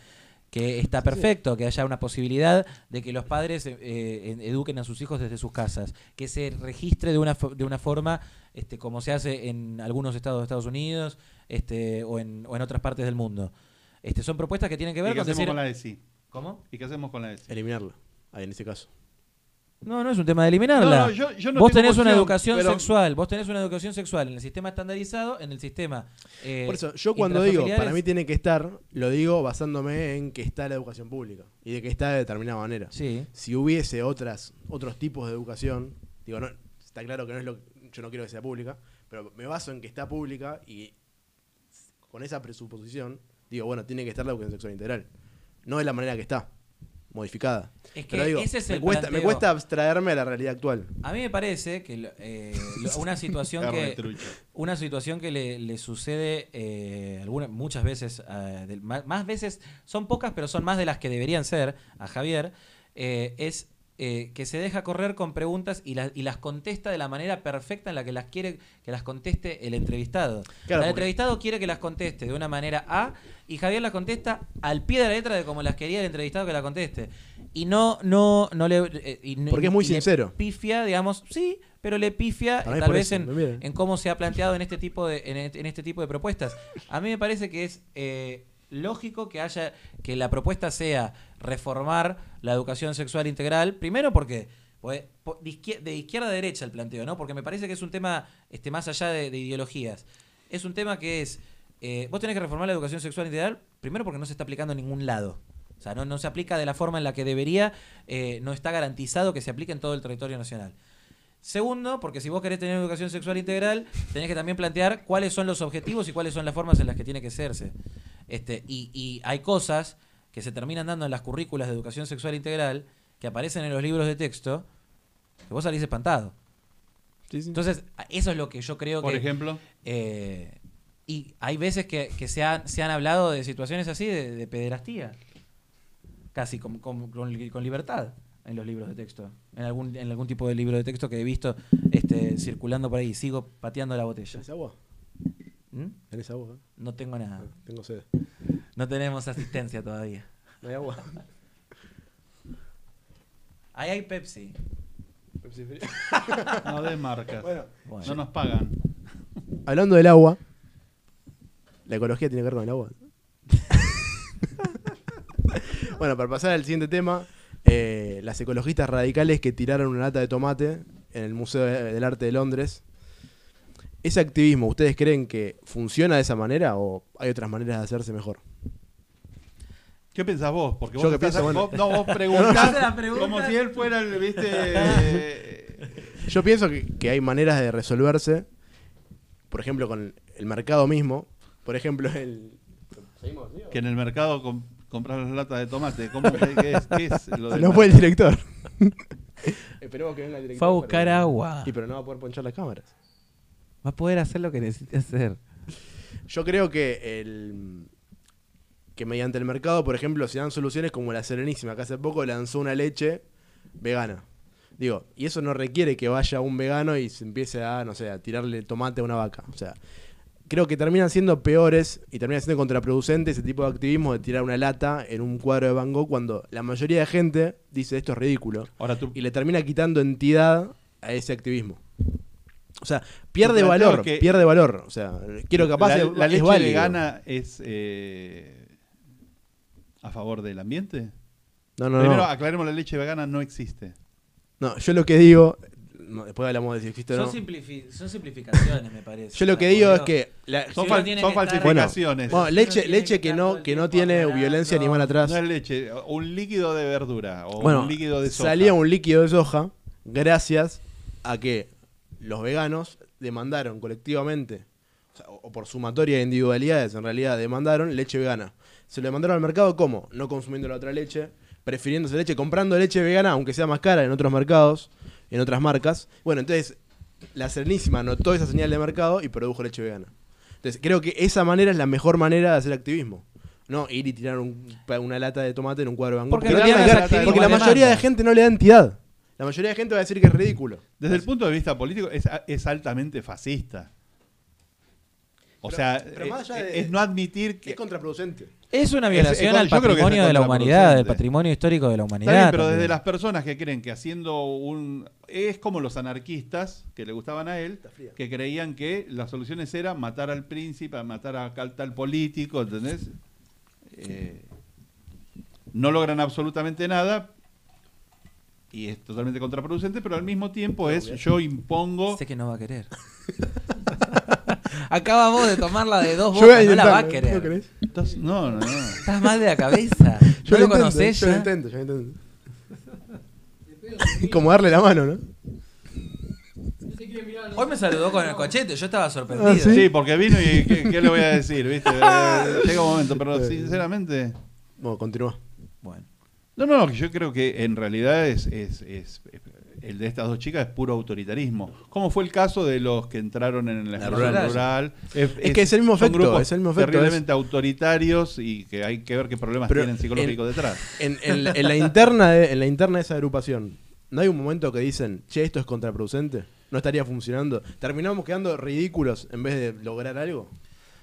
que está perfecto, que haya una posibilidad de que los padres eh, eh, eduquen a sus hijos desde sus casas, que se registre de una, de una forma este, como se hace en algunos estados de Estados Unidos este, o, en, o en otras partes del mundo. Este, son propuestas que tienen que ver ¿Y qué con hacemos decir... con la ESI? ¿Cómo? ¿Y qué hacemos con la ESI? Eliminarla. Ahí en ese caso. No, no es un tema de eliminarla. No, no, yo- yo no vos tenés una educación pero- sexual, vos tenés una educación sexual en el sistema estandarizado, en el sistema... eh, Por eso, yo cuando digo, para mí tiene que estar, lo digo basándome en que está la educación pública y de que está de determinada manera. Sí. Si hubiese otras, otros tipos de educación, digo, no, está claro que no es lo yo no quiero que sea pública, pero me baso en que está pública y con esa presuposición, digo, bueno, tiene que estar la educación sexual integral. No de la manera que está. Modificada. Es que Pero digo, ese es me, el cuesta, me cuesta abstraerme a la realidad actual. A mí me parece que eh, una situación que una situación que le, le sucede eh, alguna- muchas veces, eh, más, más veces, son pocas, pero son más de las que deberían ser a Javier, eh, es eh, que se deja correr con preguntas y, las y las contesta de la manera perfecta en la que las quiere que las conteste el entrevistado. Claro, el entrevistado quiere que las conteste de una manera A y Javier las contesta al pie de la letra de como las quería el entrevistado que la conteste. Y no, no, no le. eh, y Porque es muy sincero. Pifia, digamos, sí, pero le pifia tal vez en, en cómo se ha planteado en este tipo de, en este tipo de propuestas. A mí me parece que es eh, lógico que haya que la propuesta sea reformar la educación sexual integral. Primero porque pues, de, izquier- de izquierda a derecha el planteo, ¿no? Porque me parece que es un tema este, más allá de, de ideologías. Es un tema que es. eh, vos tenés que reformar la educación sexual integral, primero porque no se está aplicando en ningún lado. O sea, no, no se aplica de la forma en la que debería, eh, no está garantizado que se aplique en todo el territorio nacional. Segundo, porque si vos querés tener educación sexual integral, tenés que también plantear cuáles son los objetivos y cuáles son las formas en las que tiene que hacerse. Este, y, y hay cosas que se terminan dando en las currículas de educación sexual integral que aparecen en los libros de texto que vos salís espantado. Sí, sí. Entonces, eso es lo que yo creo Por que... ejemplo, eh, y hay veces que, que se, han, se han hablado de situaciones así de, de pederastía. Casi con, con- con li- con libertad en los libros de texto. En algún, en algún tipo de libro de texto que he visto este, circulando por ahí. Sigo pateando la botella. ¿Tenés agua? ¿Mm? ¿Tenés agua? No tengo nada. Tengo sed. No tenemos asistencia todavía. ¿No hay agua? Ahí hay Pepsi. Pepsi no de marcas. Bueno, Bueno. no nos pagan. hablando del agua, la ecología tiene que ver con el agua. bueno, para pasar al siguiente tema, eh, las ecologistas radicales que tiraron una lata de tomate en el Museo de- del Arte de Londres. ¿Ese activismo, ustedes creen que funciona de esa manera o hay otras maneras de hacerse mejor? ¿Qué pensás vos? Porque Yo vos que estás- pienso, bueno. vos- no, vos preguntás la pregunta. como si él fuera el, viste... eh, Yo pienso que, que hay maneras de resolverse, por ejemplo, con el mercado mismo. Por ejemplo, el... ¿Seguimos, sí, o- que en el mercado com- compras las latas de tomate. ¿Cómo, qué, qué es, qué es lo del No fue el director. Esperemos que venga el director. Fue a buscar agua. Y pero no va a poder ponchar las cámaras. Va a poder hacer lo que necesite hacer. Yo creo que el que mediante el mercado, por ejemplo, se dan soluciones como la Serenísima, que hace poco lanzó una leche vegana. Digo, y eso no requiere que vaya un vegano y se empiece a, no sé, a tirarle tomate a una vaca. O sea, creo que terminan siendo peores y termina siendo contraproducente ese tipo de activismo de tirar una lata en un cuadro de Van Gogh cuando la mayoría de gente dice esto es ridículo. Ahora tú... y le termina quitando entidad a ese activismo. O sea, pierde valor, que- pierde valor. O sea, quiero capaz la, la es leche válido. vegana es eh, a favor del ambiente. No, no, Primero, no. aclaremos, la leche vegana no existe. No, yo lo que digo, no, después hablamos de si existe o Son, no. simplifi- son simplificaciones, me parece. Yo lo que digo es que la- Son, fal- no son que falsificaciones. bueno, leche, leche que que no, que no tiene violencia animal atrás. no es leche, un líquido de verdura o bueno, un líquido de soja. salía un líquido de soja gracias a que los veganos demandaron colectivamente, o, sea, o- por sumatoria de individualidades en realidad, demandaron leche vegana. Se lo demandaron al mercado ¿cómo? No consumiendo la otra leche, prefiriéndose leche, comprando leche vegana, aunque sea más cara en otros mercados, en otras marcas. Bueno, entonces la Serenísima notó esa señal de mercado y produjo leche vegana. Entonces creo que esa manera es la mejor manera de hacer activismo. No ir y tirar un- una lata de tomate en un cuadro de Van Gogh. Porque no ver- activismo porque la mayoría de gente no le da entidad. La mayoría de gente va a decir que es ridículo. Desde el punto de vista político es, es altamente fascista. O Pero- sea, pero es, de- no admitir que... Es contraproducente. Es una Es- violación es- al patrimonio de la humanidad, del patrimonio histórico de la humanidad. Está bien, pero también. desde las personas que creen que haciendo un... Es como los anarquistas que le gustaban a él, que creían que las soluciones eran matar al príncipe, matar a tal político, ¿entendés? Eh, no logran absolutamente nada y es totalmente contraproducente, pero al mismo tiempo es yo impongo... Sé que no va a querer. Acabamos de tomarla de dos bocas, no la va a intentarlo, ¿no querer. querés? Estás- No, no, no. Estás mal de la cabeza. Yo no lo conoces Yo lo intento, yo lo intento. Como darle la mano, ¿no? Hoy me saludó con el cochete, yo estaba sorprendido. Ah, ¿sí? Sí, porque vino y ¿qué, qué le voy a decir? ¿viste? Eh, Llega un momento, pero sinceramente... Bueno, continúa. Bueno. No, no, que yo creo que en realidad es, es- es- el de estas dos chicas es puro autoritarismo. Como fue el caso de los que entraron en la, La rural. rural. Es, Es que es el mismo son efecto, grupos es el mismo efecto, Terriblemente autoritarios y que hay que ver qué problemas Pero tienen psicológicos detrás. En, en la- en la interna de, en la interna de esa agrupación, ¿no hay un momento que dicen, che, esto es contraproducente? ¿No estaría funcionando? ¿Terminamos quedando ridículos en vez de lograr algo?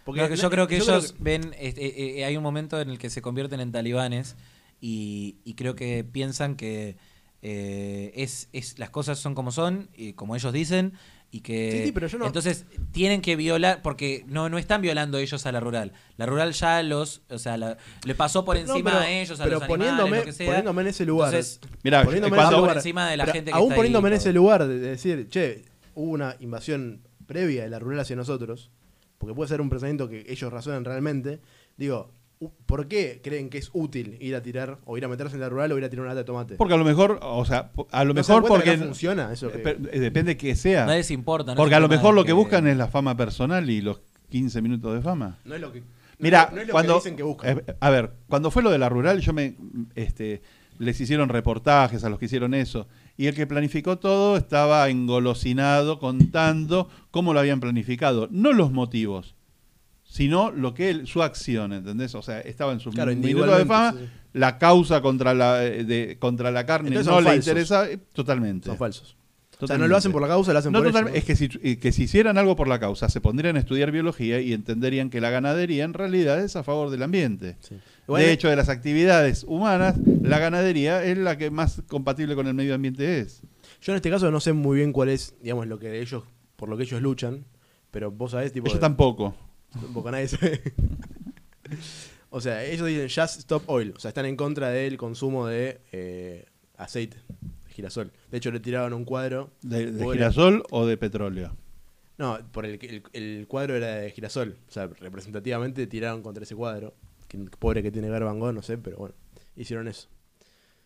Porque yo creo que yo ellos creo ven, este, eh, eh, hay un momento en el que se convierten en talibanes y, y creo que piensan que eh, es, es las cosas son como son y como ellos dicen y que Sí, sí, pero yo no- entonces tienen que violar porque no no están violando ellos a la rural. La rural ya los o sea la- le pasó por No, encima pero- a ellos a pero los animales poniéndome, lo que sea. poniéndome en ese lugar. Entonces, Mirá, poniéndome en ese por encima de la gente que aún está ahí, poniéndome en ese lugar de decir, che, hubo una invasión previa de la rural hacia nosotros, porque puede ser un pensamiento que ellos razonan realmente, digo, ¿por qué creen que es útil ir a tirar o ir a meterse en la rural o ir a tirar una lata de tomate? Porque a lo mejor, o sea, a lo ¿No se mejor que porque... no funciona eso que- Eh, pero, eh, depende que sea. no les importa no porque a lo mejor lo que buscan es la fama personal y los 15 minutos de fama. no es lo que Mira, es- no es lo cuando que dicen que buscan. eh, a ver, cuando fue lo de la rural, yo me este les hicieron reportajes a los que hicieron eso y el que planificó todo estaba engolosinado contando cómo lo habían planificado, no los motivos, sino lo que él, su acción, ¿entendés? O sea, estaba en su Claro, minuto de fama, sí. la causa contra la eh, de, contra la carne Entonces no le falsos. interesa eh, totalmente. son falsos. O sea, no lo hacen por la causa, lo hacen No, por total- ellos. es que si, eh, que si hicieran algo por la causa, se pondrían a estudiar biología y entenderían que la ganadería en realidad es a favor del ambiente. Sí. De hecho, de las actividades humanas, la ganadería es la que más compatible con el medio ambiente es. Yo en este caso no sé muy bien cuál es, digamos, lo que ellos, por lo que ellos luchan, pero vos sabés, tipo, Yo de- tampoco. Nadie sabe. o sea, ellos dicen just stop oil, o sea, están en contra del consumo de eh, aceite, de girasol. De hecho, le tiraron un cuadro. ¿De, girasol o de petróleo? No, por el, el, el cuadro era de girasol. O sea, representativamente tiraron contra ese cuadro. Que, pobre que tiene que ver Van Gogh, no sé, pero bueno, hicieron eso.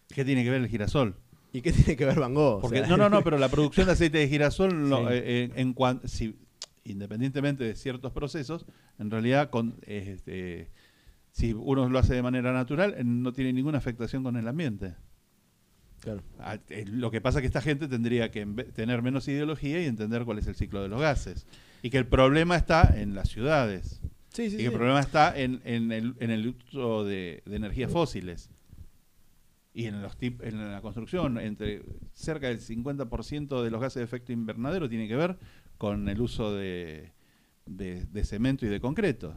¿Qué tiene que ver el girasol? ¿Y qué tiene que ver Van Gogh? O Porque, sea, no, no, no, pero la producción de aceite de girasol, Sí. eh, eh, en cuan- si- independientemente de ciertos procesos, en realidad, con, este, si uno lo hace de manera natural, eh, no tiene ninguna afectación con el ambiente. claro. Ah, eh, Lo que pasa es que esta gente tendría que tener menos ideología y entender cuál es el ciclo de los gases. Y que el problema está en las ciudades. Sí, sí, y que sí. el problema está en, en el, en el uso de, de energías fósiles. Y en, los tip- en la construcción, entre cerca del 50% de los gases de efecto invernadero tiene que ver con el uso de, de- de cemento y de concreto,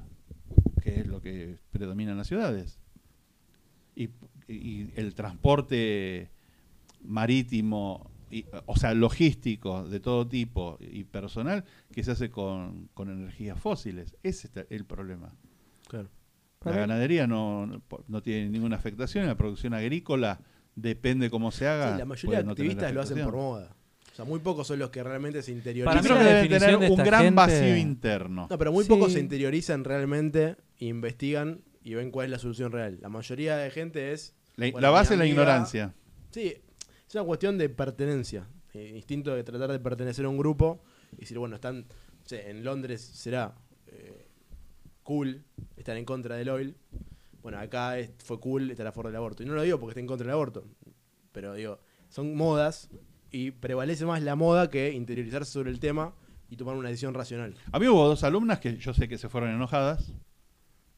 que es lo que predomina en las ciudades. Y, y el transporte marítimo, y, o sea, logístico de todo tipo y personal que se hace con, con energías fósiles. Ese es el problema. claro. La ganadería no, no, no tiene ninguna afectación, la producción agrícola depende cómo se haga. Sí, la mayoría de no activistas lo hacen por moda. O sea, muy pocos son los que realmente se Para interiorizan. Yo mí creo la que deben tener de un gran gente- vacío interno. No, pero muy Sí. pocos se interiorizan realmente, investigan y ven cuál es la solución real. La mayoría de gente es. La, bueno, la base es la ignorancia. Sí, es una cuestión de pertenencia. eh, instinto de tratar de pertenecer a un grupo y decir, bueno, están. no sé, en Londres será eh, cool estar en contra del oil. Bueno, acá es- fue cool estar a favor del aborto. Y no lo digo porque esté en contra del aborto. Pero digo, son modas y prevalece más la moda que interiorizarse sobre el tema y tomar una decisión racional. A mí hubo dos alumnas que yo sé que se fueron enojadas,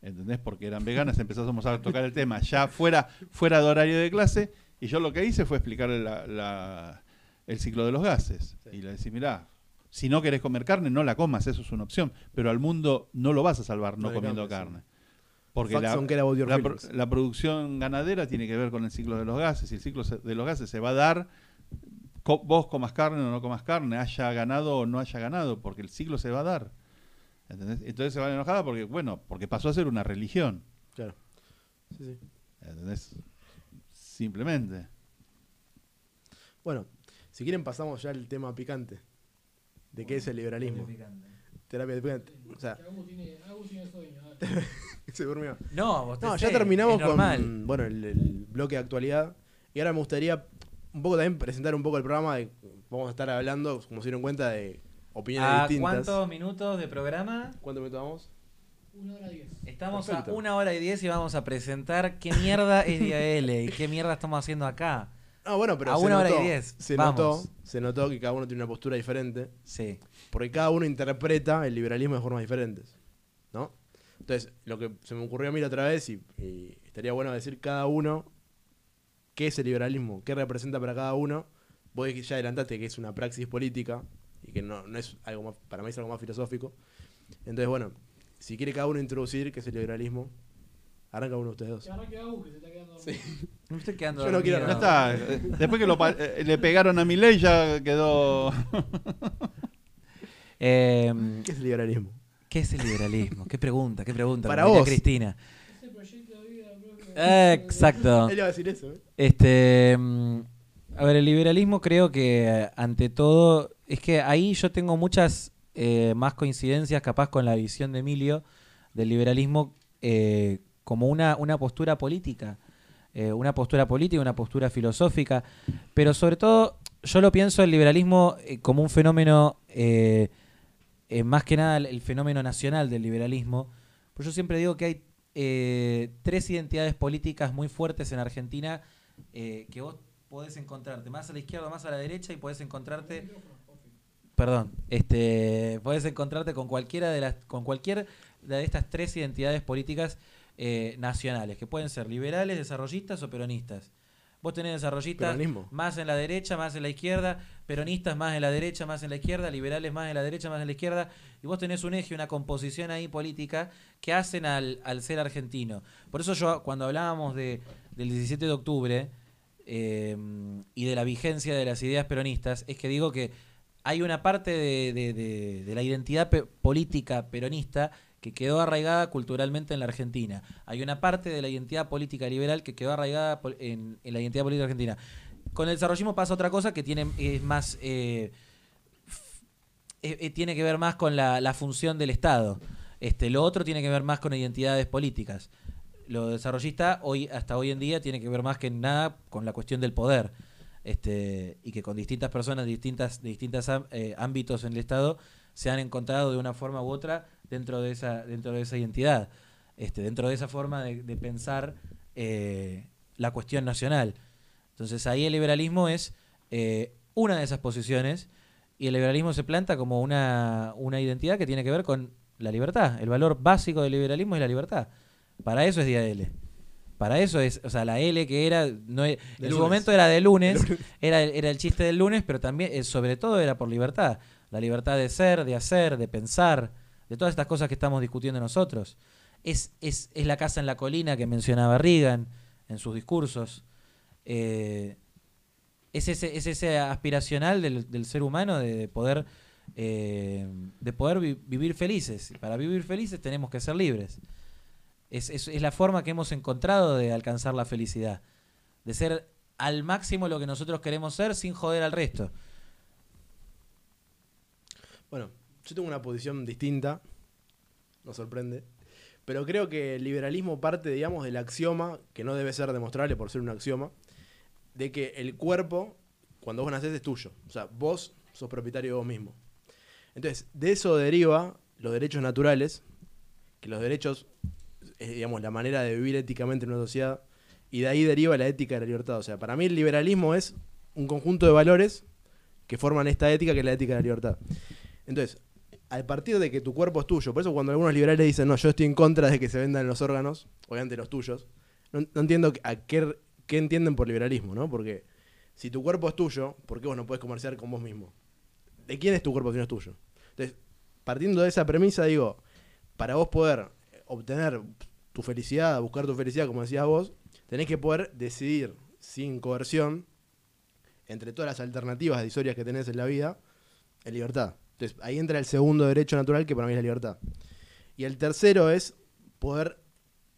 ¿entendés? Porque eran veganas, empezamos a tocar el tema ya fuera, fuera de horario de clase, y yo lo que hice fue explicarle la- la- el ciclo de los gases. Sí. Y le decía, mirá, si no querés comer carne, no la comas, eso es una opción, pero al mundo no lo vas a salvar no comiendo carne. Porque la, la la producción ganadera tiene que ver con el ciclo de los gases, y el ciclo de los gases se va a dar co- vos comas carne o no comas carne, haya ganado o no haya ganado, porque el ciclo se va a dar. ¿Entendés? Entonces se van enojadas porque, bueno, porque pasó a ser una religión. Claro. Sí, sí. ¿Entendés? Simplemente. Bueno, si quieren pasamos ya al tema picante. ¿De qué es el liberalismo? Terapia de picante. O sea, Agus tiene, Agus tiene sueño. dale. se durmió. No, vos te No, sé, ya terminamos con bueno, el, el bloque de actualidad. Y ahora me gustaría un poco también presentar un poco el programa. De, vamos a estar hablando, como se dieron cuenta, de opiniones ¿A distintas. cuántos minutos de programa? ¿Cuánto minutos vamos? Una hora diez. Estamos Perfecto. a una hora y diez y vamos a presentar qué mierda es Día L y qué mierda estamos haciendo acá. Ah, bueno, pero A una hora y diez. Se Vamos. notó, se notó que cada uno tiene una postura diferente, Sí. porque cada uno interpreta el liberalismo de formas diferentes, ¿no? Entonces, lo que se me ocurrió a mí la otra vez, y, y estaría bueno decir cada uno qué es el liberalismo, qué representa para cada uno. Vos ya adelantaste que es una praxis política y que no, no es algo más, para mí es algo más filosófico. Entonces, bueno, si quiere cada uno introducir qué es el liberalismo, arranca uno de ustedes dos. Que ahora queda U, que se está quedando dormido. Me estoy quedando Yo no quiero dormido. Ya está. Después que lo eh, le pegaron a mi ley ya quedó. Eh, ¿Qué es el liberalismo? ¿Qué es el liberalismo? ¿Qué pregunta? ¿Qué pregunta? Para vos. Cristina. Ese proyecto de vida propio. Exacto. Él iba a decir eso, ¿eh? Este, mm, a ver, el liberalismo creo que ante todo es que ahí yo tengo muchas eh, más coincidencias capaz con la visión de Emilio del liberalismo eh, como una, una postura política, eh, una postura política, una postura filosófica, pero sobre todo yo lo pienso el liberalismo como un fenómeno, más que nada el, el fenómeno nacional del liberalismo, pues yo siempre digo que hay eh, tres identidades políticas muy fuertes en Argentina eh, que vos podés encontrarte más a la izquierda, más a la derecha y podés encontrarte perdón, este podés encontrarte con cualquiera de las con cualquier de estas tres identidades políticas eh, nacionales, que pueden ser liberales, desarrollistas o peronistas. Vos tenés desarrollistas Peronismo. más en la derecha, más en la izquierda, peronistas más en la derecha, más en la izquierda, liberales más en la derecha, más en la izquierda, y vos tenés un eje, una composición ahí política que hacen al, al ser argentino. Por eso yo, cuando hablábamos de, del 17 de octubre eh, y de la vigencia de las ideas peronistas, es que digo que hay una parte de, de- de- de la identidad pe- política peronista que quedó arraigada culturalmente en la Argentina. Hay una parte de la identidad política liberal que quedó arraigada en, la identidad política argentina. Con el desarrollismo pasa otra cosa que tiene es más eh, eh, eh, tiene que ver más con la, función del Estado. Este, lo otro tiene que ver más con identidades políticas. Lo desarrollista hoy hasta hoy en día tiene que ver más que nada con la cuestión del poder. Este, y que con distintas personas distintas de distintos ámbitos en el Estado se han encontrado de una forma u otra dentro de esa dentro de esa identidad, este, dentro de esa forma de, de pensar eh, la cuestión nacional. Entonces ahí el liberalismo es eh, una de esas posiciones y el liberalismo se planta como una, una identidad que tiene que ver con la libertad. El valor básico del liberalismo es la libertad. Para eso es día de L. Para eso es, o sea, la L que era, no e- en su lunes. momento era de lunes, era, el- era el chiste del lunes, pero también, eh, sobre todo, era por libertad. La libertad de ser, de hacer, de pensar, de todas estas cosas que estamos discutiendo nosotros. Es, es, es la casa en la colina que mencionaba Reagan en sus discursos. Eh, es ese, es ese aspiracional del, del ser humano de, de poder, eh, de poder vi- vivir felices. Para vivir felices tenemos que ser libres. Es, es- es la forma que hemos encontrado de alcanzar la felicidad. De ser al máximo lo que nosotros queremos ser sin joder al resto. Bueno, yo tengo una posición distinta, nos sorprende, pero creo que el liberalismo parte, digamos, del axioma, que no debe ser demostrable por ser un axioma, de que el cuerpo, cuando vos nacés, es tuyo. O sea, vos sos propietario de vos mismo. Entonces, de eso deriva los derechos naturales, que los derechos es, digamos, la manera de vivir éticamente en una sociedad, y de ahí deriva la ética de la libertad. O sea, para mí el liberalismo es un conjunto de valores que forman esta ética que es la ética de la libertad. Entonces, al partir de que tu cuerpo es tuyo, por eso cuando algunos liberales dicen, no, yo estoy en contra de que se vendan los órganos, obviamente los tuyos, no, entiendo a qué, qué entienden por liberalismo, ¿no? Porque si tu cuerpo es tuyo, ¿por qué vos no puedes comerciar con vos mismo? ¿De quién es tu cuerpo si no es tuyo? Entonces, partiendo de esa premisa, digo, para vos poder obtener tu felicidad, buscar tu felicidad, como decías vos, tenés que poder decidir sin coerción, entre todas las alternativas decisorias que tenés en la vida, en libertad. Entonces, ahí entra el segundo derecho natural, que para mí es la libertad. Y el tercero es poder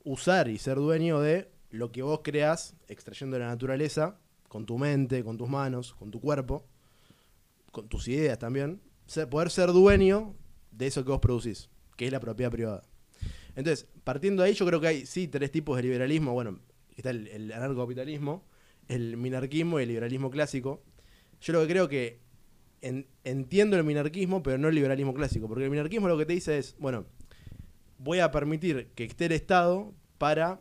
usar y ser dueño de lo que vos creás, extrayendo de la naturaleza, con tu mente, con tus manos, con tu cuerpo, con tus ideas también. Poder ser dueño de eso que vos producís, que es la propiedad privada. Entonces, partiendo de ahí, yo creo que hay, sí, tres tipos de liberalismo. Bueno, está el, el anarcocapitalismo, el minarquismo y el liberalismo clásico. Yo lo que creo que en- entiendo el minarquismo, pero no el liberalismo clásico, porque el minarquismo lo que te dice es, bueno, voy a permitir que esté el Estado para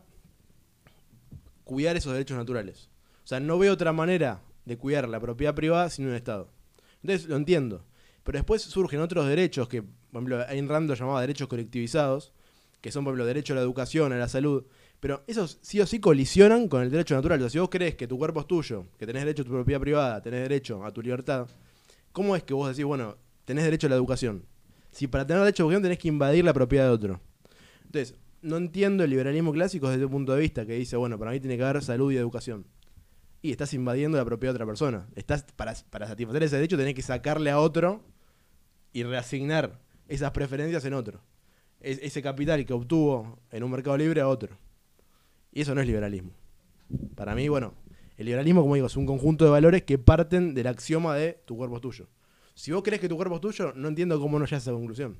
cuidar esos derechos naturales. O sea, no veo otra manera de cuidar la propiedad privada sin un Estado. Entonces lo entiendo. Pero después surgen otros derechos que, por ejemplo, Ayn Rand lo llamaba derechos colectivizados, que son, por ejemplo, derecho a la educación, a la salud. Pero esos sí o sí colisionan con el derecho natural. O sea, si vos crees que tu cuerpo es tuyo, que tenés derecho a tu propiedad privada, tenés derecho a tu libertad, ¿cómo es que vos decís, bueno, tenés derecho a la educación? Si para tener derecho a la educación tenés que invadir la propiedad de otro. Entonces, no entiendo el liberalismo clásico desde un punto de vista que dice, bueno, para mí tiene que haber salud y educación. Y estás invadiendo la propiedad de otra persona. Estás, para, para satisfacer ese derecho tenés que sacarle a otro y reasignar esas preferencias en otro. Es- ese capital que obtuvo en un mercado libre a otro. Y eso no es liberalismo. Para mí, bueno, el liberalismo, como digo, es un conjunto de valores que parten del axioma de tu cuerpo es tuyo. Si vos crees que tu cuerpo es tuyo, no entiendo cómo no llegas a esa conclusión.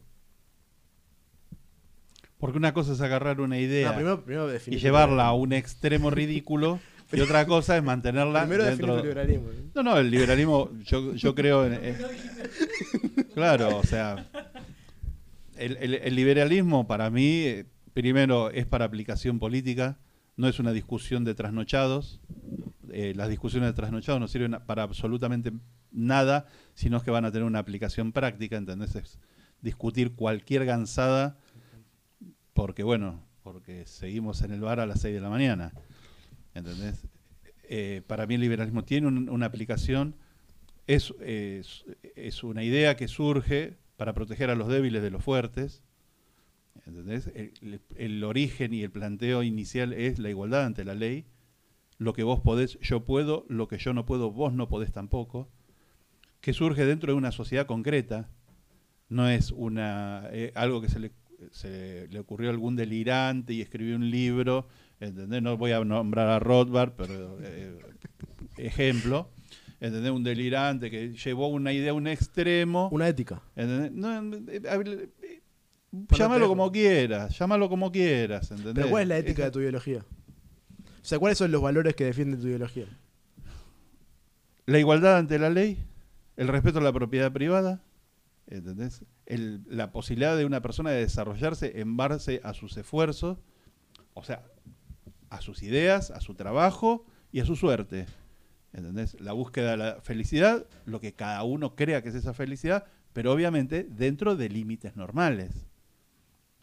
Porque una cosa es agarrar una idea No, primero, primero y llevarla a un extremo ridículo y otra cosa es mantenerla Primero definir dentro tu liberalismo. No, no, el liberalismo, yo, yo creo en... claro, o sea, el, el- el liberalismo para mí, eh, primero, es para aplicación política, no es una discusión de trasnochados. Eh, las discusiones de trasnochados no sirven para absolutamente nada, sino que van a tener una aplicación práctica, ¿entendés? Es discutir cualquier gansada, porque bueno, porque seguimos en el bar a las 6 de la mañana, ¿entendés? Eh, para mí el liberalismo tiene un- una aplicación, es, es, una idea que surge para proteger a los débiles de los fuertes. ¿entendés? El origen y el planteo inicial es la igualdad ante la ley. Lo que vos podés, yo puedo, lo que yo no puedo, vos no podés tampoco. Que surge dentro de una sociedad concreta. No es una eh, algo que se le, se le ocurrió a algún delirante y escribió un libro. ¿entendés? No voy a nombrar a Rothbard, pero eh, ejemplo. ¿entendés? Un delirante que llevó una idea a un extremo. Una ética. ¿entendés? No, eh, llámalo como quieras, llámalo como quieras. ¿entendés? Pero ¿cuál es la ética Es- de tu ideología? O sea, ¿cuáles son los valores que defiende tu ideología? La igualdad ante la ley, el respeto a la propiedad privada, ¿entendés? La posibilidad de una persona de desarrollarse en base a sus esfuerzos, o sea, a sus ideas, a su trabajo y a su suerte. ¿Entendés? La búsqueda de la felicidad, lo que cada uno crea que es esa felicidad, pero obviamente dentro de límites normales.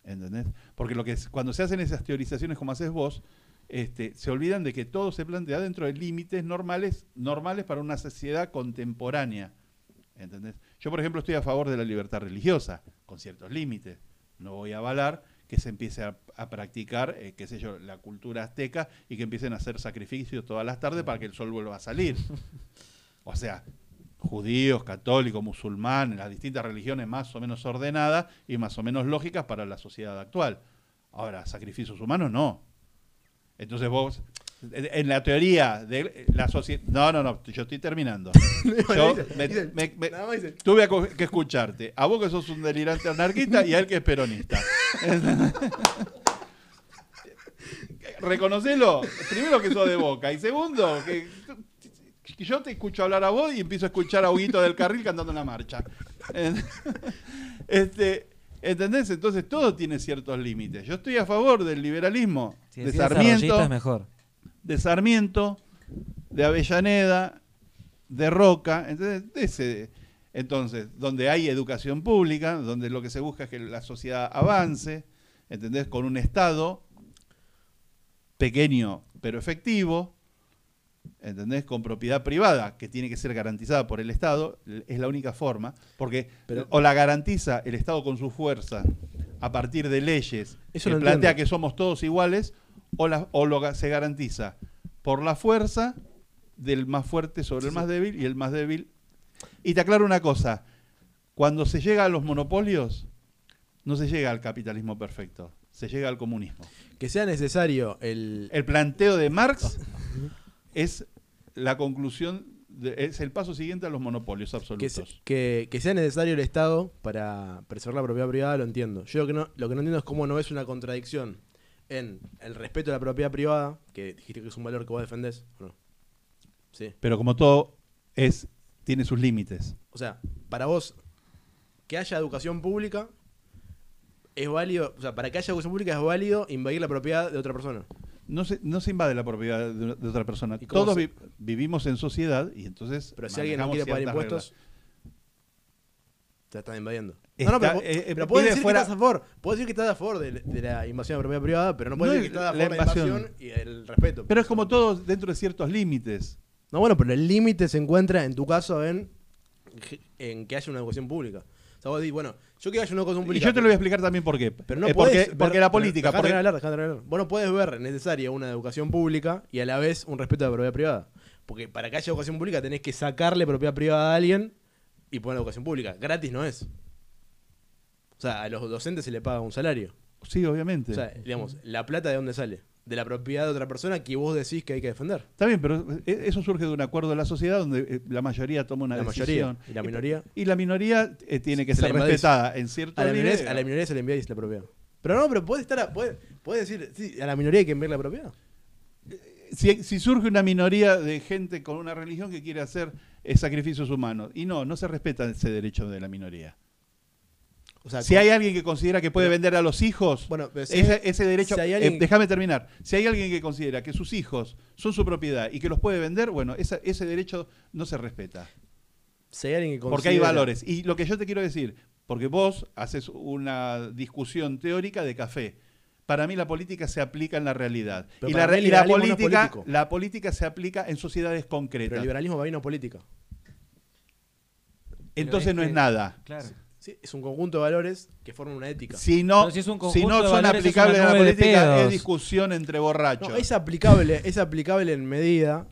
¿Entendés? Porque lo que es- cuando se hacen esas teorizaciones como haces vos, este, se olvidan de que todo se plantea dentro de límites normales, normales para una sociedad contemporánea. Yo, por ejemplo, estoy a favor de la libertad religiosa, con ciertos límites. No voy a avalar que se empiece a, a practicar, eh, qué sé yo, la cultura azteca y que empiecen a hacer sacrificios todas las tardes para que el sol vuelva a salir. O sea, judíos, católicos, musulmanes, las distintas religiones más o menos ordenadas y más o menos lógicas para la sociedad actual. Ahora, sacrificios humanos no. Entonces vos, en la teoría de la sociedad... No, no, no, yo estoy terminando. Yo me- me- me- tuve que escucharte. A vos que sos un delirante anarquista y a él que es peronista. Reconocelo. Primero que sos de boca. Y segundo, que, que yo te escucho hablar a vos y empiezo a escuchar a Huguito del Carril cantando en la marcha. Este, ¿Entendés? Entonces todo tiene ciertos límites. Yo estoy a favor del liberalismo. Si de Sarmiento es mejor. de Sarmiento, de Avellaneda, de Roca, entonces, de ese- entonces, donde hay educación pública, donde lo que se busca es que la sociedad avance, ¿entendés? Con un Estado pequeño pero efectivo, ¿entendés? Con propiedad privada que tiene que ser garantizada por el Estado, es la única forma, porque Pero- o la garantiza el Estado con su fuerza a partir de leyes Eso que plantea entiendo. que somos todos iguales, o, la, o lo se garantiza por la fuerza del más fuerte sobre el más débil y el más débil. Y te aclaro una cosa, cuando se llega a los monopolios, no se llega al capitalismo perfecto, se llega al comunismo. Que sea necesario el, El planteo de Marx es la conclusión, de- es el paso siguiente a los monopolios que, absolutos. se- que- que sea necesario el Estado para preservar la propiedad privada, lo entiendo. Yo lo que no, lo que no entiendo es cómo no ves una contradicción en el respeto a la propiedad privada, que dijiste que es un valor que vos defendés, ¿o no? Sí. Pero como todo es tiene sus límites. O sea, para vos, que haya educación pública es válido, o sea, para que haya educación pública es válido invadir la propiedad de otra persona. No se, no se invade la propiedad de, una- de otra persona. ¿Y cómo Todos vi- vivimos en sociedad y entonces. Pero si alguien no quiere pagar impuestos, te están invadiendo. Está- no, no, pero, eh, eh, pero puedes decir fuera- que estás a favor. Puedes decir que estás a favor de, de la invasión de propiedad privada, pero no puedes No decir que es estás a favor de la invasión. invasión y el respeto. Pero es como todo dentro de ciertos límites. No, bueno, pero el límite se encuentra, en tu caso, en, en que haya una educación pública. Vos decís, bueno, yo quiero que haya una educación Y pública. yo te lo voy a explicar también por qué. Pero no Eh, podés porque, la política. porque- dejá terminar. Vos no podés ver necesaria una educación pública y a la vez un respeto a la propiedad privada. Porque para que haya educación pública tenés que sacarle propiedad privada a alguien y poner educación pública. Gratis no es. O sea, a los docentes se le paga un salario. sí, obviamente. O sea, digamos, la plata de dónde sale? De la propiedad de otra persona que vos decís que hay que defender. Está bien, pero eh, eso surge de un acuerdo de la sociedad donde eh, la mayoría toma una La decisión. mayoría. Y la minoría. Y la minoría eh, tiene que Se ser respetada en cierto A la nivel. minoría, a la minoría se le envía la propiedad. Pero no, pero puede estar a- puede, puede decir, sí, a la minoría hay que enviar la propiedad. si, si surge una minoría de gente con una religión que quiere hacer sacrificios humanos. Y no, no se respeta ese derecho de la minoría. O sea, Si hay alguien que considera que puede Pero- vender a los hijos, Bueno, pero si- ese, ese derecho... si eh, déjame terminar. Si hay alguien que considera que sus hijos son su propiedad y que los puede vender, bueno, esa- ese derecho no se respeta. si hay alguien que Porque hay considera- valores. Y lo que yo te quiero decir, porque vos haces una discusión teórica de café. Para mí la política se aplica en la realidad. Pero y la, y la liberalismo no es política, la política se aplica en sociedades Pero concretas. el liberalismo va a política. Entonces es no es nada. Claro. Sí, es un conjunto de valores que forman una ética. Si no, si es un si conjunto no son valores, aplicables a la política, es discusión entre borrachos. No, es aplicable, es aplicable en medida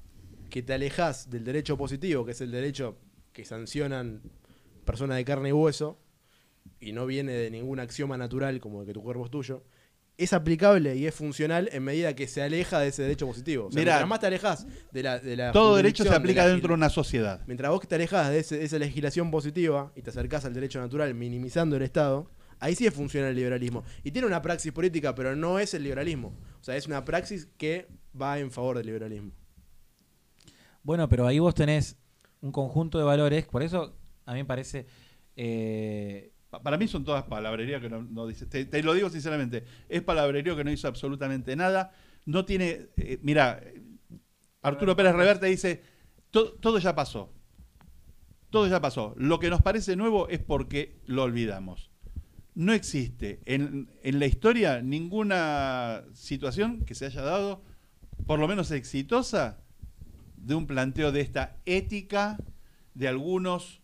que te alejas del derecho positivo, que es el derecho que sancionan personas de carne y hueso, y no viene de ningún axioma natural como de que tu cuerpo es tuyo. Es aplicable y es funcional en medida que se aleja de ese derecho positivo. O sea, Mirá, mientras más te alejas de la, de la Todo derecho se aplica de la dentro de una sociedad. Mientras vos que te alejas de, ese- de esa legislación positiva y te acercás al derecho natural minimizando el Estado, ahí sí funciona el liberalismo. Y tiene una praxis política, pero no es el liberalismo. O sea, es una praxis que va en favor del liberalismo. Bueno, pero ahí vos tenés un conjunto de valores, por eso a mí me parece... eh, Para mí son todas palabrerías que no, dice. Te, lo digo sinceramente. Es palabrerío que no hizo absolutamente nada. No tiene. eh, mira, Arturo Pérez Reverte dice: "To- todo ya pasó. Todo ya pasó. Lo que nos parece nuevo es porque lo olvidamos. No existe en, en la historia ninguna situación que se haya dado, por lo menos exitosa, de un planteo de esta ética de algunos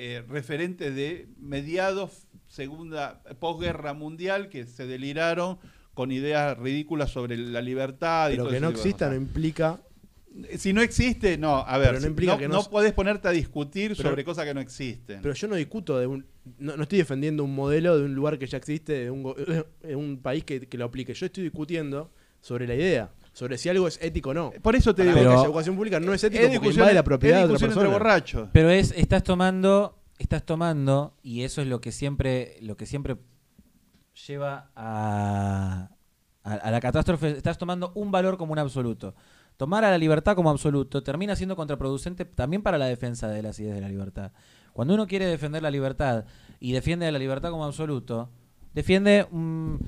eh, referentes de mediados, segunda, posguerra mundial, que se deliraron con ideas ridículas sobre la libertad. y Pero todo que no exista no implica. Si no existe, no, a ver, Pero no implica no, que no no podés ponerte a discutir Pero- sobre cosas que no existen. Pero yo no discuto de un. No, no estoy defendiendo un modelo de un lugar que ya existe, de un, de un país que, que lo aplique. Yo estoy discutiendo sobre la idea, sobre si algo es ético o no. Por eso te Para digo, Pero- que haya educación pública no es ético es porque invade la es propiedad de otra persona. borrachos. Pero es, estás tomando, estás tomando, y eso es lo que siempre, lo que siempre lleva a, a, a la catástrofe, estás tomando un valor como un absoluto. Tomar a la libertad como absoluto termina siendo contraproducente también para la defensa de las ideas de la libertad. Cuando uno quiere defender la libertad y defiende a la libertad como absoluto, defiende un,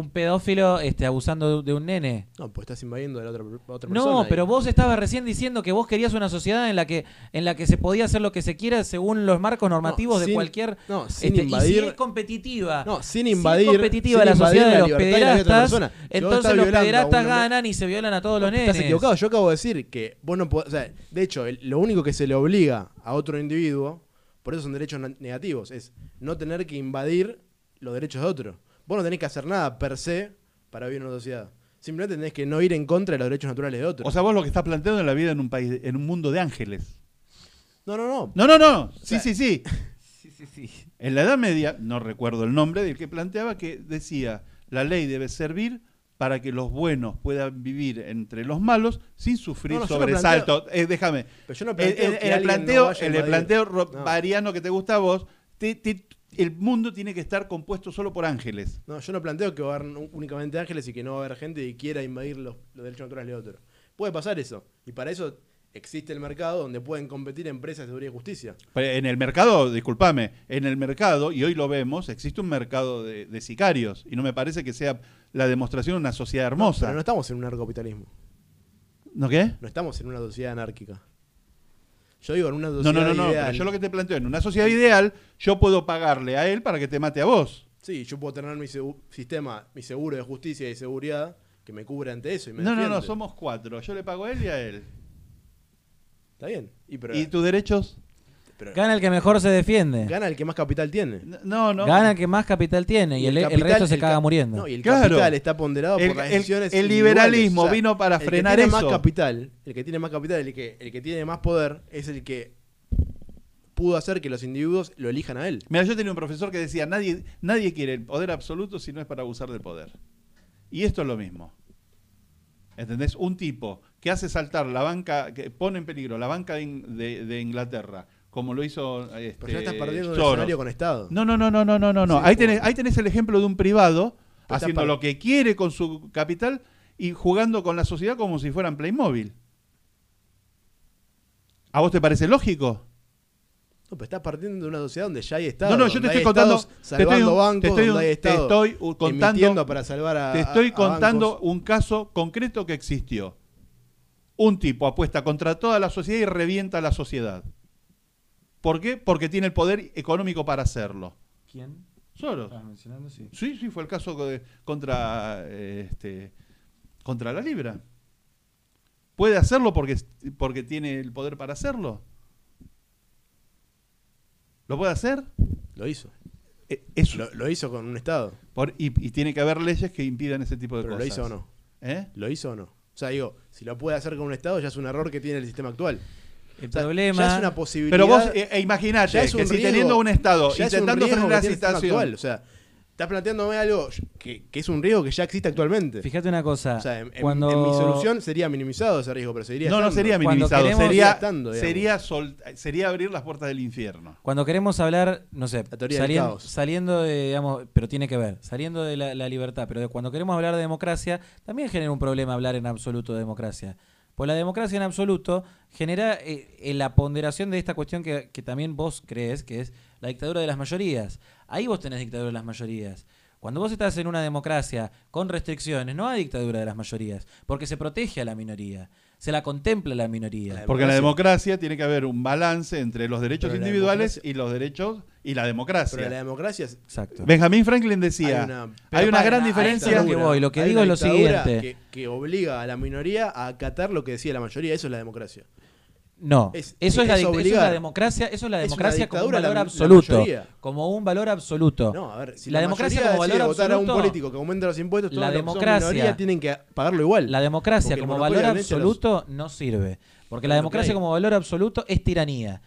un pedófilo este, abusando de, de un nene. No, pues estás invadiendo de la otra, otra persona. No, pero vos estabas recién diciendo que vos querías una sociedad en la que en la que se podía hacer lo que se quiera según los marcos normativos de sin- cualquier No, sin este, invadir. y si es competitiva. No, sin si es invadir. competitiva sin la invadir sociedad de los la de pederastas, vos entonces los a pederastas ganan y se violan a todos los nenes. Estás equivocado. Yo acabo de decir que vos no podés. O sea, de hecho, el- lo único que se le obliga a otro individuo, por eso son derechos negativos, es no tener que invadir los derechos de otro. Vos no tenés que hacer nada per se para vivir en una sociedad. Simplemente tenés que no ir en contra de los derechos naturales de otro. O sea, vos lo que estás planteando es la vida en un país, en un mundo de ángeles. no, no, no. No, no, no. Sí, sea, sí, sí. Sí, sí, sí. En la Edad Media, no recuerdo el nombre del que planteaba, que decía, la ley debe servir para que los buenos puedan vivir entre los malos sin sufrir No, no, no sobresalto. Eh, déjame. Pero yo no En, planteo en- que en el no planteo, en el planteo No. variano que te gusta a vos, te- te- el mundo tiene que estar compuesto solo por ángeles. No, yo no planteo que va a haber únicamente ángeles y que no va a haber gente que quiera invadir los, los derechos naturales de otro. Puede pasar eso. Y para eso existe el mercado donde pueden competir empresas de seguridad y justicia. Pero En el mercado, discúlpame, en el mercado, y hoy lo vemos, existe un mercado de, de sicarios. Y no me parece que sea la demostración de una sociedad hermosa. Pero no estamos en un narcocapitalismo. ¿No qué? No estamos en una sociedad anárquica. Yo digo en una No, sociedad no, no, no. ideal. Pero yo lo que te planteo, en una sociedad ideal, yo puedo pagarle a él para que te mate a vos. Sí, yo puedo tener mi sistema, mi seguro de justicia y seguridad que me cubre ante eso y me No, no, no, somos cuatro. Yo le pago a él y a él. Está bien. Y, pero, ¿Y tus derechos? Pero Gana el que mejor se defiende. gana el que más capital tiene. No, no. Gana el que más capital tiene y, el, el capital- resto se el caga ca- muriendo. No, y el Claro. capital está ponderado El- por las decisiones el liberalismo vino para frenar el que tiene eso. más capital, el que tiene más capital, el que, el que tiene más poder, es el que pudo hacer que los individuos lo elijan a él. Mira, yo tenía un profesor que decía, nadie, nadie quiere el poder absoluto si no es para abusar del poder. Y esto es lo mismo. ¿Entendés? Un tipo que hace saltar la banca, que pone en peligro la banca de- de Inglaterra, como lo hizo este, Pero ya estás perdiendo un Soros. escenario con Estado. No, no, no, no, no, no, no. no. Sí, ahí, tenés, ahí tenés el ejemplo de un privado haciendo lo que quiere con su capital y jugando con la sociedad como si fueran Playmobil. ¿A vos te parece lógico? No, pero estás partiendo de una sociedad donde ya hay Estado. No, no, yo te estoy contando. estados te estoy, salvando un- bancos, te estoy, donde hay te Estado estoy uh, contando. para salvar a Te estoy a- a contando bancos. un caso concreto que existió. Un tipo apuesta contra toda la sociedad y revienta a la sociedad. ¿Por qué? Porque tiene el poder económico para hacerlo. ¿Quién? Soros. Estabas mencionando, sí. Sí, sí, fue el caso de- contra, eh, este, contra la Libra. ¿Puede hacerlo porque, porque tiene el poder para hacerlo? ¿Lo puede hacer? Lo hizo. Eh, es- Lo, lo hizo con un Estado. por- y, y tiene que haber leyes que impidan ese tipo de Pero lo cosas. hizo o no. ¿Eh? ¿Lo hizo o no? O sea, digo, si lo puede hacer con un Estado ya es un error que tiene el sistema actual. El O sea, problema. Ya es una posibilidad. Pero vos eh, eh, imaginate ya es que un si riesgo- teniendo un Estado ya es un intentando frenar que la situación. actual. O sea, estás planteándome algo que, que es un riesgo que ya existe actualmente. Fíjate una cosa. O sea, en, cuando... en mi solución sería minimizado ese riesgo, pero seguiría no, no estando. sería Cuando minimizado, queremos- sería, estando, sería, sol- sería abrir las puertas del infierno. Cuando queremos hablar, no sé, La teoría del salien- saliendo de, digamos, pero tiene que ver, saliendo de la, la libertad, pero de- cuando queremos hablar de democracia, también genera un problema hablar en absoluto de democracia. Pues la democracia en absoluto genera eh, eh, la ponderación de esta cuestión que, que también vos crees, que es la dictadura de las mayorías. Ahí vos tenés dictadura de las mayorías. Cuando vos estás en una democracia con restricciones, no hay dictadura de las mayorías, porque se protege a la minoría, se la contempla la minoría. La Porque en la democracia- tiene que haber un balance entre los derechos Pero individuales y los derechos y la democracia. Pero la democracia es- Exacto. Benjamin Franklin decía, Hay una- hay una gran ahí diferencia. lo que voy. Lo que hay digo una es lo siguiente. Que, que obliga a la minoría a acatar lo que decía la mayoría. Eso es la democracia. No, Es- eso, es la, es dic- eso es obligar. la democracia, eso es la democracia como un valor la absoluto, como un valor absoluto. No, a ver, si La democracia como valor votar a un absoluto- político que aumenta los impuestos, todos La democracia- tienen que pagarlo igual. La democracia como valor absoluto no sirve, porque la democracia como valor absoluto es tiranía.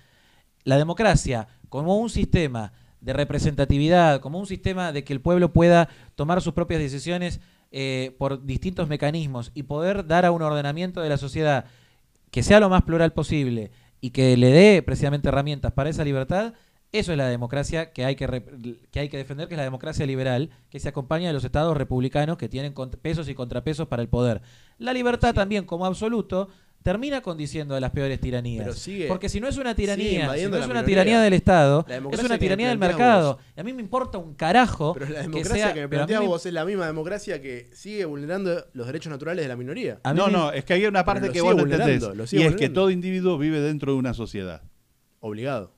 La democracia como un sistema de representatividad, como un sistema de que el pueblo pueda tomar sus propias decisiones eh, por distintos mecanismos y poder dar a un ordenamiento de la sociedad que sea lo más plural posible y que le dé precisamente herramientas para esa libertad, eso es la democracia que hay que, que hay que defender, que es la democracia liberal, que se acompaña de los estados republicanos que tienen pesos y contrapesos para el poder. La libertad también, como absoluto, termina condiciendo a las peores tiranías. Pero sigue- Porque si no es una tiranía, si no es una minoría. tiranía del Estado, es una que tiranía del planteás mercado. vos. Y a mí me importa un carajo. Pero la que democracia sea- que, me me- vos es la misma democracia que sigue vulnerando los derechos naturales de la minoría. a No, me- no, es que hay una parte que vos no vulnerando, entendés. Y es que todo individuo vive dentro de una sociedad. Obligado.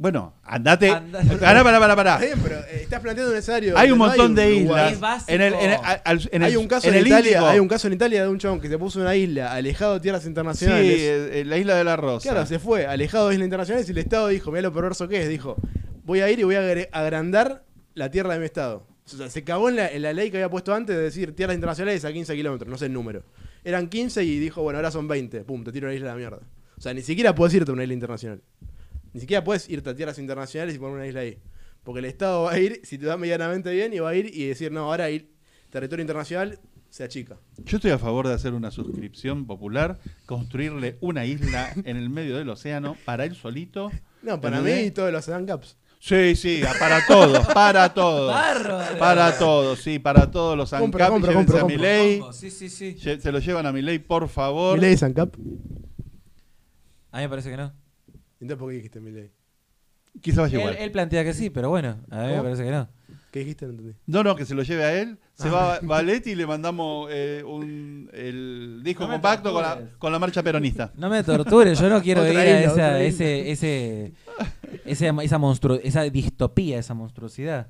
Bueno, andate. Anda- Pará, pará, pará, pará. Está bien, pero eh, estás planteando un escenario. Hay un no montón de un islas. Es básico. En el, en el- al- en hay un caso en Italia, hay un caso en Italia de un chabón que se puso en una isla, alejado de tierras Sí, internacionales. eh, la isla de la Rosa. Claro, se fue, alejado de islas internacionales y el Estado dijo, mira lo perverso que es, dijo, voy a ir y voy a agre- agrandar la tierra de mi Estado. O sea, se cagó en la, en la ley que había puesto antes de decir tierras internacionales a 15 kilómetros, no sé el número. Eran 15 y dijo, bueno, ahora son 20, pum, te tiro la isla a la mierda. O sea, ni siquiera puedes irte a una isla internacional. Ni siquiera puedes irte a tierras internacionales y poner una isla ahí. Porque el Estado va a ir, si te va medianamente bien, y va a ir y decir, no, ahora ir territorio internacional se achica. Yo estoy a favor de hacer una suscripción popular, construirle una isla en el medio del océano para él solito. No, para mí todos los ANCAPs. Sí, sí, para todos, para todos. Bárbaro. Para todos, sí, para todos los Compra, ANCAP. compra, llévense compra, a compra. mi ley. Sí, sí, sí. Se lo llevan a mi ley, por favor. ¿Mi ley es ANCAP? A mí me parece que no. Entonces, ¿por qué dijiste Milei? Quizá vaya Él, igual. él plantea que sí, pero bueno, a mí me ¿Cómo? parece que no. ¿Qué dijiste? No entendí. No, no, que se lo lleve a él. Se Ah. va Valetti y le mandamos eh, un, el disco No me compacto con la, tortures. con la marcha peronista. No me tortures, yo no quiero Otra ir a isla, esa, otra isla. ese, ese, ese- esa, monstru- esa distopía, esa monstruosidad.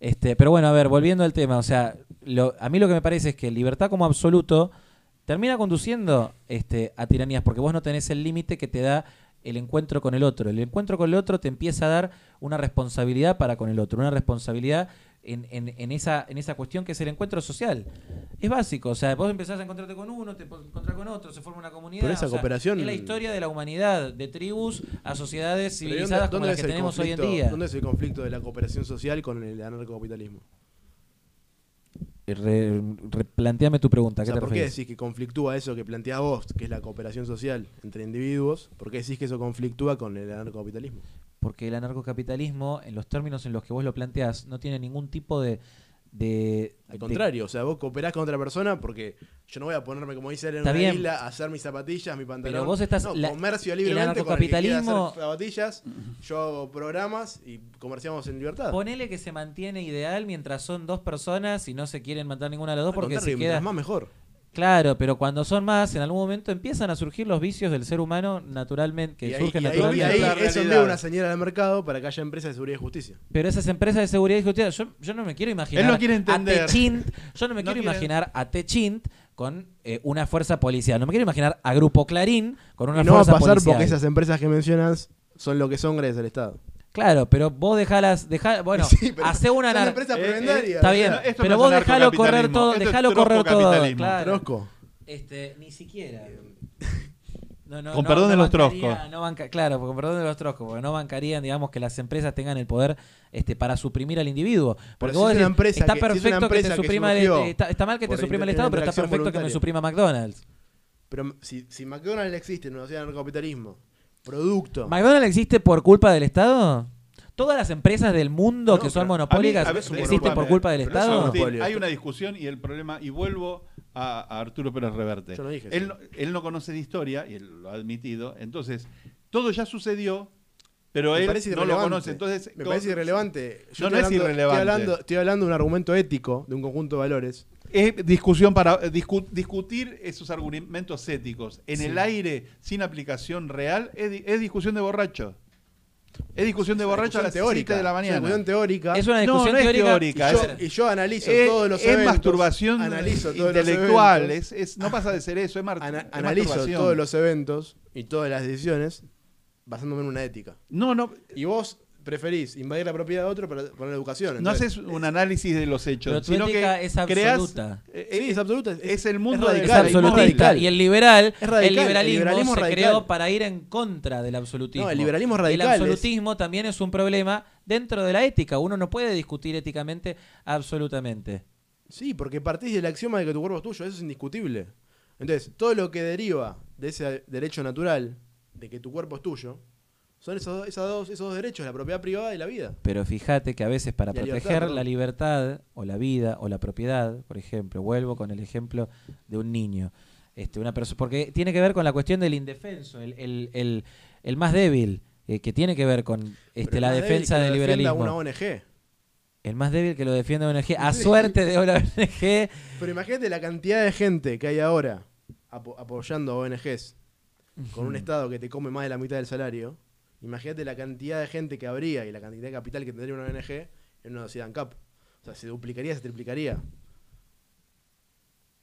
Este, pero bueno, a ver, volviendo al tema, o sea, lo- a mí lo que me parece es que libertad como absoluto termina conduciendo este, a tiranías, porque vos no tenés el límite que te da el encuentro con el otro. El encuentro con el otro te empieza a dar una responsabilidad para con el otro, una responsabilidad en, en- en esa, en esa cuestión que es el encuentro social. Es básico, o sea, vos empezás a encontrarte con uno, te encontrar con otro, se forma una comunidad. Pero esa o sea, cooperación- Es la historia de la humanidad, de tribus a sociedades Pero ¿y civilizadas como las que tenemos hoy en día. ¿Dónde es el conflicto de la cooperación social con el anarcocapitalismo? Re- replanteame tu pregunta, O ¿a sea, ¿qué te ¿Por qué decís que conflictúa eso que planteás vos, que es la cooperación social entre individuos? ¿Por qué decís que eso conflictúa con el anarcocapitalismo? Porque el anarcocapitalismo, en los términos en los que vos lo planteás, no tiene ningún tipo de... de Al de- contrario, o sea, vos cooperás con otra persona porque yo no voy a ponerme, como dice él, en una bien. isla a hacer mis zapatillas, mi pantalón. Pero vos estás- No, la- comercio el libremente con el que hacer zapatillas, yo hago programas y comerciamos en libertad. Ponele que se mantiene ideal mientras son dos personas y no se quieren matar ninguna de las dos Al porque se queda... más mejor. Claro, pero cuando son más, en algún momento empiezan a surgir los vicios del ser humano naturalmente, que y ahí, surgen y ahí- y naturalmente. ahí eso envía una señal al mercado para que haya empresas de seguridad y justicia. Pero esas empresas de seguridad y justicia, yo, yo no me quiero imaginar Él no quiere a entender. Techint, yo no me No quiero quiere- imaginar a Techint con eh, una fuerza policial, no me quiero imaginar a Grupo Clarín con una Y no va a fuerza pasar policial. porque esas empresas que mencionas son lo que son gracias al Estado. Claro, pero vos dejalas, dejá, bueno, Sí, hace una empresas Eh, eh. Está bien, pero vos dejalo correr todo, esto dejalo correr todo, claro. Trosco. Este, ni siquiera. No, no, Con no- perdón no de los bancaría- troscos. no banca- claro, con perdón de los troscos, porque no bancarían, digamos, que las empresas tengan el poder este, para suprimir al individuo. Porque si vos es una decís, empresa está que- si es una perfecto que empresa te que suprima el, surgió está, está mal que te suprima el Estado, pero está perfecto que me suprima McDonald's. Pero si, si McDonald's existe en una sociedad de anarcocapitalismo, producto. ¿McDonald's existe por culpa del Estado? ¿Todas las empresas del mundo No, que son monopólicas existen por culpa del Estado? Monopolio. hay una discusión y el problema, y vuelvo a, a Arturo Pérez Reverte. Yo no dije él, eso. no, él no conoce de historia, y él lo ha admitido, entonces todo ya sucedió, pero Me él parece no lo conoce. Entonces, Me parece irrelevante. Yo No, es irrelevante. Estoy hablando, estoy hablando de un argumento ético, de un conjunto de valores. Es discusión para eh, discu- discutir esos argumentos éticos en Sí. el aire sin aplicación real es, di- es discusión de borracho. Es discusión de Es borracho a las discusión 7 de la Es una mañana. discusión teórica. Es una No, discusión no es teórica. teórica, y, yo, es- y yo analizo Es, todos los es eventos. masturbación analizo todos intelectual, es, es- no pasa de ser eso, es, mar- ana- es analizo todos los eventos y todas las decisiones basándome en una ética. No, no, Y vos preferís invadir la propiedad de otro para poner educación. no haces un análisis de los hechos, Pero tu sino ética que es creas- absoluta. eh, Sí, es absoluta. Es, es el mundo es del Es radical, absolutista. radical. Y el liberal, Es radical, el liberalismo, el liberalismo se radical. creó para ir en contra del absolutismo. No, el liberalismo El radical es- absolutismo también es un problema dentro de la ética. Uno no puede discutir éticamente absolutamente. Sí, porque partís del axioma de que tu cuerpo es tuyo, eso es indiscutible. Entonces, todo lo que deriva de ese derecho natural, de que tu cuerpo es tuyo, son esos, esas dos, esos dos derechos, la propiedad privada y la vida. Pero fíjate que a veces para la proteger la libertad o la vida o la propiedad, por ejemplo, vuelvo con el ejemplo de un niño, este, una persona, porque tiene que ver con la cuestión del indefenso, el, el, el, el más débil, eh, que tiene que ver con este, la defensa del liberalismo. una ONG. El más débil que lo defiende ONG, a suerte de una ONG. Pero imagínate la cantidad de gente que hay ahora apo- apoyando a ONGs con un Estado que te come más de la mitad del salario. Imagínate la cantidad de gente que habría y la cantidad de capital que tendría una ONG en una sociedad en CAP. O sea, se duplicaría, se triplicaría.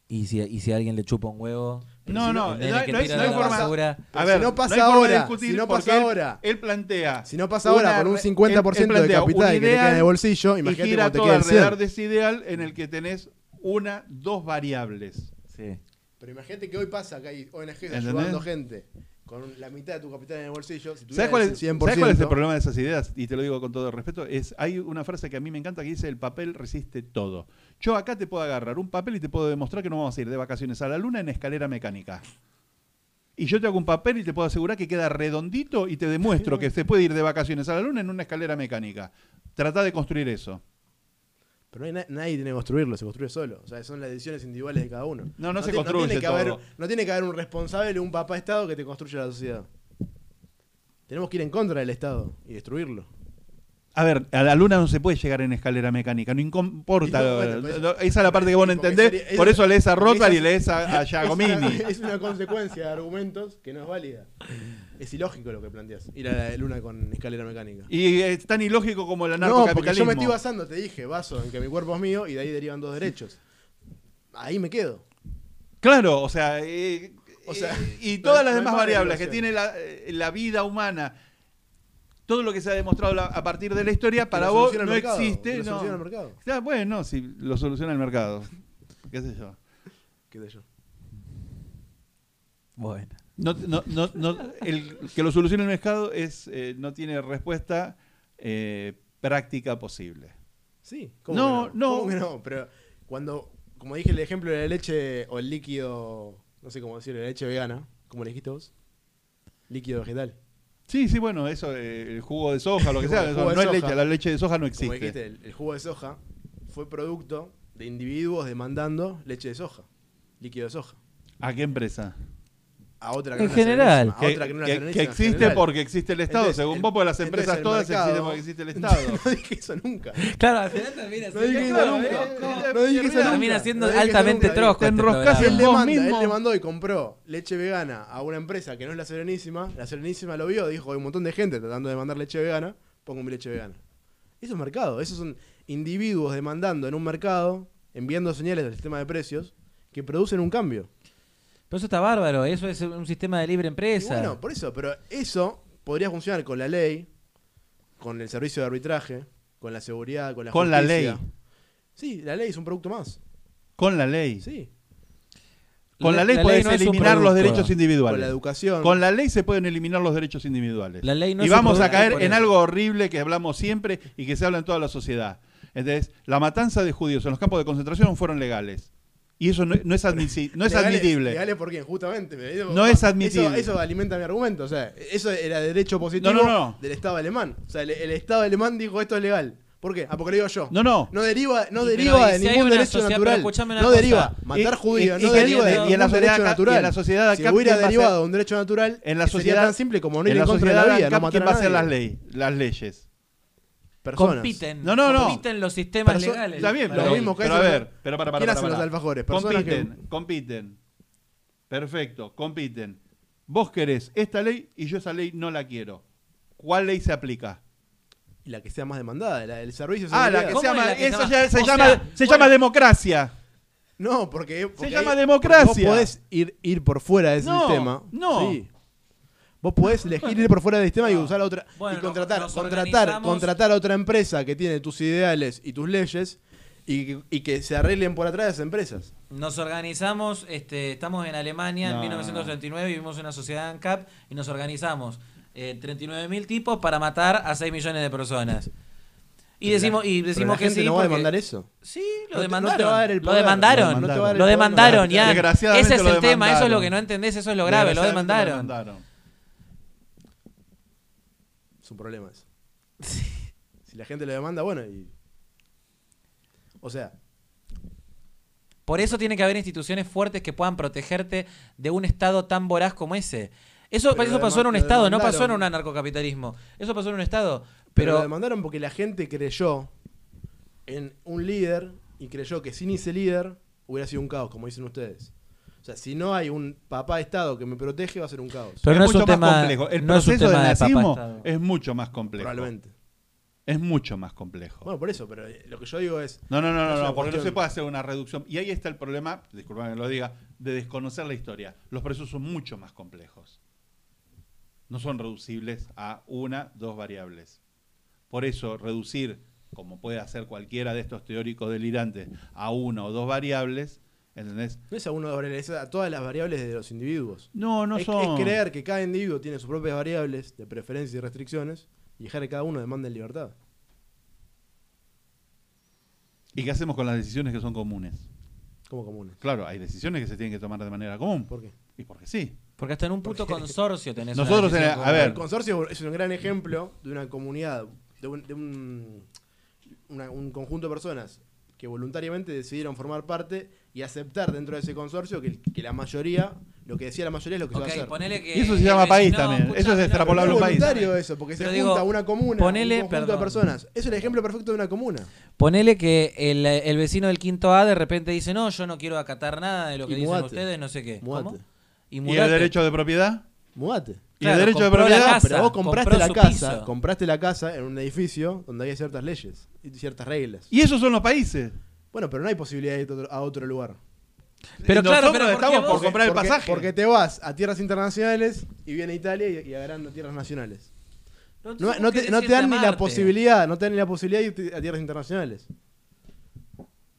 Y si, y si alguien le chupa un huevo, No, si no, no, no hay- no forma- basura, A si ver, no pasa de ahora, discutir si no porque pasa ahora. Él plantea. Si no pasa ahora con un re- 50% él- él de capital que te queda en ideal el bolsillo, y imagínate gira cómo te todo queda el alrededor 100. de ese ideal en el que tenés una, dos variables. sí. Pero imagínate que hoy pasa que hay ONGs ayudando gente con la mitad de tu capital en el bolsillo. Si ¿Sabes cuál, es, 100%, ¿Sabes cuál es el problema de esas ideas? Y te lo digo con todo respeto. Es, hay una frase que a mí me encanta que dice: el papel resiste todo. Yo acá te puedo agarrar un papel y te puedo demostrar que no vamos a ir de vacaciones a la luna en escalera mecánica. Y yo te hago un papel y te puedo asegurar que queda redondito y te demuestro que se puede ir de vacaciones a la luna en una escalera mecánica. Trata de construir eso. Pero no hay na- nadie tiene que construirlo, se construye solo. O sea, son las decisiones individuales de cada uno. No, no se construye tiene que todo. haber, no tiene que haber un responsable, un papá Estado que te construya la sociedad. Tenemos que ir en contra del Estado y destruirlo. A ver, a la luna no se puede llegar en escalera mecánica, no importa. Y no, bueno, pues- esa es la parte que vos no entendés, sería- por eso lees a esa- y lees a, a Es Giacomini. una, es una consecuencia de argumentos que no es válida. Es ilógico lo que planteas. Ir a la luna con escalera mecánica. Y es tan ilógico como el No, porque yo anarcocapitalismo. me estoy basando, te dije, baso en que mi cuerpo es mío y de ahí derivan dos derechos. Ahí me quedo. Claro, o sea, eh, O sea, eh, y todas las demás más variables que tiene la, eh, la vida humana, todo lo que se ha demostrado la- a partir de la historia, para vos no mercado, existe. lo no. soluciona el mercado. Ya, bueno, si lo soluciona el mercado. ¿Qué sé yo? ¿Qué sé yo? Bueno. No, no, no, no, el que lo solucione el mercado es, eh, no tiene respuesta eh, práctica posible. Sí, ¿cómo No, que no? no. ¿Cómo que no? Pero cuando, como dije el ejemplo de la leche o el líquido, no sé cómo decirlo, la leche vegana, como le dijiste vos, líquido vegetal. Sí, sí, bueno, eso, eh, el jugo de soja, lo que sea, eso no es soja. leche, la leche de soja no Como existe. dijiste, el, el jugo de soja fue producto de individuos demandando leche de soja, líquido de soja. ¿A qué empresa? A otra En no general. Que, otra que no que- que existe general. porque existe el Estado. Entonces, Según el- vos, porque las empresas todas mercado- existen porque existe el Estado. no dije eso nunca. Claro, al final termina No dije eso nunca. No dije eso termina- nunca. termina siendo No dije eso altamente trosco. Te este enroscás él le, vos manda, mismo. él le mandó y compró leche vegana a una empresa que no es la Serenísima, la Serenísima lo vio, dijo, hay un montón de gente tratando de mandar leche vegana, pongo mi leche vegana. Eso es mercado, esos son individuos demandando en un mercado, enviando señales al sistema de precios, que producen un cambio. Pero eso está bárbaro, eso es un sistema de libre Y empresa. bueno, por eso, pero eso podría funcionar con la ley, con el servicio de arbitraje, con la seguridad, con la Con la justicia. ley. Sí, la ley es un producto más. Con la ley. Sí. Con la, ley ley puedes no eliminar los derechos Con la individuales. educación. Con la ley se pueden eliminar los derechos individuales. La ley no y vamos a caer en algo horrible que hablamos siempre y que se habla en toda la sociedad. Entonces, la matanza de judíos en los campos de concentración fueron legales. Y eso no, no es, admisi- no es Legales- admitible. Legales por quién, justamente. digo, No es admitible. Eso, eso alimenta mi argumento. O sea, eso era derecho positivo No, no, no. del Estado alemán. O sea, el, el Estado alemán dijo esto es legal. ¿Por qué? Ah, porque lo digo yo. No, no. No deriva, no deriva de si ningún derecho natural. No cosa. deriva. Matar Y- judíos y- no y- deriva de y en ningún la sociedad derecho acá- natural. y en la sociedad si acá, hubiera ¿quién va a derivado de un derecho natural, En la sería sociedad, tan simple como no ir en contra de la vida, no ¿quién matar va a hacer las, ley, las leyes? Personas. Compiten. No, no, no. Compiten los sistemas Perso- legales. Está bien, Lo mismo que pero a ver, pero para, para, ¿Quién para, hace los alfajores? Personas Compiten, compiten. Perfecto, compiten. Vos querés esta ley y yo esa ley no la quiero. ¿Cuál ley se aplica? Y la que sea más demandada, la del servicio de Ah, la que ¿Cómo se llama, es la que se eso llama? ya se, O llama, sea, se bueno. llama democracia. No, porque, porque llama ahí- democracia. Vos podés ir, ir por fuera de ese No, sistema. no. Sí. Vos podés elegir ir por fuera del sistema y No. usar a otra. Bueno, y contratar, nos contratar, contratar a otra empresa que tiene tus ideales y tus leyes y, que- y que se arreglen por atrás de esas empresas. Nos organizamos, este, estamos en Alemania No, en 1939, vivimos en una sociedad ANCAP y nos organizamos eh, 39.000 tipos para matar a 6 millones de personas. Y decimos, y decimos que gente sí. no va a demandar eso. Sí, lo te- no te demandaron. lo demandaron. lo no te va a dar el Lo poder, demandaron, no ya. Ese es el tema, eso es lo que no entendés, eso es lo grave, lo demandaron. Es un problema eso. Si la gente lo demanda, bueno, y. O sea, Por eso tiene que haber instituciones fuertes que puedan protegerte de un Estado tan voraz como ese. Eso, eso lo pasó en un lo Estado, no pasó en un anarcocapitalismo. Eso pasó en un Estado. pero, lo Pero, demandaron porque la gente creyó en un líder y creyó que sin ese líder hubiera sido un caos, como dicen ustedes. O sea, si no hay un papá de Estado que me protege, va a ser un caos. Pero es no es mucho un más tema- complejo. El no es un proceso tema del de papá nazismo Estado. es mucho más complejo. Probablemente. Es mucho más complejo. Bueno, por eso, pero eh, lo que yo digo es. No, no, no, Es no, no, porque no se puede hacer una reducción. Y ahí está el problema, disculpame que lo diga, de desconocer la historia. Los procesos son mucho más complejos. No son reducibles a una, dos variables. Por eso, reducir, como puede hacer cualquiera de estos teóricos delirantes, a una o dos variables, ¿entendés? No es a uno variables, es a todas las variables de los individuos. No, no es, son. es creer que cada individuo tiene sus propias variables de preferencias y restricciones y dejar que cada uno demande en libertad. ¿Y qué hacemos con las decisiones que son comunes? Como comunes. Claro, hay decisiones que se tienen que tomar de manera común. ¿Por qué? Y porque sí. porque hasta en un puto consorcio tenés una Nosotros en- decisión a ver. El consorcio es un gran ejemplo de una comunidad, de un, de un, una- un conjunto de personas que voluntariamente decidieron formar parte y aceptar dentro de ese consorcio que, que la mayoría Lo que decía la mayoría es lo que se va a hacer. ponele que. Y eso se el llama país también. Eso es extrapolable es a un país. voluntario eso, porque Pero se digo, junta una comuna, ponele- un conjunto perdón. de personas. Eso es el ejemplo perfecto de una comuna. Ponele que el, el vecino del quinto A de repente dice: No, yo no quiero acatar nada de lo que Y dicen mudate. ustedes, no sé qué. Mudate. ¿Cómo? ¿Y el mudate. derecho de propiedad? Mudate. ¿Y Claro, el derecho de propiedad? casa. Pero vos compraste la casa, piso. compraste la casa en un edificio donde hay ciertas leyes y ciertas reglas. Y esos son los países. Bueno, pero no hay posibilidad de ir a otro- lugar. Pero claro, nosotros pero ¿por qué estamos por comprar el porque, pasaje. Porque te vas a tierras internacionales y viene Italia y, y agarrando tierras nacionales. No, no te, no te dan ni la posibilidad, no te dan ni la posibilidad de irte a tierras internacionales.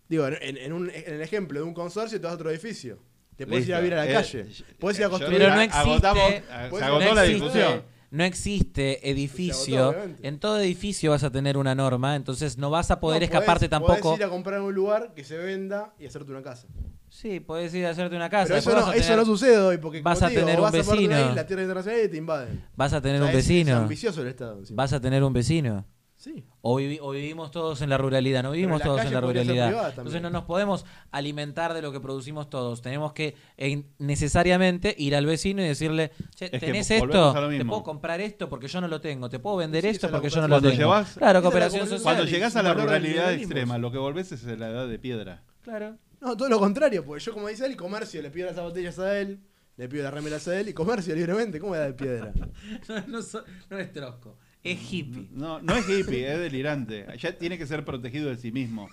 Digo, en, en un, en el ejemplo de un consorcio te vas a otro edificio. Te puedes ir a vivir a la Eh, calle. Puedes ir a construir. Pero no existe. agotamos- se agotó no la existe- discusión. No existe edificio. agotó, en todo edificio vas a tener una norma, entonces no vas a poder No, escaparte podés- tampoco. Podés ir a comprar un lugar que se venda y hacerte una casa. Sí, puedes ir a hacerte una casa. Pero eso no, a eso sucede hoy porque vas a digo, tener un vas a una vecino. isla, tierras internacionales y te invaden. Vas a tener O sea, un es- vecino. Es ambicioso el Estado. encima. vas a tener un vecino. Sí. O, vivi- o vivimos todos en la ruralidad, no vivimos todos en la ruralidad. Entonces no nos podemos alimentar de lo que producimos todos. Tenemos que eh, necesariamente ir al vecino y decirle, che, ¿tenés esto? ¿Te puedo comprar esto porque yo no lo tengo? ¿Te puedo vender Sí, esto porque yo no lo tengo? Cuando claro, cooperación social. Cuando su a la ruralidad extrema, lo que volvés es la edad de piedra. Claro. No, todo lo contrario, porque yo, como dice él, comercio, le pido las zapatillas a él, le pido las remeras a él y comercio libremente. ¿Cómo era de piedra? No, no so- no es trosco, es hippie. No, no es hippie, es delirante. Ya tiene que ser protegido de sí mismo.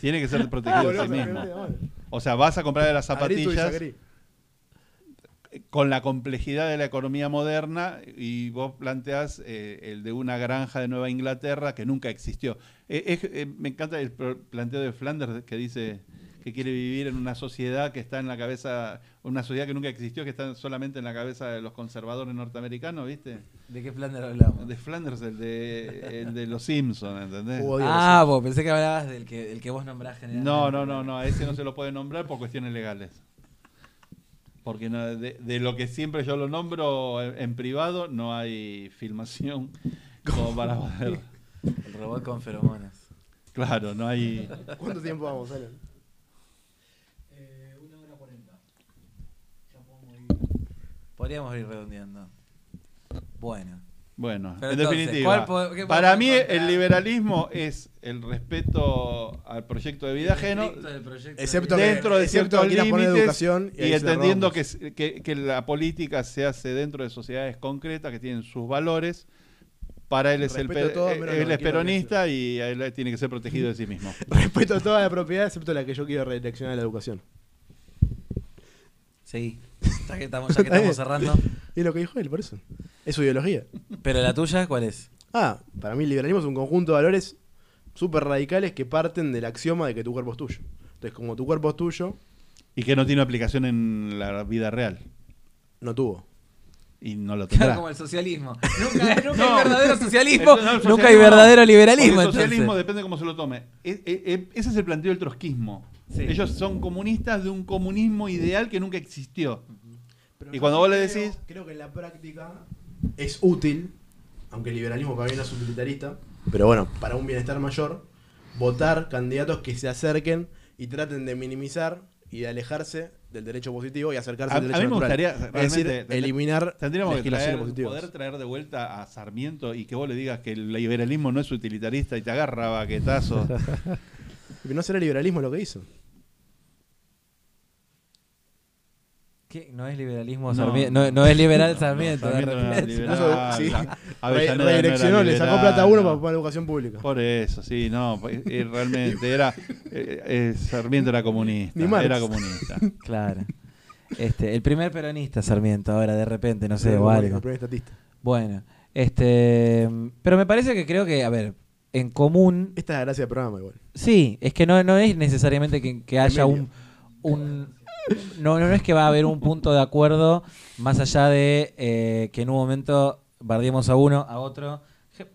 Tiene que ser protegido de sí mismo. O sea, vas a comprar las zapatillas con la complejidad de la economía moderna y vos planteás eh, el de una granja de Nueva Inglaterra que nunca existió. Eh, eh, me encanta el planteo de Flanders que dice que quiere vivir en una sociedad que está en la cabeza, una sociedad que nunca existió, que está solamente en la cabeza de los conservadores norteamericanos, ¿viste? ¿De qué plan hablamos? De Flanders, el de, el de los Simpsons, ¿entendés? Ah, vos pensé que hablabas del que, del que vos nombrás generalmente. No, no, no, no, a ese no se lo puede nombrar por cuestiones legales. Porque no- de, de lo que siempre yo lo nombro en, en privado, no hay filmación como para poder. El robot con feromonas. Claro, no hay. ¿Cuánto tiempo vamos, Alan? Eh, una hora cuarenta. Ya podemos ir. Podríamos ir redondeando. Bueno. Bueno, Pero en entonces, definitiva, ¿cuál po- qué para mí encontrar? el liberalismo es el respeto al proyecto de vida ajeno, Excepto de- que- dentro de excepto ciertos límites educación y entendiendo que, que- que la política se hace dentro de sociedades concretas que tienen sus valores. Para él es el, Respeto todo, lo él es peronista y él tiene que ser protegido de sí mismo. Respeto toda la propiedad excepto la que yo quiero redireccionar a la educación. Sí. Ya que estamos, ya que estamos cerrando. Y es lo que dijo él, por eso. Es su ideología. Pero la tuya, ¿cuál es? Ah, para mí el liberalismo es un conjunto de valores súper radicales que parten del axioma de que tu cuerpo es tuyo. Entonces, como tu cuerpo es tuyo, Y que no tiene aplicación en la vida real. no tuvo. Y no lo Claro, tendrá. como el socialismo. Nunca, nunca No. hay verdadero socialismo, El- no, el nunca hay verdadero liberalismo. El socialismo entonces. depende de cómo se lo tome. E- e- e- ese es el planteo del trotskismo. Sí. Ellos son comunistas de un comunismo ideal que nunca existió. Pero Y cuando vos le creo- decís- Creo que en la práctica es útil, aunque el liberalismo para mí no es utilitarista, pero bueno, para un bienestar mayor, votar candidatos que se acerquen y traten de minimizar y de alejarse del derecho positivo y acercarse A- al a derecho mí me natural. gustaría, es realmente, decir, eliminar Tendríamos que legislaciones traer- positivas. poder traer de vuelta a Sarmiento y que vos le digas que el liberalismo no es utilitarista y te agarra baquetazo. Pero no será liberalismo lo que hizo. ¿Qué? No es liberalismo No. Sarmiento. No, no es liberal Sarmiento. Sarmiento no la- no era Redireccionó, le sacó plata a uno no. para poner educación pública. Por eso, sí, no, pues, realmente era eh, eh, Sarmiento era comunista, Ni era comunista. Claro. Este, el primer peronista Sarmiento, ahora de repente, no sé, o bueno, algo. el primer estatista. Bueno, este, pero me parece que creo que, a ver, en común, Esta es la gracia del programa igual. sí, es que no, no es necesariamente que, que haya un, un no, no es que va a haber un punto de acuerdo más allá de eh, que en un momento bardiemos a uno, a otro.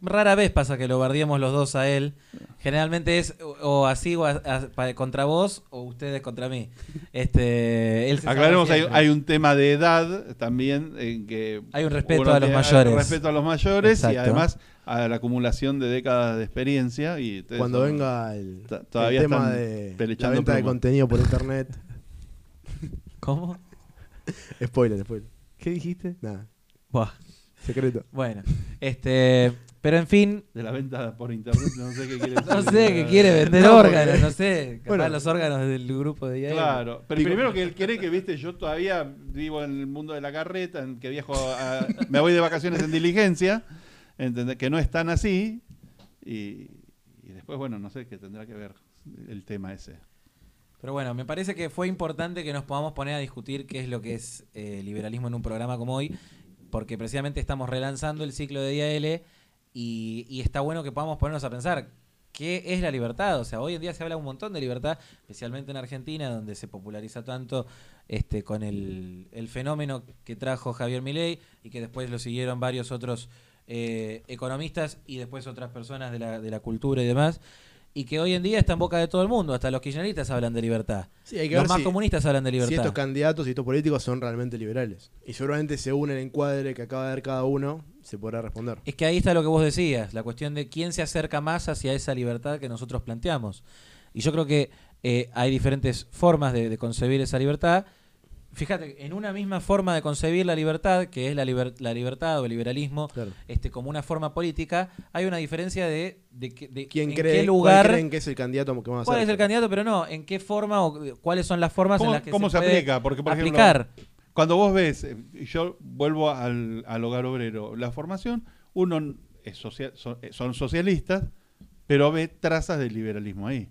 Rara vez pasa que lo bardiemos los dos a él. Generalmente es o, así o a- contra vos o ustedes contra mí. Este, él Aclaremos, hay, hay un tema de edad también en que Hay un respeto a los tiene- mayores. respeto a los mayores y además a la acumulación de décadas de experiencia y Cuando son- venga el, todavía tema están de la venta de contenido por internet. ¿Cómo? Spoiler, spoiler. ¿Qué dijiste? Nada, Buah. secreto. Bueno, este, pero en fin, De la venta por internet, no sé qué quiere no decir. sé, que quiere vender No, órganos, no sé, capaz Bueno. los órganos del grupo de IAM. Claro, pero Pico. primero que él quiere que, viste, yo todavía vivo en el mundo de la carreta, en que viajo a- me voy de vacaciones en diligencia, ¿entendés? que no es tan así, y, y después, bueno, no sé qué tendrá que ver el tema ese. Pero bueno, me parece que fue importante que nos podamos poner a discutir qué es lo que es eh, liberalismo en un programa como hoy, porque precisamente estamos relanzando el ciclo de IAL y, y está bueno que podamos ponernos a pensar qué es la libertad. O sea, hoy en día se habla un montón de libertad, especialmente en Argentina, donde se populariza tanto este, con el, el fenómeno que trajo Javier Milei y que después lo siguieron varios otros eh, economistas y después otras personas de la, de la cultura y demás. Y que hoy en día está en boca de todo el mundo, hasta los kirchneristas hablan de libertad. Sí, hay que Los ver más si, comunistas hablan de si libertad. estos candidatos y estos políticos son realmente liberales. Y seguramente según el encuadre que acaba de dar cada uno, se podrá responder. Es que ahí está lo que vos decías, la cuestión de quién se acerca más hacia esa libertad que nosotros planteamos. Y yo creo que eh, hay diferentes formas de, de concebir esa libertad. Fíjate, en una misma forma de concebir la libertad, que es la, liber- la libertad o el liberalismo, Claro. este, como una forma política, hay una diferencia de, de, que- de ¿Quién en cree, qué lugar, creen que es el candidato que va a cuál ser? es el candidato, pero no, en qué forma o cuáles son las formas en ¿Cómo, las que cómo se, puede aplica? Porque, por aplicar. ejemplo, cuando vos ves, eh, y yo vuelvo al, al hogar obrero, la formación, uno es social- son, eh, son socialistas, pero ve trazas del liberalismo ahí.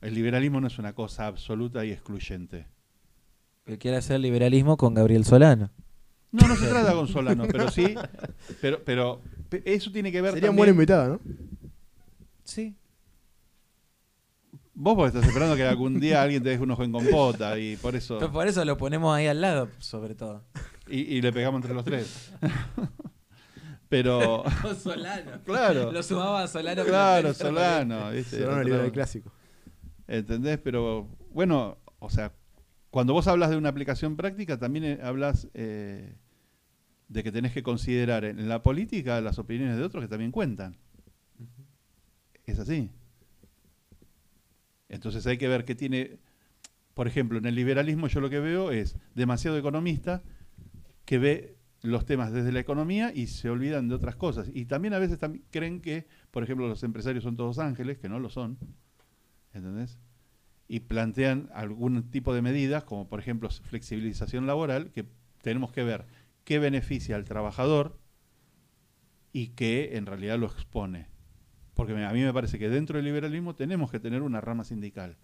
El liberalismo no es una cosa absoluta y excluyente. Que quiere hacer liberalismo con Gabriel Solano. No, no se trata con Solano, pero sí, pero, pero pe- eso tiene que ver Sería un buen invitado, ¿no? Sí. Vos porque estás esperando que algún día alguien te deje un ojo en compota y por eso Pero por eso lo ponemos ahí al lado, sobre todo. y, y le pegamos entre los tres. pero Con Solano. Claro. Lo sumaba a Solano. claro, Solano, Otro- liberal clásico. ¿Entendés? Pero bueno, o sea, cuando vos hablas de una aplicación práctica, también eh, hablas eh, de que tenés que considerar en la política las opiniones de otros que también cuentan. Es así. Entonces hay que ver qué tiene, por ejemplo, en el liberalismo yo lo que veo es demasiado economista que ve los temas desde la economía y se olvidan de otras cosas. Y también a veces creen que, por ejemplo, los empresarios son todos ángeles, que no lo son. ¿entendés? Y plantean algún tipo de medidas, como por ejemplo flexibilización laboral, que tenemos que ver qué beneficia al trabajador y qué en realidad lo expone. Porque a mí me parece que dentro del liberalismo tenemos que tener una rama sindical.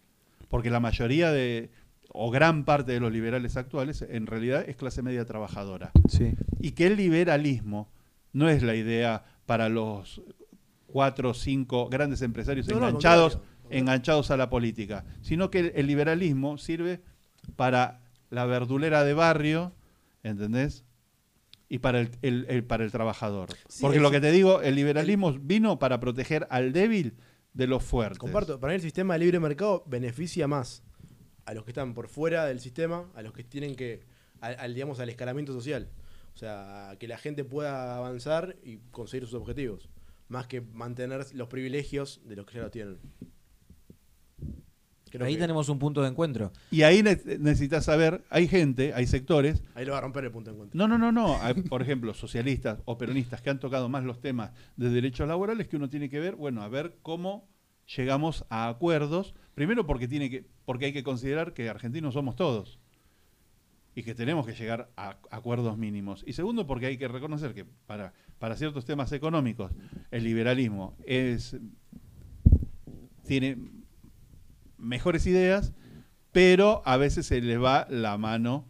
Porque la mayoría de, o gran parte de los liberales actuales, en realidad es clase media trabajadora Sí. y que el liberalismo no es la idea para los cuatro o cinco grandes empresarios No, no, al enganchados, a la política, sino que el, el liberalismo sirve para la verdulera de barrio, ¿entendés? Y para el, el- el- para el trabajador. Sí, Porque lo que te digo, el liberalismo vino para proteger al débil de los fuertes. Comparto, para mí el sistema de libre mercado beneficia más a los que están por fuera del sistema, a los que tienen que, al, al, digamos, al escalamiento social. O sea, a que la gente pueda avanzar y conseguir sus objetivos, más que mantener los privilegios de los que ya lo tienen. Creo Ahí que tenemos un punto de encuentro. Y ahí ne- necesitas saber, hay gente, hay sectores ahí lo va a romper el punto de encuentro. No, no, no, no. Hay, por ejemplo, socialistas o peronistas que han tocado más los temas de derechos laborales que uno tiene que ver, bueno, a ver cómo llegamos a acuerdos. Primero porque tiene que, porque hay que considerar que argentinos somos todos y que tenemos que llegar a acuerdos mínimos. Y segundo porque hay que reconocer que para, para ciertos temas económicos el liberalismo es tiene mejores ideas, pero a veces se le va la mano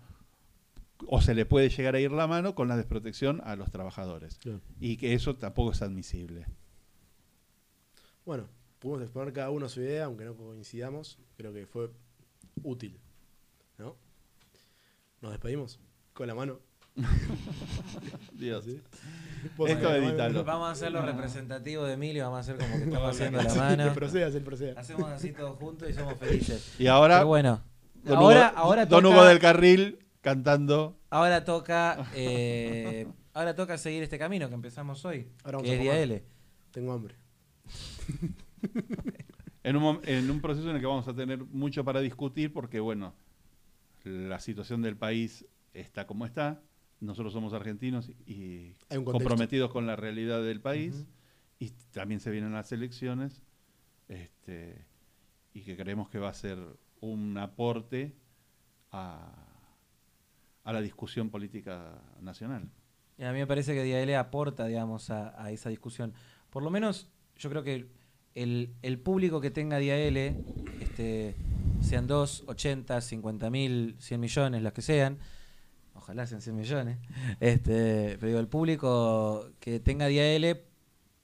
o se le puede llegar a ir la mano con la desprotección a los trabajadores. Claro. Y que eso tampoco es admisible. Bueno, pudimos exponer cada uno su idea, aunque no coincidamos. Creo que fue útil. ¿No? Nos despedimos con la mano. Dios. ¿Sí? Esto edítalo. Vamos a hacerlo representativo de Emilio, vamos a hacer como que estamos No, haciendo la Sí, mano. proceda, sí, proceda. Hacemos así todos juntos y somos felices. Y ahora, Pero bueno, Don, ahora, Hugo, ahora Don toca, Hugo del Carril cantando. ahora toca, eh, ahora toca seguir este camino que empezamos hoy, Ahora vamos que a es Día. L. Tengo hambre. En un, mom- en un proceso en el que vamos a tener mucho para discutir porque, bueno, la situación del país está como está, nosotros somos argentinos y Hay un contexto. comprometidos con la realidad del país, y también se vienen las elecciones, este, y que creemos que va a ser un aporte a, a la discusión política nacional. Y a mí me parece que DIAL aporta, digamos, a, a esa discusión. Por lo menos, yo creo que el, el público que tenga DIAL, este, sean 2, 80, 50 mil, 100 millones, las que sean, ojalá sean 100 millones, este, pero el público que tenga DIAL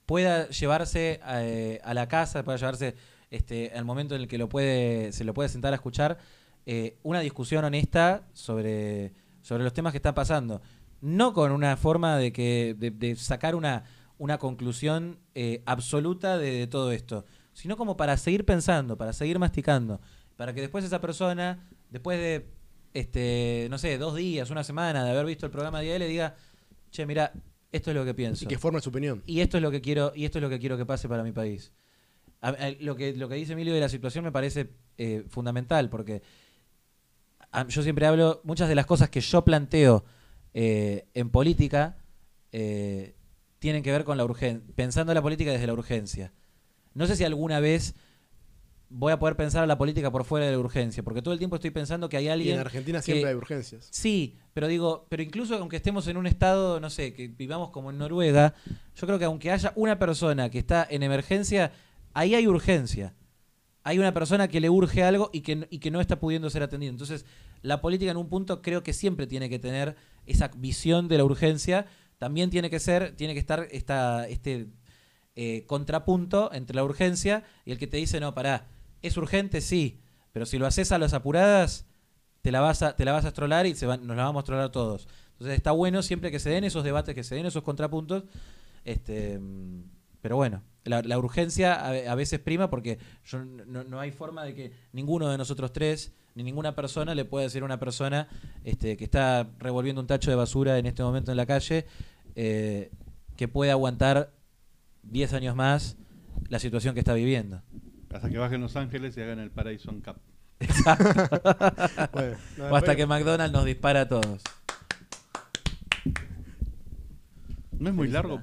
pueda llevarse eh, a la casa, pueda llevarse este, al momento en el que lo puede, se lo puede sentar a escuchar, eh, una discusión honesta sobre, sobre los temas que están pasando. No con una forma de, que, de, sacar una, una conclusión eh, absoluta de todo esto, sino como para seguir pensando, para seguir masticando, para que después esa persona, después de, este, no sé, dos días, una semana de haber visto el programa de él, le diga, che, mira, esto es lo que pienso Y que forme su opinión. y esto es lo que quiero y esto es lo que quiero que pase para mi país. A- a- lo que lo que dice Emilio de la situación me parece eh, fundamental porque a- yo siempre hablo muchas de las cosas que yo planteo eh, en política eh, tienen que ver con la urgencia pensando la política desde la urgencia. No sé si alguna vez voy a poder pensar a la política por fuera de la urgencia porque todo el tiempo estoy pensando que hay Y alguien en Argentina que- siempre hay urgencias. Sí, pero digo, pero incluso aunque estemos en un estado, no sé, que vivamos como en Noruega, yo creo que aunque haya una persona que está en emergencia, ahí hay urgencia. Hay una persona que le urge algo y que, y que no está pudiendo ser atendido. Entonces, la política en un punto creo que siempre tiene que tener esa visión de la urgencia. También tiene que ser, tiene que estar esta, este eh, contrapunto entre la urgencia y el que te dice, no, pará, es urgente, sí, pero si lo haces a las apuradas, te la vas a, te la vas a estrolar y se van- nos la vamos a estrolar todos. Entonces está bueno siempre que se den esos debates, que se den esos contrapuntos. Este, pero bueno, la, urgencia a, a veces prima porque yo no, no hay forma de que ninguno de nosotros tres, ni ninguna persona le pueda decir a una persona este, que está revolviendo un tacho de basura en este momento en la calle eh, que pueda aguantar 10 años más la situación que está viviendo. Hasta que bajen Los Ángeles y hagan el. Bueno, no, O hasta que McDonald's nos dispara a todos. No es muy largo